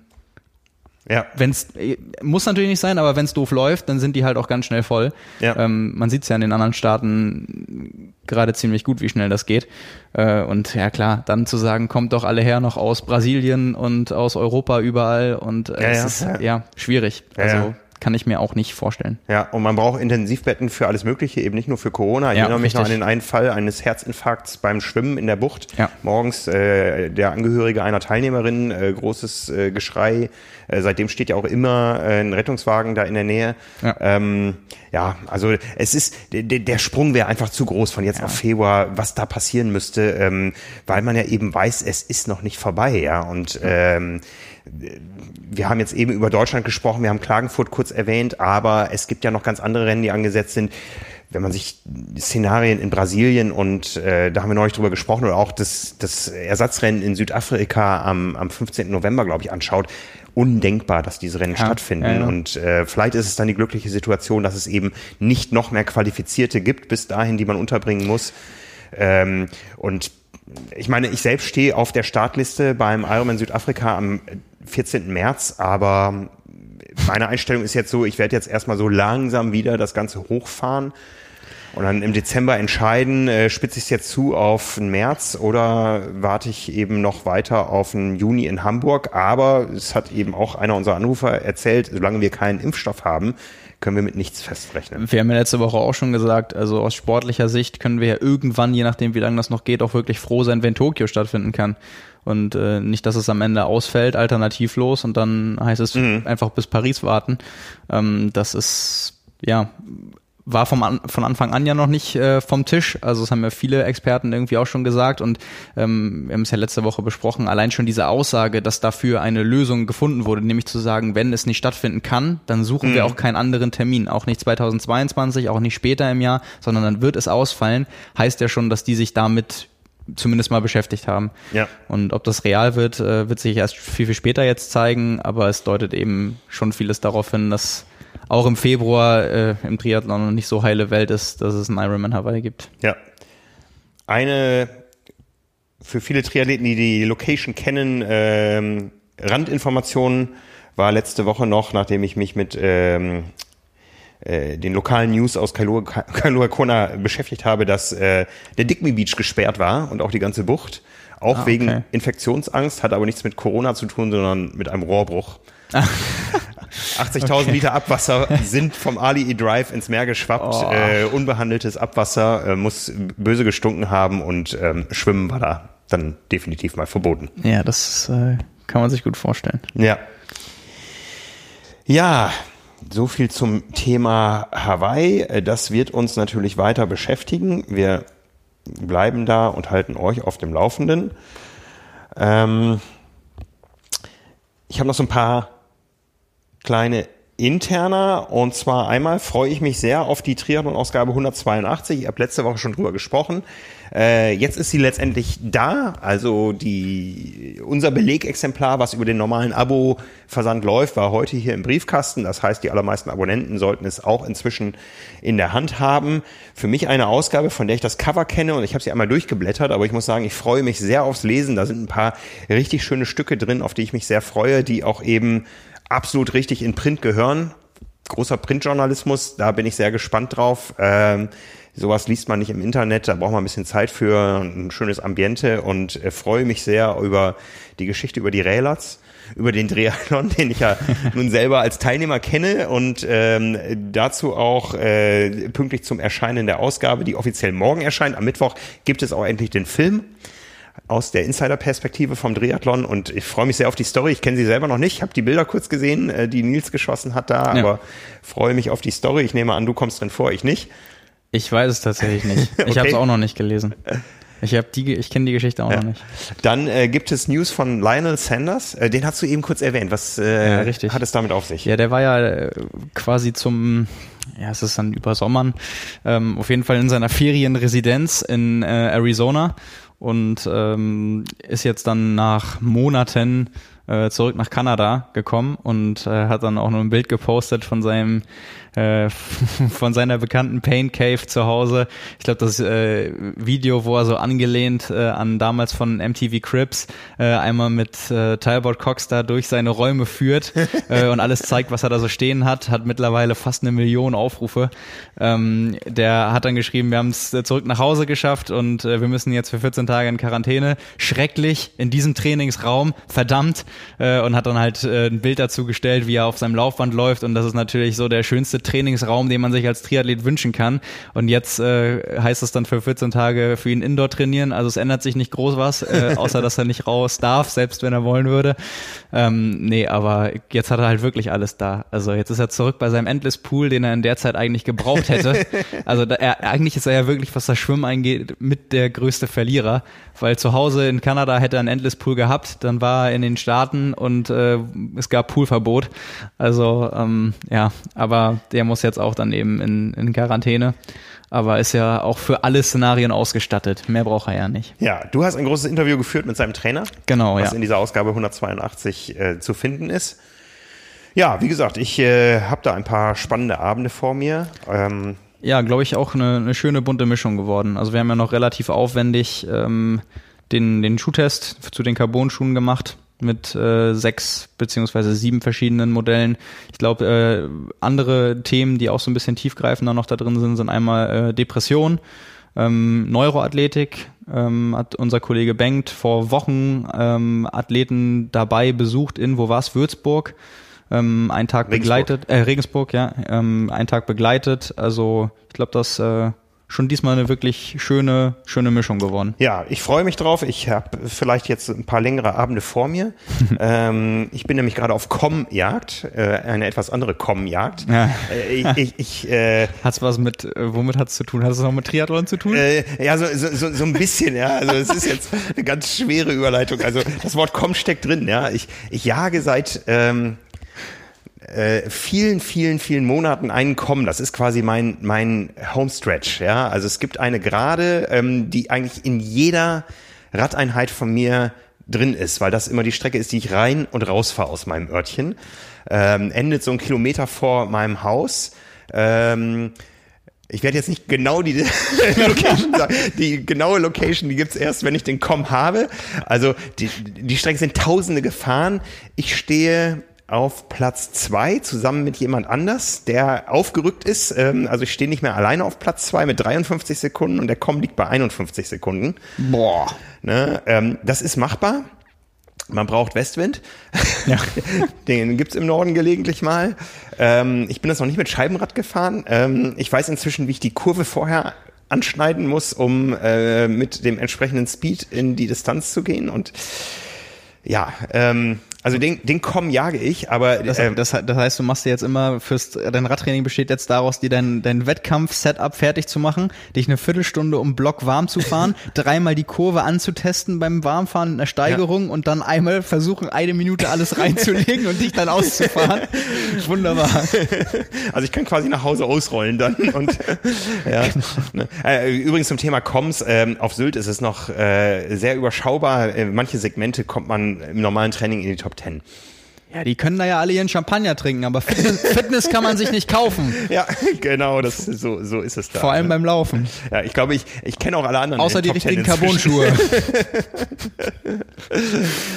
ja. Wenn's äh, muss natürlich nicht sein, aber wenn es doof läuft, dann sind die halt auch ganz schnell voll. Ja. Ähm, man sieht es ja in den anderen Staaten gerade ziemlich gut, wie schnell das geht. Äh, und ja klar, dann zu sagen, kommt doch alle her noch aus Brasilien und aus Europa überall und äh, ja, es ja. ist ja schwierig. also kann ich mir auch nicht vorstellen. Ja, und man braucht Intensivbetten für alles Mögliche, eben nicht nur für Corona. Ich ja, erinnere mich richtig. noch an den einen Fall eines Herzinfarkts beim Schwimmen in der Bucht. Ja. Morgens äh, der Angehörige einer Teilnehmerin, äh, großes äh, Geschrei. Äh, seitdem steht ja auch immer äh, ein Rettungswagen da in der Nähe. Ja, ähm, ja also es ist, der, Sprung wäre einfach zu groß von jetzt auf Februar, was da passieren müsste, ähm, weil man ja eben weiß, es ist noch nicht vorbei, ja. Und ähm, wir haben jetzt eben über Deutschland gesprochen, wir haben Klagenfurt kurz erwähnt, aber es gibt ja noch ganz andere Rennen, die angesetzt sind. Wenn man sich Szenarien in Brasilien und äh, da haben wir neulich drüber gesprochen oder auch das, das Ersatzrennen in Südafrika am, am 15. November, glaube ich, anschaut, undenkbar, dass diese Rennen ja, stattfinden. Ja, ja. Und äh, vielleicht ist es dann die glückliche Situation, dass es eben nicht noch mehr Qualifizierte gibt bis dahin, die man unterbringen muss. Ähm, und ich meine, ich selbst stehe auf der Startliste beim Ironman Südafrika am 14. März, aber meine Einstellung ist jetzt so, ich werde jetzt erstmal so langsam wieder das Ganze hochfahren und dann im Dezember entscheiden, äh, spitze ich es jetzt zu auf März oder warte ich eben noch weiter auf den Juni in Hamburg. Aber es hat eben auch einer unserer Anrufer erzählt, solange wir keinen Impfstoff haben, können wir mit nichts festrechnen. Wir haben ja letzte Woche auch schon gesagt, also aus sportlicher Sicht können wir ja irgendwann, je nachdem wie lange das noch geht, auch wirklich froh sein, wenn Tokio stattfinden kann. Und äh, nicht, dass es am Ende ausfällt, alternativlos und dann heißt es mhm. einfach bis Paris warten. Ähm, das ist ja war vom an, von Anfang an ja noch nicht äh, vom Tisch. Also das haben ja viele Experten irgendwie auch schon gesagt und ähm, wir haben es ja letzte Woche besprochen. Allein schon diese Aussage, dass dafür eine Lösung gefunden wurde, nämlich zu sagen, wenn es nicht stattfinden kann, dann suchen mhm. wir auch keinen anderen Termin, auch nicht 2022, auch nicht später im Jahr, sondern dann wird es ausfallen. Heißt ja schon, dass die sich damit zumindest mal beschäftigt haben. Ja. Und ob das real wird, äh, wird sich erst viel, viel später jetzt zeigen, aber es deutet eben schon vieles darauf hin, dass auch im Februar äh, im Triathlon noch nicht so heile Welt ist, dass es einen Ironman Hawaii gibt. Ja. Eine für viele Triathleten, die die Location kennen, ähm, Randinformationen war letzte Woche noch, nachdem ich mich mit ähm, äh, den lokalen News aus Kailua, Kailua Kona beschäftigt habe, dass äh, der Digby Beach gesperrt war und auch die ganze Bucht. Auch ah, okay. wegen Infektionsangst, hat aber nichts mit Corona zu tun, sondern mit einem Rohrbruch. 80.000 okay. Liter Abwasser sind vom Ali E Drive ins Meer geschwappt. Oh. Äh, unbehandeltes Abwasser äh, muss böse gestunken haben und ähm, Schwimmen war da dann definitiv mal verboten. Ja, das äh, kann man sich gut vorstellen. Ja. Ja, so viel zum Thema Hawaii. Äh, das wird uns natürlich weiter beschäftigen. Wir bleiben da und halten euch auf dem Laufenden. Ähm ich habe noch so ein paar kleine interner. Und zwar einmal freue ich mich sehr auf die Triathlon-Ausgabe 182. Ich habe letzte Woche schon drüber gesprochen. Äh, jetzt ist sie letztendlich da. Also die, unser Belegexemplar, was über den normalen Abo-Versand läuft, war heute hier im Briefkasten. Das heißt, die allermeisten Abonnenten sollten es auch inzwischen in der Hand haben. Für mich eine Ausgabe, von der ich das Cover kenne und ich habe sie einmal durchgeblättert, aber ich muss sagen, ich freue mich sehr aufs Lesen. Da sind ein paar richtig schöne Stücke drin, auf die ich mich sehr freue, die auch eben absolut richtig in Print gehören. Großer Printjournalismus, da bin ich sehr gespannt drauf. Ähm, sowas liest man nicht im Internet, da braucht man ein bisschen Zeit für ein schönes Ambiente und äh, freue mich sehr über die Geschichte über die Railers über den Triathlon, den ich ja nun selber als Teilnehmer kenne und ähm, dazu auch äh, pünktlich zum Erscheinen der Ausgabe, die offiziell morgen erscheint. Am Mittwoch gibt es auch endlich den Film aus der Insider-Perspektive vom Triathlon und ich freue mich sehr auf die Story. Ich kenne sie selber noch nicht, habe die Bilder kurz gesehen, äh, die Nils geschossen hat da, ja. aber freue mich auf die Story. Ich nehme an, du kommst drin vor, ich nicht. Ich weiß es tatsächlich nicht. Ich okay. habe es auch noch nicht gelesen. Ich habe die, ich kenne die Geschichte auch ja. noch nicht. Dann äh, gibt es News von Lionel Sanders. Äh, den hast du eben kurz erwähnt. Was äh, ja, richtig. hat es damit auf sich? Ja, der war ja äh, quasi zum, ja, es ist dann über Sommern, ähm, auf jeden Fall in seiner Ferienresidenz in äh, Arizona und ähm, ist jetzt dann nach Monaten äh, zurück nach Kanada gekommen und äh, hat dann auch noch ein Bild gepostet von seinem äh, von seiner bekannten Pain Cave zu Hause. Ich glaube, das äh, Video, wo er so angelehnt äh, an damals von MTV Crips äh, einmal mit äh, Talbot Cox da durch seine Räume führt äh, und alles zeigt, was er da so stehen hat, hat mittlerweile fast eine Million Aufrufe. Ähm, der hat dann geschrieben, wir haben es zurück nach Hause geschafft und äh, wir müssen jetzt für 14 Tage in Quarantäne. Schrecklich in diesem Trainingsraum, verdammt. Äh, und hat dann halt äh, ein Bild dazu gestellt, wie er auf seinem Laufband läuft und das ist natürlich so der schönste Trainingsraum, den man sich als Triathlet wünschen kann. Und jetzt äh, heißt es dann für 14 Tage für ihn Indoor trainieren. Also es ändert sich nicht groß was, äh, außer dass er nicht raus darf, selbst wenn er wollen würde. Ähm, nee, aber jetzt hat er halt wirklich alles da. Also jetzt ist er zurück bei seinem Endless Pool, den er in der Zeit eigentlich gebraucht hätte. Also da, er, eigentlich ist er ja wirklich, was das Schwimmen eingeht, mit der größte Verlierer. Weil zu Hause in Kanada hätte er einen Endless Pool gehabt, dann war er in den Staaten und äh, es gab Poolverbot. Also ähm, ja, aber der muss jetzt auch dann eben in, in Quarantäne. Aber ist ja auch für alle Szenarien ausgestattet. Mehr braucht er ja nicht. Ja, du hast ein großes Interview geführt mit seinem Trainer. Genau, was ja. in dieser Ausgabe 182 äh, zu finden ist. Ja, wie gesagt, ich äh, habe da ein paar spannende Abende vor mir. Ähm, ja, glaube ich, auch eine, eine schöne bunte Mischung geworden. Also wir haben ja noch relativ aufwendig ähm, den, den Schuhtest zu den Carbon-Schuhen gemacht mit äh, sechs beziehungsweise sieben verschiedenen Modellen. Ich glaube, äh, andere Themen, die auch so ein bisschen tiefgreifender noch da drin sind, sind einmal äh, Depression, ähm, Neuroathletik. Ähm, hat unser Kollege Bengt vor Wochen ähm, Athleten dabei besucht in, wo war's, Würzburg. Ähm, einen Tag Regensburg. begleitet, äh, Regensburg, ja, ähm, einen Tag begleitet. Also ich glaube, das äh, schon diesmal eine wirklich schöne, schöne Mischung geworden. Ja, ich freue mich drauf. Ich habe vielleicht jetzt ein paar längere Abende vor mir. ähm, ich bin nämlich gerade auf Com-Jagd, äh, eine etwas andere Com-Jagd. Ja. Äh, ich, ich, äh, hat's was mit, äh, womit hat's zu tun? Hat es noch mit Triathlon zu tun? Äh, ja, so, so, so, so ein bisschen, ja. Also es ist jetzt eine ganz schwere Überleitung. Also das Wort Com steckt drin, ja. Ich, ich jage seit ähm, äh, vielen, vielen, vielen Monaten einen kommen. Das ist quasi mein, mein Homestretch. Ja? Also es gibt eine Gerade, ähm, die eigentlich in jeder Radeinheit von mir drin ist, weil das immer die Strecke ist, die ich rein und raus fahre aus meinem Örtchen. Ähm, endet so einen Kilometer vor meinem Haus. Ähm, ich werde jetzt nicht genau die Location sagen. Die genaue Location, die gibt's erst, wenn ich den Com habe. Also die, die Strecke sind tausende gefahren. Ich stehe auf Platz zwei zusammen mit jemand anders, der aufgerückt ist. Ähm, also ich stehe nicht mehr alleine auf Platz zwei mit 53 Sekunden und der Com liegt bei 51 Sekunden. Boah. Ne, ähm, das ist machbar. Man braucht Westwind. Ja. Den gibt's im Norden gelegentlich mal. Ähm, ich bin das noch nicht mit Scheibenrad gefahren. Ähm, ich weiß inzwischen, wie ich die Kurve vorher anschneiden muss, um äh, mit dem entsprechenden Speed in die Distanz zu gehen. Und ja, ähm, also den, den Komm jage ich, aber das, äh, das, das, heißt, du machst dir jetzt immer fürs dein Radtraining besteht jetzt daraus, dir dein, dein Wettkampf-Setup fertig zu machen, dich eine Viertelstunde um Block warm zu fahren, dreimal die Kurve anzutesten beim Warmfahren in der Steigerung ja. und dann einmal versuchen, eine Minute alles reinzulegen und dich dann auszufahren. Wunderbar. Also ich kann quasi nach Hause ausrollen dann. Und ja. Genau. Äh, übrigens zum Thema Comms, ähm, auf Sylt ist es noch äh, sehr überschaubar. Äh, manche Segmente kommt man im normalen Training in die Top 10. Ja, die können da ja alle ihren Champagner trinken, aber Fitness, Fitness kann man sich nicht kaufen. Ja, genau, das so so ist es da. Vor allem ne? beim Laufen. Ja, ich glaube, ich ich kenne auch alle anderen. Außer die richtigen Carbon-Schuhe.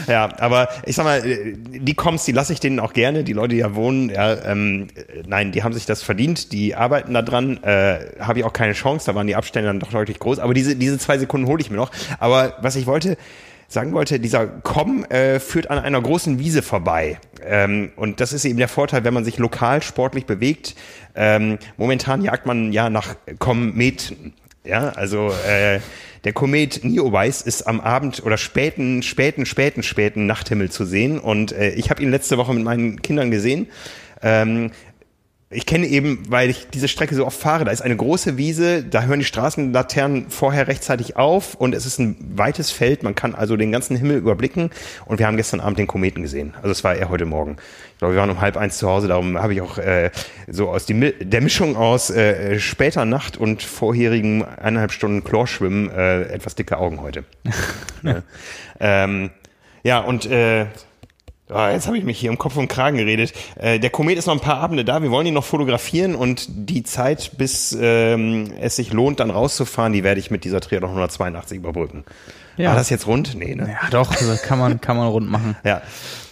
ja, aber ich sag mal, die Comms, die lasse ich denen auch gerne. Die Leute, die ja wohnen, ja, ähm, nein, die haben sich das verdient. Die arbeiten da dran. Äh, Habe ich auch keine Chance. Da waren die Abstände dann doch deutlich groß. Aber diese diese zwei Sekunden hole ich mir noch. Aber was ich wollte sagen wollte, dieser Komm äh, führt an einer großen Wiese vorbei. Ähm, und das ist eben der Vorteil, wenn man sich lokal sportlich bewegt. Ähm, momentan jagt man ja nach Kometen. Ja, also äh, der Komet Neowise ist am Abend oder späten, späten, späten, späten Nachthimmel zu sehen. Und äh, ich habe ihn letzte Woche mit meinen Kindern gesehen. Ähm, ich kenne eben, weil ich diese Strecke so oft fahre, da ist eine große Wiese, da hören die Straßenlaternen vorher rechtzeitig auf und es ist ein weites Feld, man kann also den ganzen Himmel überblicken und wir haben gestern Abend den Kometen gesehen. Also es war eher heute Morgen. Ich glaube, wir waren um halb eins zu Hause, darum habe ich auch äh, so aus die, der Mischung aus äh, später Nacht und vorherigen eineinhalb Stunden Chlorschwimmen äh, etwas dicke Augen heute. ja. Ähm, ja, und äh, Oh, jetzt habe ich mich hier im Kopf und Kragen geredet. Äh, der Komet ist noch ein paar Abende da. Wir wollen ihn noch fotografieren und die Zeit, bis ähm, es sich lohnt, dann rauszufahren, die werde ich mit dieser Triathlon 182 überbrücken. Ja. War das jetzt rund? Nee, ne? Ja, doch, kann man, kann man rund machen. Ja.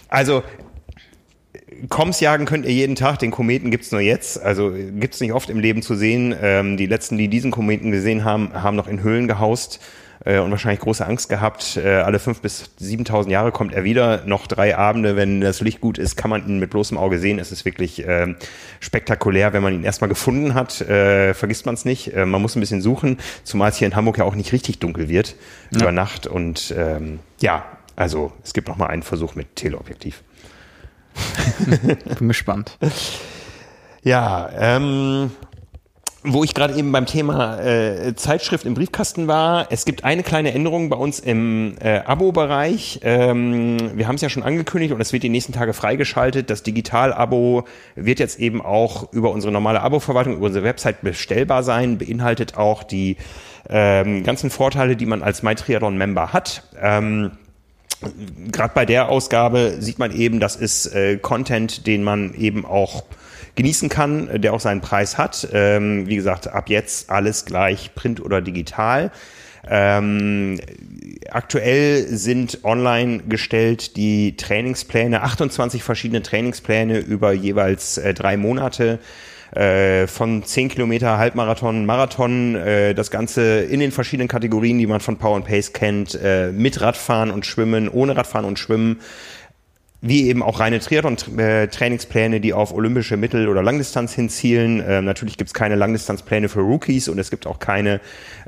Also, Koms jagen könnt ihr jeden Tag, den Kometen gibt's nur jetzt. Also gibt's nicht oft im Leben zu sehen. Ähm, die letzten, die diesen Kometen gesehen haben, haben noch in Höhlen gehaust äh, und wahrscheinlich große Angst gehabt. Äh, alle fünf bis 7.000 Jahre kommt er wieder. Noch drei Abende, wenn das Licht gut ist, kann man ihn mit bloßem Auge sehen. Es ist wirklich äh, spektakulär, wenn man ihn erstmal gefunden hat. Äh, vergisst man es nicht. Äh, man muss ein bisschen suchen, zumal es hier in Hamburg ja auch nicht richtig dunkel wird ja. über Nacht. Und ähm, ja, also es gibt noch mal einen Versuch mit Teleobjektiv. Bin gespannt. Ja, ähm, wo ich gerade eben beim Thema äh, Zeitschrift im Briefkasten war, es gibt eine kleine Änderung bei uns im äh, Abo-Bereich. Ähm, wir haben es ja schon angekündigt und es wird die nächsten Tage freigeschaltet. Das Digital-Abo wird jetzt eben auch über unsere normale Abo-Verwaltung, über unsere Website bestellbar sein, beinhaltet auch die ähm, ganzen Vorteile, die man als MyTriathlon-Member hat. Ähm, Gerade bei der Ausgabe sieht man eben, das ist äh, Content, den man eben auch genießen kann, der auch seinen Preis hat. Ähm, wie gesagt, ab jetzt alles gleich Print oder digital. Ähm, aktuell sind online gestellt die Trainingspläne, 28 verschiedene Trainingspläne über jeweils äh, drei Monate äh, von 10 Kilometer, Halbmarathon, Marathon, äh, das Ganze in den verschiedenen Kategorien, die man von Power and Pace kennt, äh, mit Radfahren und Schwimmen, ohne Radfahren und Schwimmen, wie eben auch reine Triathlon-Trainingspläne, die auf olympische Mittel- oder Langdistanz hinzielen. Ähm, natürlich gibt es keine Langdistanzpläne für Rookies und es gibt auch keine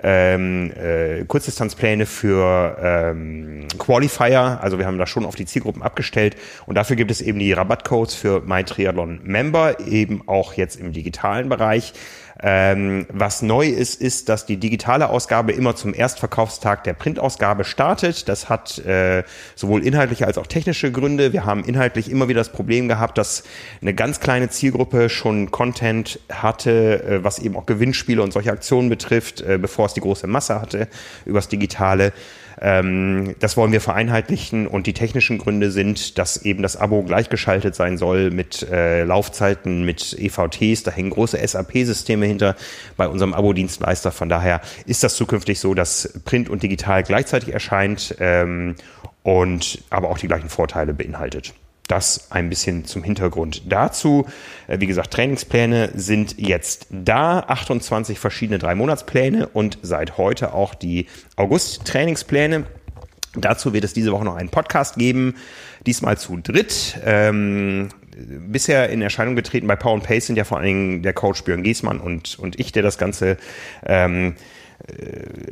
ähm, äh, Kurzdistanzpläne für ähm, Qualifier. Also wir haben da schon auf die Zielgruppen abgestellt und dafür gibt es eben die Rabattcodes für MyTriathlon Member, eben auch jetzt im digitalen Bereich. Ähm, was neu ist, ist, dass die digitale Ausgabe immer zum Erstverkaufstag der Printausgabe startet. Das hat äh, sowohl inhaltliche als auch technische Gründe. Wir haben inhaltlich immer wieder das Problem gehabt, dass eine ganz kleine Zielgruppe schon Content hatte, äh, was eben auch Gewinnspiele und solche Aktionen betrifft, äh, bevor es die große Masse hatte übers Digitale. Ähm, das wollen wir vereinheitlichen und die technischen Gründe sind, dass eben das Abo gleichgeschaltet sein soll mit äh, Laufzeiten, mit EVTs. Da hängen große SAP-Systeme hinter bei unserem Abo-Dienstleister. Von daher ist das zukünftig so, dass Print und Digital gleichzeitig erscheint ähm, und aber auch die gleichen Vorteile beinhaltet. Das ein bisschen zum Hintergrund dazu. Äh, wie gesagt, Trainingspläne sind jetzt da. 28 verschiedene Drei-Monatspläne und seit heute auch die August-Trainingspläne. Dazu wird es diese Woche noch einen Podcast geben, diesmal zu dritt. Ähm, bisher in Erscheinung getreten bei Power Pace sind ja vor allen Dingen der Coach Björn Giesmann und, und ich, der das Ganze ähm,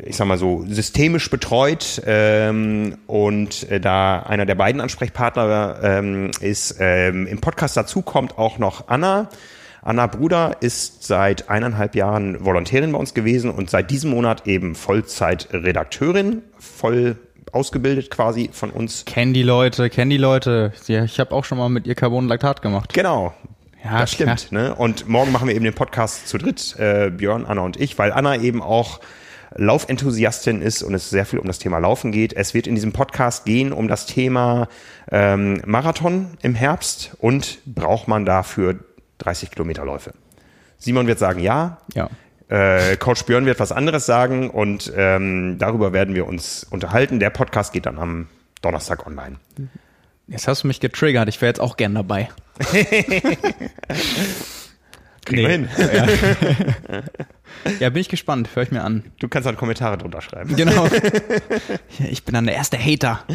ich sag mal so, systemisch betreut ähm, und äh, da einer der beiden Ansprechpartner ähm, ist. Ähm, Im Podcast dazu kommt auch noch Anna. Anna Bruder ist seit eineinhalb Jahren Volontärin bei uns gewesen und seit diesem Monat eben Vollzeitredakteurin, voll ausgebildet quasi von uns. Kennen die Leute, kennen die Leute. Ich habe auch schon mal mit ihr Carbonlaktat gemacht. Genau, ja, das stimmt. Ne? Und morgen machen wir eben den Podcast zu dritt, äh, Björn, Anna und ich, weil Anna eben auch Laufenthusiastin ist und es sehr viel um das Thema Laufen geht. Es wird in diesem Podcast gehen um das Thema ähm, Marathon im Herbst und braucht man dafür 30 Kilometer Läufe. Simon wird sagen ja. Ja. Äh, Coach Björn wird was anderes sagen und ähm, darüber werden wir uns unterhalten. Der Podcast geht dann am Donnerstag online. Jetzt hast du mich getriggert. Ich wäre jetzt auch gern dabei. Kriegen nee. wir hin. Ja. ja. bin ich gespannt. Hör ich mir an. Du kannst dann Kommentare drunter schreiben. Genau. Ich bin dann der erste Hater.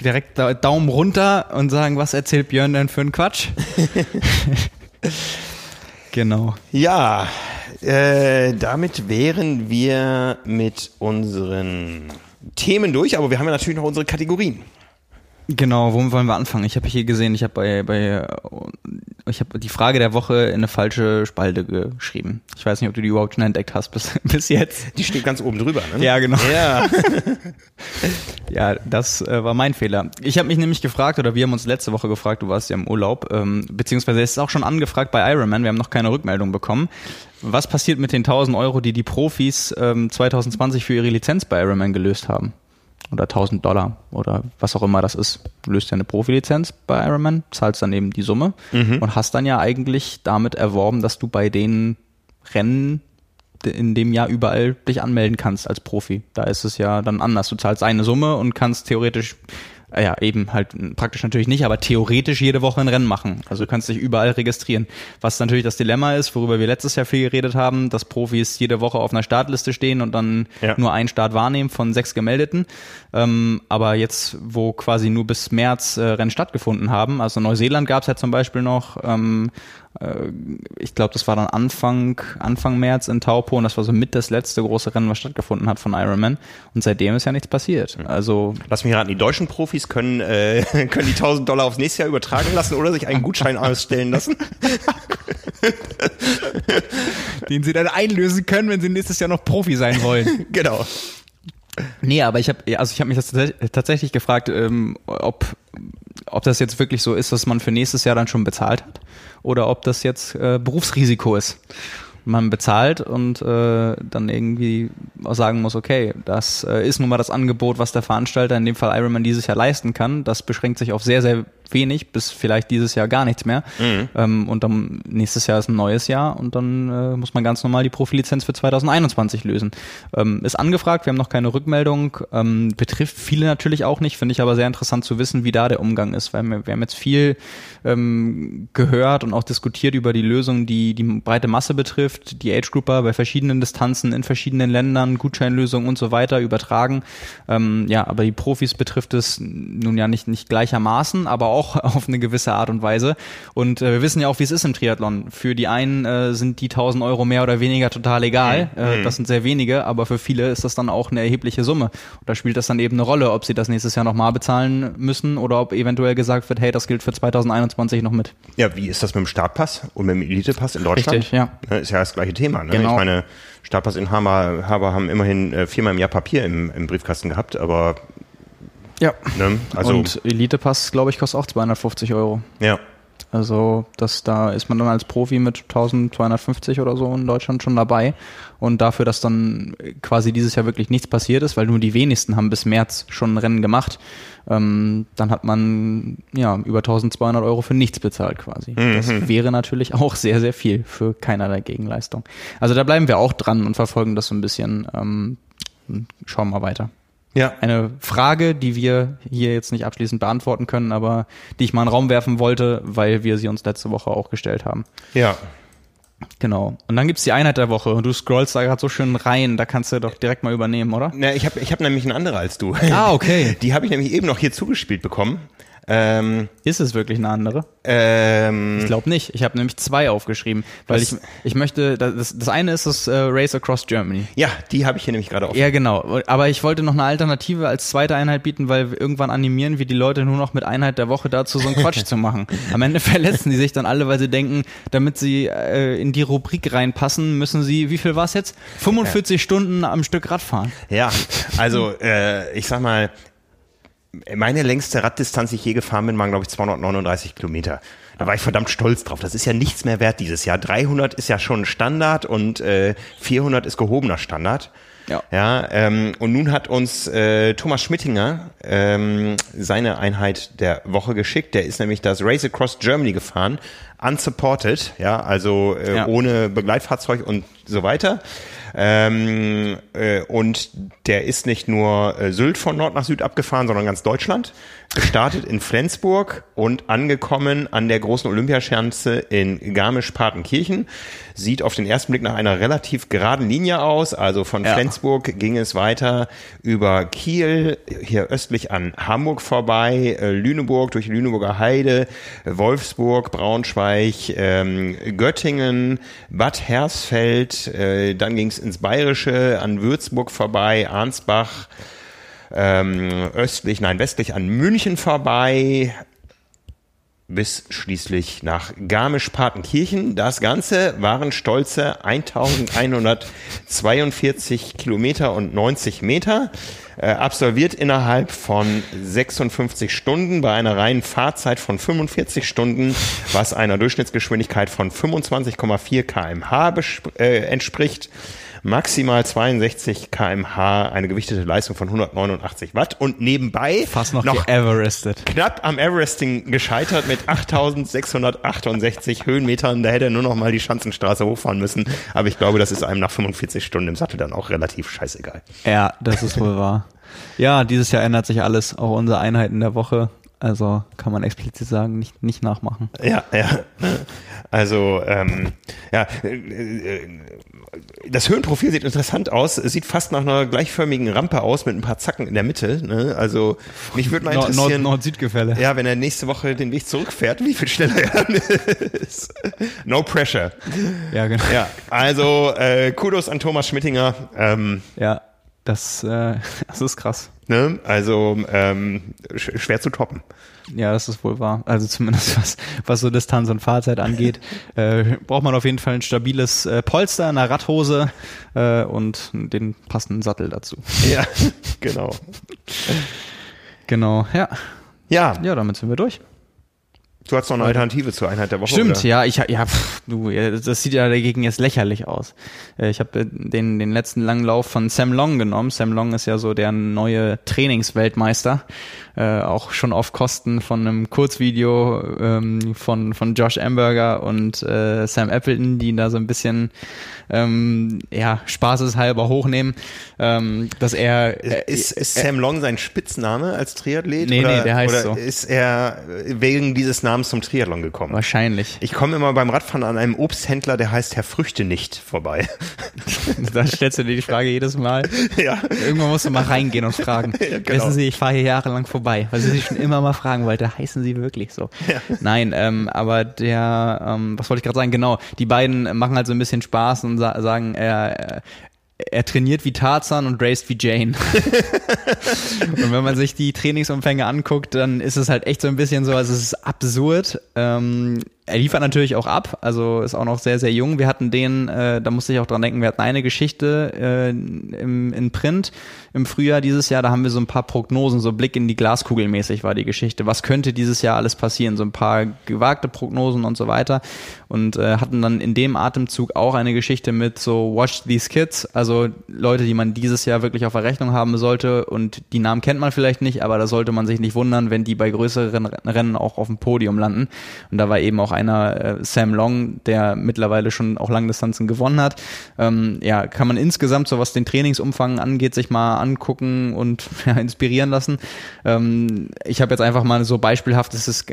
Direkt Daumen runter und sagen, was erzählt Björn denn für einen Quatsch? genau. Ja, äh, damit wären wir mit unseren Themen durch, aber wir haben ja natürlich noch unsere Kategorien. Genau, womit wollen wir anfangen? Ich habe hier gesehen, ich habe bei, bei ich habe die Frage der Woche in eine falsche Spalte geschrieben. Ich weiß nicht, ob du die überhaupt schon entdeckt hast bis, bis jetzt. Die steht ganz oben drüber, ne? Ja, genau. Ja, ja das äh, war mein Fehler. Ich habe mich nämlich gefragt, oder wir haben uns letzte Woche gefragt, du warst ja im Urlaub, ähm, beziehungsweise es ist auch schon angefragt bei Ironman, wir haben noch keine Rückmeldung bekommen. Was passiert mit den 1000 Euro, die die Profis ähm, 2020 für ihre Lizenz bei Ironman gelöst haben? Oder 1000 Dollar oder was auch immer das ist. Du löst ja eine Profilizenz bei Ironman, zahlst dann eben die Summe mhm. und hast dann ja eigentlich damit erworben, dass du bei den Rennen in dem Jahr überall dich anmelden kannst als Profi. Da ist es ja dann anders. Du zahlst eine Summe und kannst theoretisch ja, eben halt praktisch natürlich nicht, aber theoretisch jede Woche ein Rennen machen. Also du kannst dich überall registrieren. Was natürlich das Dilemma ist, worüber wir letztes Jahr viel geredet haben, dass Profis jede Woche auf einer Startliste stehen und dann ja. nur einen Start wahrnehmen von sechs Gemeldeten. Ähm, aber jetzt, wo quasi nur bis März äh, Rennen stattgefunden haben, also Neuseeland gab es ja zum Beispiel noch ähm, äh, ich glaube, das war dann Anfang, Anfang März in Taupo und das war so mit das letzte große Rennen, was stattgefunden hat von Ironman. Und seitdem ist ja nichts passiert. Also Lass mich raten, die deutschen Profis können, äh, können die 1000 Dollar aufs nächste Jahr übertragen lassen oder sich einen Gutschein ausstellen lassen. Den sie dann einlösen können, wenn sie nächstes Jahr noch Profi sein wollen. genau. Nee, aber ich habe also ich habe mich das tatsächlich gefragt, ähm, ob ob das jetzt wirklich so ist, dass man für nächstes Jahr dann schon bezahlt hat oder ob das jetzt äh, Berufsrisiko ist. Man bezahlt und äh, dann irgendwie auch sagen muss, okay, das äh, ist nun mal das Angebot, was der Veranstalter, in dem Fall Ironman, dieses Jahr leisten kann. Das beschränkt sich auf sehr, sehr wenig, bis vielleicht dieses Jahr gar nichts mehr. Mhm. Ähm, und dann nächstes Jahr ist ein neues Jahr und dann äh, muss man ganz normal die Profilizenz für 2021 lösen. Ähm, ist angefragt, wir haben noch keine Rückmeldung, ähm, betrifft viele natürlich auch nicht, finde ich aber sehr interessant zu wissen, wie da der Umgang ist, weil wir, wir haben jetzt viel ähm, gehört und auch diskutiert über die Lösung, die die breite Masse betrifft, die Age Grouper bei verschiedenen Distanzen in verschiedenen Ländern, Gutscheinlösungen und so weiter übertragen. Ähm, ja, aber die Profis betrifft es nun ja nicht, nicht gleichermaßen, aber auch auf eine gewisse Art und Weise. Und äh, wir wissen ja auch, wie es ist im Triathlon. Für die einen äh, sind die 1000 Euro mehr oder weniger total egal. Mhm. Äh, das sind sehr wenige, aber für viele ist das dann auch eine erhebliche Summe. Und da spielt das dann eben eine Rolle, ob sie das nächstes Jahr nochmal bezahlen müssen oder ob eventuell gesagt wird, hey, das gilt für 2021 noch mit. Ja, wie ist das mit dem Startpass und mit dem Elitepass in Deutschland? Richtig, ja. Ist ja das gleiche Thema. Ne? Genau. Ich meine, Startpassinhaber haben immerhin äh, viermal im Jahr Papier im, im Briefkasten gehabt, aber ja. Ne? Also, und Elitepass, glaube ich, kostet auch 250 Euro. Ja. Also das, da ist man dann als Profi mit 1250 oder so in Deutschland schon dabei. Und dafür, dass dann quasi dieses Jahr wirklich nichts passiert ist, weil nur die wenigsten haben bis März schon ein Rennen gemacht, ähm, dann hat man ja über 1200 Euro für nichts bezahlt quasi. Mhm. Das wäre natürlich auch sehr, sehr viel für keinerlei Gegenleistung. Also da bleiben wir auch dran und verfolgen das so ein bisschen. Ähm, schauen wir weiter. Ja. Eine Frage, die wir hier jetzt nicht abschließend beantworten können, aber die ich mal in den Raum werfen wollte, weil wir sie uns letzte Woche auch gestellt haben. Ja. Genau. Und dann gibt's die Einheit der Woche und du scrollst da gerade so schön rein, da kannst du doch direkt mal übernehmen, oder? Na, ich habe ich hab nämlich eine andere als du. Ah, okay. Die habe ich nämlich eben noch hier zugespielt bekommen. Ähm, ist es wirklich eine andere? Ähm, ich glaube nicht. Ich habe nämlich zwei aufgeschrieben, weil ich ich möchte. Das, das eine ist das äh, Race Across Germany. Ja, die habe ich hier nämlich gerade auf. Ja, genau. Aber ich wollte noch eine Alternative als zweite Einheit bieten, weil irgendwann animieren wir die Leute nur noch mit Einheit der Woche dazu, so einen Quatsch zu machen. Am Ende verletzen die sich dann alle, weil sie denken, damit sie äh, in die Rubrik reinpassen, müssen sie, wie viel war es jetzt? 45 ja. Stunden am Stück Radfahren. Ja, also äh, ich sag mal, meine längste Raddistanz, die ich je gefahren bin, waren, glaube ich, 239 Kilometer. Da war ich verdammt stolz drauf. Das ist ja nichts mehr wert dieses Jahr. 300 ist ja schon Standard und äh, 400 ist gehobener Standard. Ja. ja ähm, und nun hat uns äh, Thomas Schmittinger ähm, seine Einheit der Woche geschickt. Der ist nämlich das Race Across Germany gefahren, unsupported, ja, also äh, ja. ohne Begleitfahrzeug und so weiter. Ähm, äh, und der ist nicht nur äh, Sylt von Nord nach Süd abgefahren, sondern ganz Deutschland. Gestartet in Flensburg und angekommen an der großen Olympiaschanze in Garmisch-Partenkirchen. Sieht auf den ersten Blick nach einer relativ geraden Linie aus. Also von ja. Flensburg ging es weiter über Kiel, hier östlich an Hamburg vorbei, äh, Lüneburg durch Lüneburger Heide, Wolfsburg, Braunschweig, ähm, Göttingen, Bad Hersfeld, äh, dann ging es ins Bayerische, an Würzburg vorbei, Arnsbach, ähm, östlich, nein, westlich an München vorbei, bis schließlich nach Garmisch-Partenkirchen. Das Ganze waren stolze 1142 Kilometer und 90 Meter, äh, absolviert innerhalb von 56 Stunden bei einer reinen Fahrzeit von 45 Stunden, was einer Durchschnittsgeschwindigkeit von 25,4 kmh äh, entspricht maximal 62 kmh, eine gewichtete Leistung von 189 Watt und nebenbei fast noch, noch Everested. Knapp am Everesting gescheitert mit 8668 Höhenmetern. Da hätte er nur noch mal die Schanzenstraße hochfahren müssen. Aber ich glaube, das ist einem nach 45 Stunden im Sattel dann auch relativ scheißegal. Ja, das ist wohl wahr. Ja, dieses Jahr ändert sich alles, auch unsere Einheiten der Woche. Also kann man explizit sagen, nicht, nicht nachmachen. Ja, ja. Also, ähm, ja, äh, äh, das Höhenprofil sieht interessant aus. Es sieht fast nach einer gleichförmigen Rampe aus mit ein paar Zacken in der Mitte. Ne? Also mich würde mal interessieren. Nord-Süd-Gefälle. ja, wenn er nächste Woche den Weg zurückfährt, wie viel schneller er ist. No pressure. Ja, genau. Ja, also äh, Kudos an Thomas Schmittinger. Ähm, ja, das, äh, das ist krass. Ne? Also ähm, schwer zu toppen. Ja, das ist wohl wahr. Also zumindest was, was so Distanz und Fahrzeit angeht, äh, braucht man auf jeden Fall ein stabiles äh, Polster, eine Radhose äh, und den passenden Sattel dazu. Ja, genau. genau, ja. Ja. Ja, damit sind wir durch. Du hast noch eine Alternative zur Einheit der Woche. Stimmt, oder? ja, ich ja, pff, du, das sieht ja dagegen jetzt lächerlich aus. Äh, ich habe den den letzten langen Lauf von Sam Long genommen. Sam Long ist ja so der neue Trainingsweltmeister äh, auch schon auf Kosten von einem Kurzvideo ähm, von, von Josh Amberger und äh, Sam Appleton, die ihn da so ein bisschen ähm, ja, spaßeshalber hochnehmen, ähm, dass er äh, ist, ist Sam Long sein Spitzname als Triathlet? Nee, oder, nee, der heißt oder so. ist er wegen dieses Namens Namen zum Triathlon gekommen? Wahrscheinlich. Ich komme immer beim Radfahren an einem Obsthändler, der heißt Herr Früchte nicht vorbei. da stellst du dir die Frage jedes Mal. Ja. Irgendwann musst du mal reingehen und fragen. Ja, genau. Wissen Sie, ich fahre hier jahrelang vorbei, weil Sie sich schon immer mal fragen wollte, heißen Sie wirklich so? Ja. Nein, ähm, aber der, ähm, was wollte ich gerade sagen? Genau, die beiden machen halt so ein bisschen Spaß und sa sagen, er, er trainiert wie Tarzan und raced wie Jane. und wenn man sich die Trainingsumfänge anguckt, dann ist es halt echt so ein bisschen so, also es ist absurd. Ähm, er liefert natürlich auch ab, also ist auch noch sehr, sehr jung. Wir hatten den, äh, da musste ich auch dran denken, wir hatten eine Geschichte äh, im, in Print im Frühjahr dieses Jahr, da haben wir so ein paar Prognosen, so Blick in die Glaskugel mäßig war die Geschichte. Was könnte dieses Jahr alles passieren? So ein paar gewagte Prognosen und so weiter. Und äh, hatten dann in dem Atemzug auch eine Geschichte mit so Watch These Kids, also Leute, die man dieses Jahr wirklich auf der Rechnung haben sollte. Und die Namen kennt man vielleicht nicht, aber da sollte man sich nicht wundern, wenn die bei größeren Rennen auch auf dem Podium landen. Und da war eben auch einer äh, Sam Long, der mittlerweile schon auch Langdistanzen gewonnen hat. Ähm, ja, kann man insgesamt, so was den Trainingsumfang angeht, sich mal angucken und ja, inspirieren lassen. Ähm, ich habe jetzt einfach mal so beispielhaft, es ist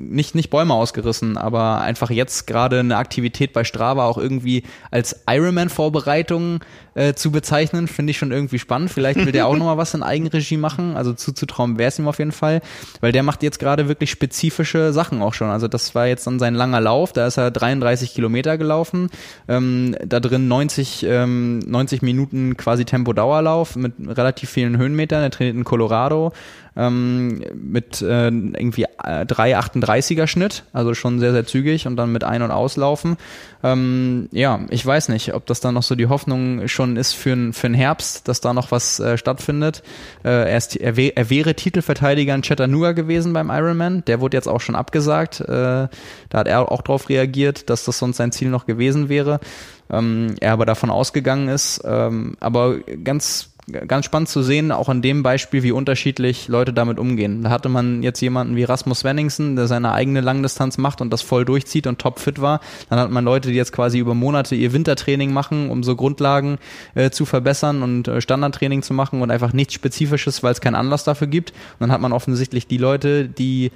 nicht, nicht Bäume ausgerissen, aber einfach jetzt gerade eine Aktivität bei Strava auch irgendwie als Ironman-Vorbereitung äh, zu bezeichnen, finde ich schon irgendwie spannend. Vielleicht will der auch nochmal was in Eigenregie machen. Also zuzutrauen wäre es ihm auf jeden Fall, weil der macht jetzt gerade wirklich spezifische Sachen auch schon. Also das war jetzt dann sein langer Lauf, da ist er 33 Kilometer gelaufen, ähm, da drin 90, ähm, 90 Minuten quasi Tempo-Dauerlauf mit relativ vielen Höhenmetern. Er trainiert in Colorado ähm, mit äh, irgendwie äh, 3,38er Schnitt, also schon sehr, sehr zügig und dann mit Ein- und Auslaufen. Ähm, ja, ich weiß nicht, ob das dann noch so die Hoffnung schon ist für, für den Herbst, dass da noch was äh, stattfindet. Äh, er, ist, er, wär, er wäre Titelverteidiger in Chattanooga gewesen beim Ironman, der wurde jetzt auch schon abgesagt. Äh, da hat er auch drauf reagiert, dass das sonst sein Ziel noch gewesen wäre. Ähm, er aber davon ausgegangen ist. Ähm, aber ganz ganz spannend zu sehen, auch an dem Beispiel, wie unterschiedlich Leute damit umgehen. Da hatte man jetzt jemanden wie Rasmus Svenningsen, der seine eigene Langdistanz macht und das voll durchzieht und topfit war. Dann hat man Leute, die jetzt quasi über Monate ihr Wintertraining machen, um so Grundlagen äh, zu verbessern und äh, Standardtraining zu machen und einfach nichts Spezifisches, weil es keinen Anlass dafür gibt. Und dann hat man offensichtlich die Leute, die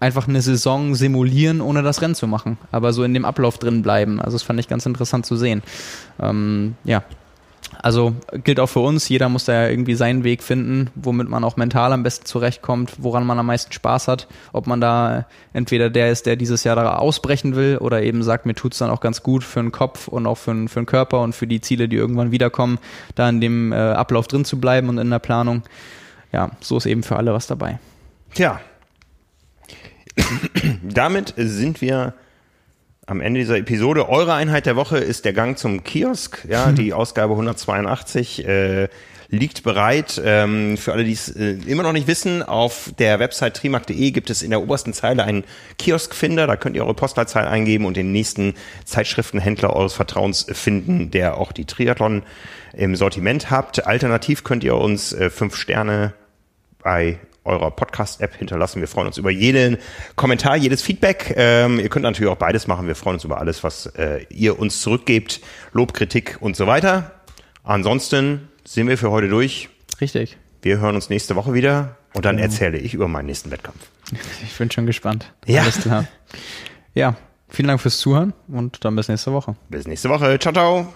einfach eine Saison simulieren, ohne das Rennen zu machen, aber so in dem Ablauf drin bleiben. Also das fand ich ganz interessant zu sehen. Ähm, ja, also gilt auch für uns, jeder muss da ja irgendwie seinen Weg finden, womit man auch mental am besten zurechtkommt, woran man am meisten Spaß hat. Ob man da entweder der ist, der dieses Jahr da ausbrechen will oder eben sagt, mir tut's dann auch ganz gut für den Kopf und auch für, den, für den Körper und für die Ziele, die irgendwann wiederkommen, da in dem äh, Ablauf drin zu bleiben und in der Planung. Ja, so ist eben für alle was dabei. Tja. Damit sind wir am Ende dieser Episode. Eure Einheit der Woche ist der Gang zum Kiosk. Ja, die Ausgabe 182 äh, liegt bereit. Ähm, für alle, die es äh, immer noch nicht wissen, auf der Website trimark.de gibt es in der obersten Zeile einen Kioskfinder. Da könnt ihr eure Postleitzahl eingeben und den nächsten Zeitschriftenhändler eures Vertrauens finden, der auch die Triathlon im Sortiment habt. Alternativ könnt ihr uns äh, fünf Sterne bei eurer Podcast-App hinterlassen. Wir freuen uns über jeden Kommentar, jedes Feedback. Ähm, ihr könnt natürlich auch beides machen. Wir freuen uns über alles, was äh, ihr uns zurückgebt. Lob, Kritik und so weiter. Ansonsten sind wir für heute durch. Richtig. Wir hören uns nächste Woche wieder und dann genau. erzähle ich über meinen nächsten Wettkampf. Ich bin schon gespannt. Ja. Alles klar. Ja, vielen Dank fürs Zuhören und dann bis nächste Woche. Bis nächste Woche. Ciao, ciao.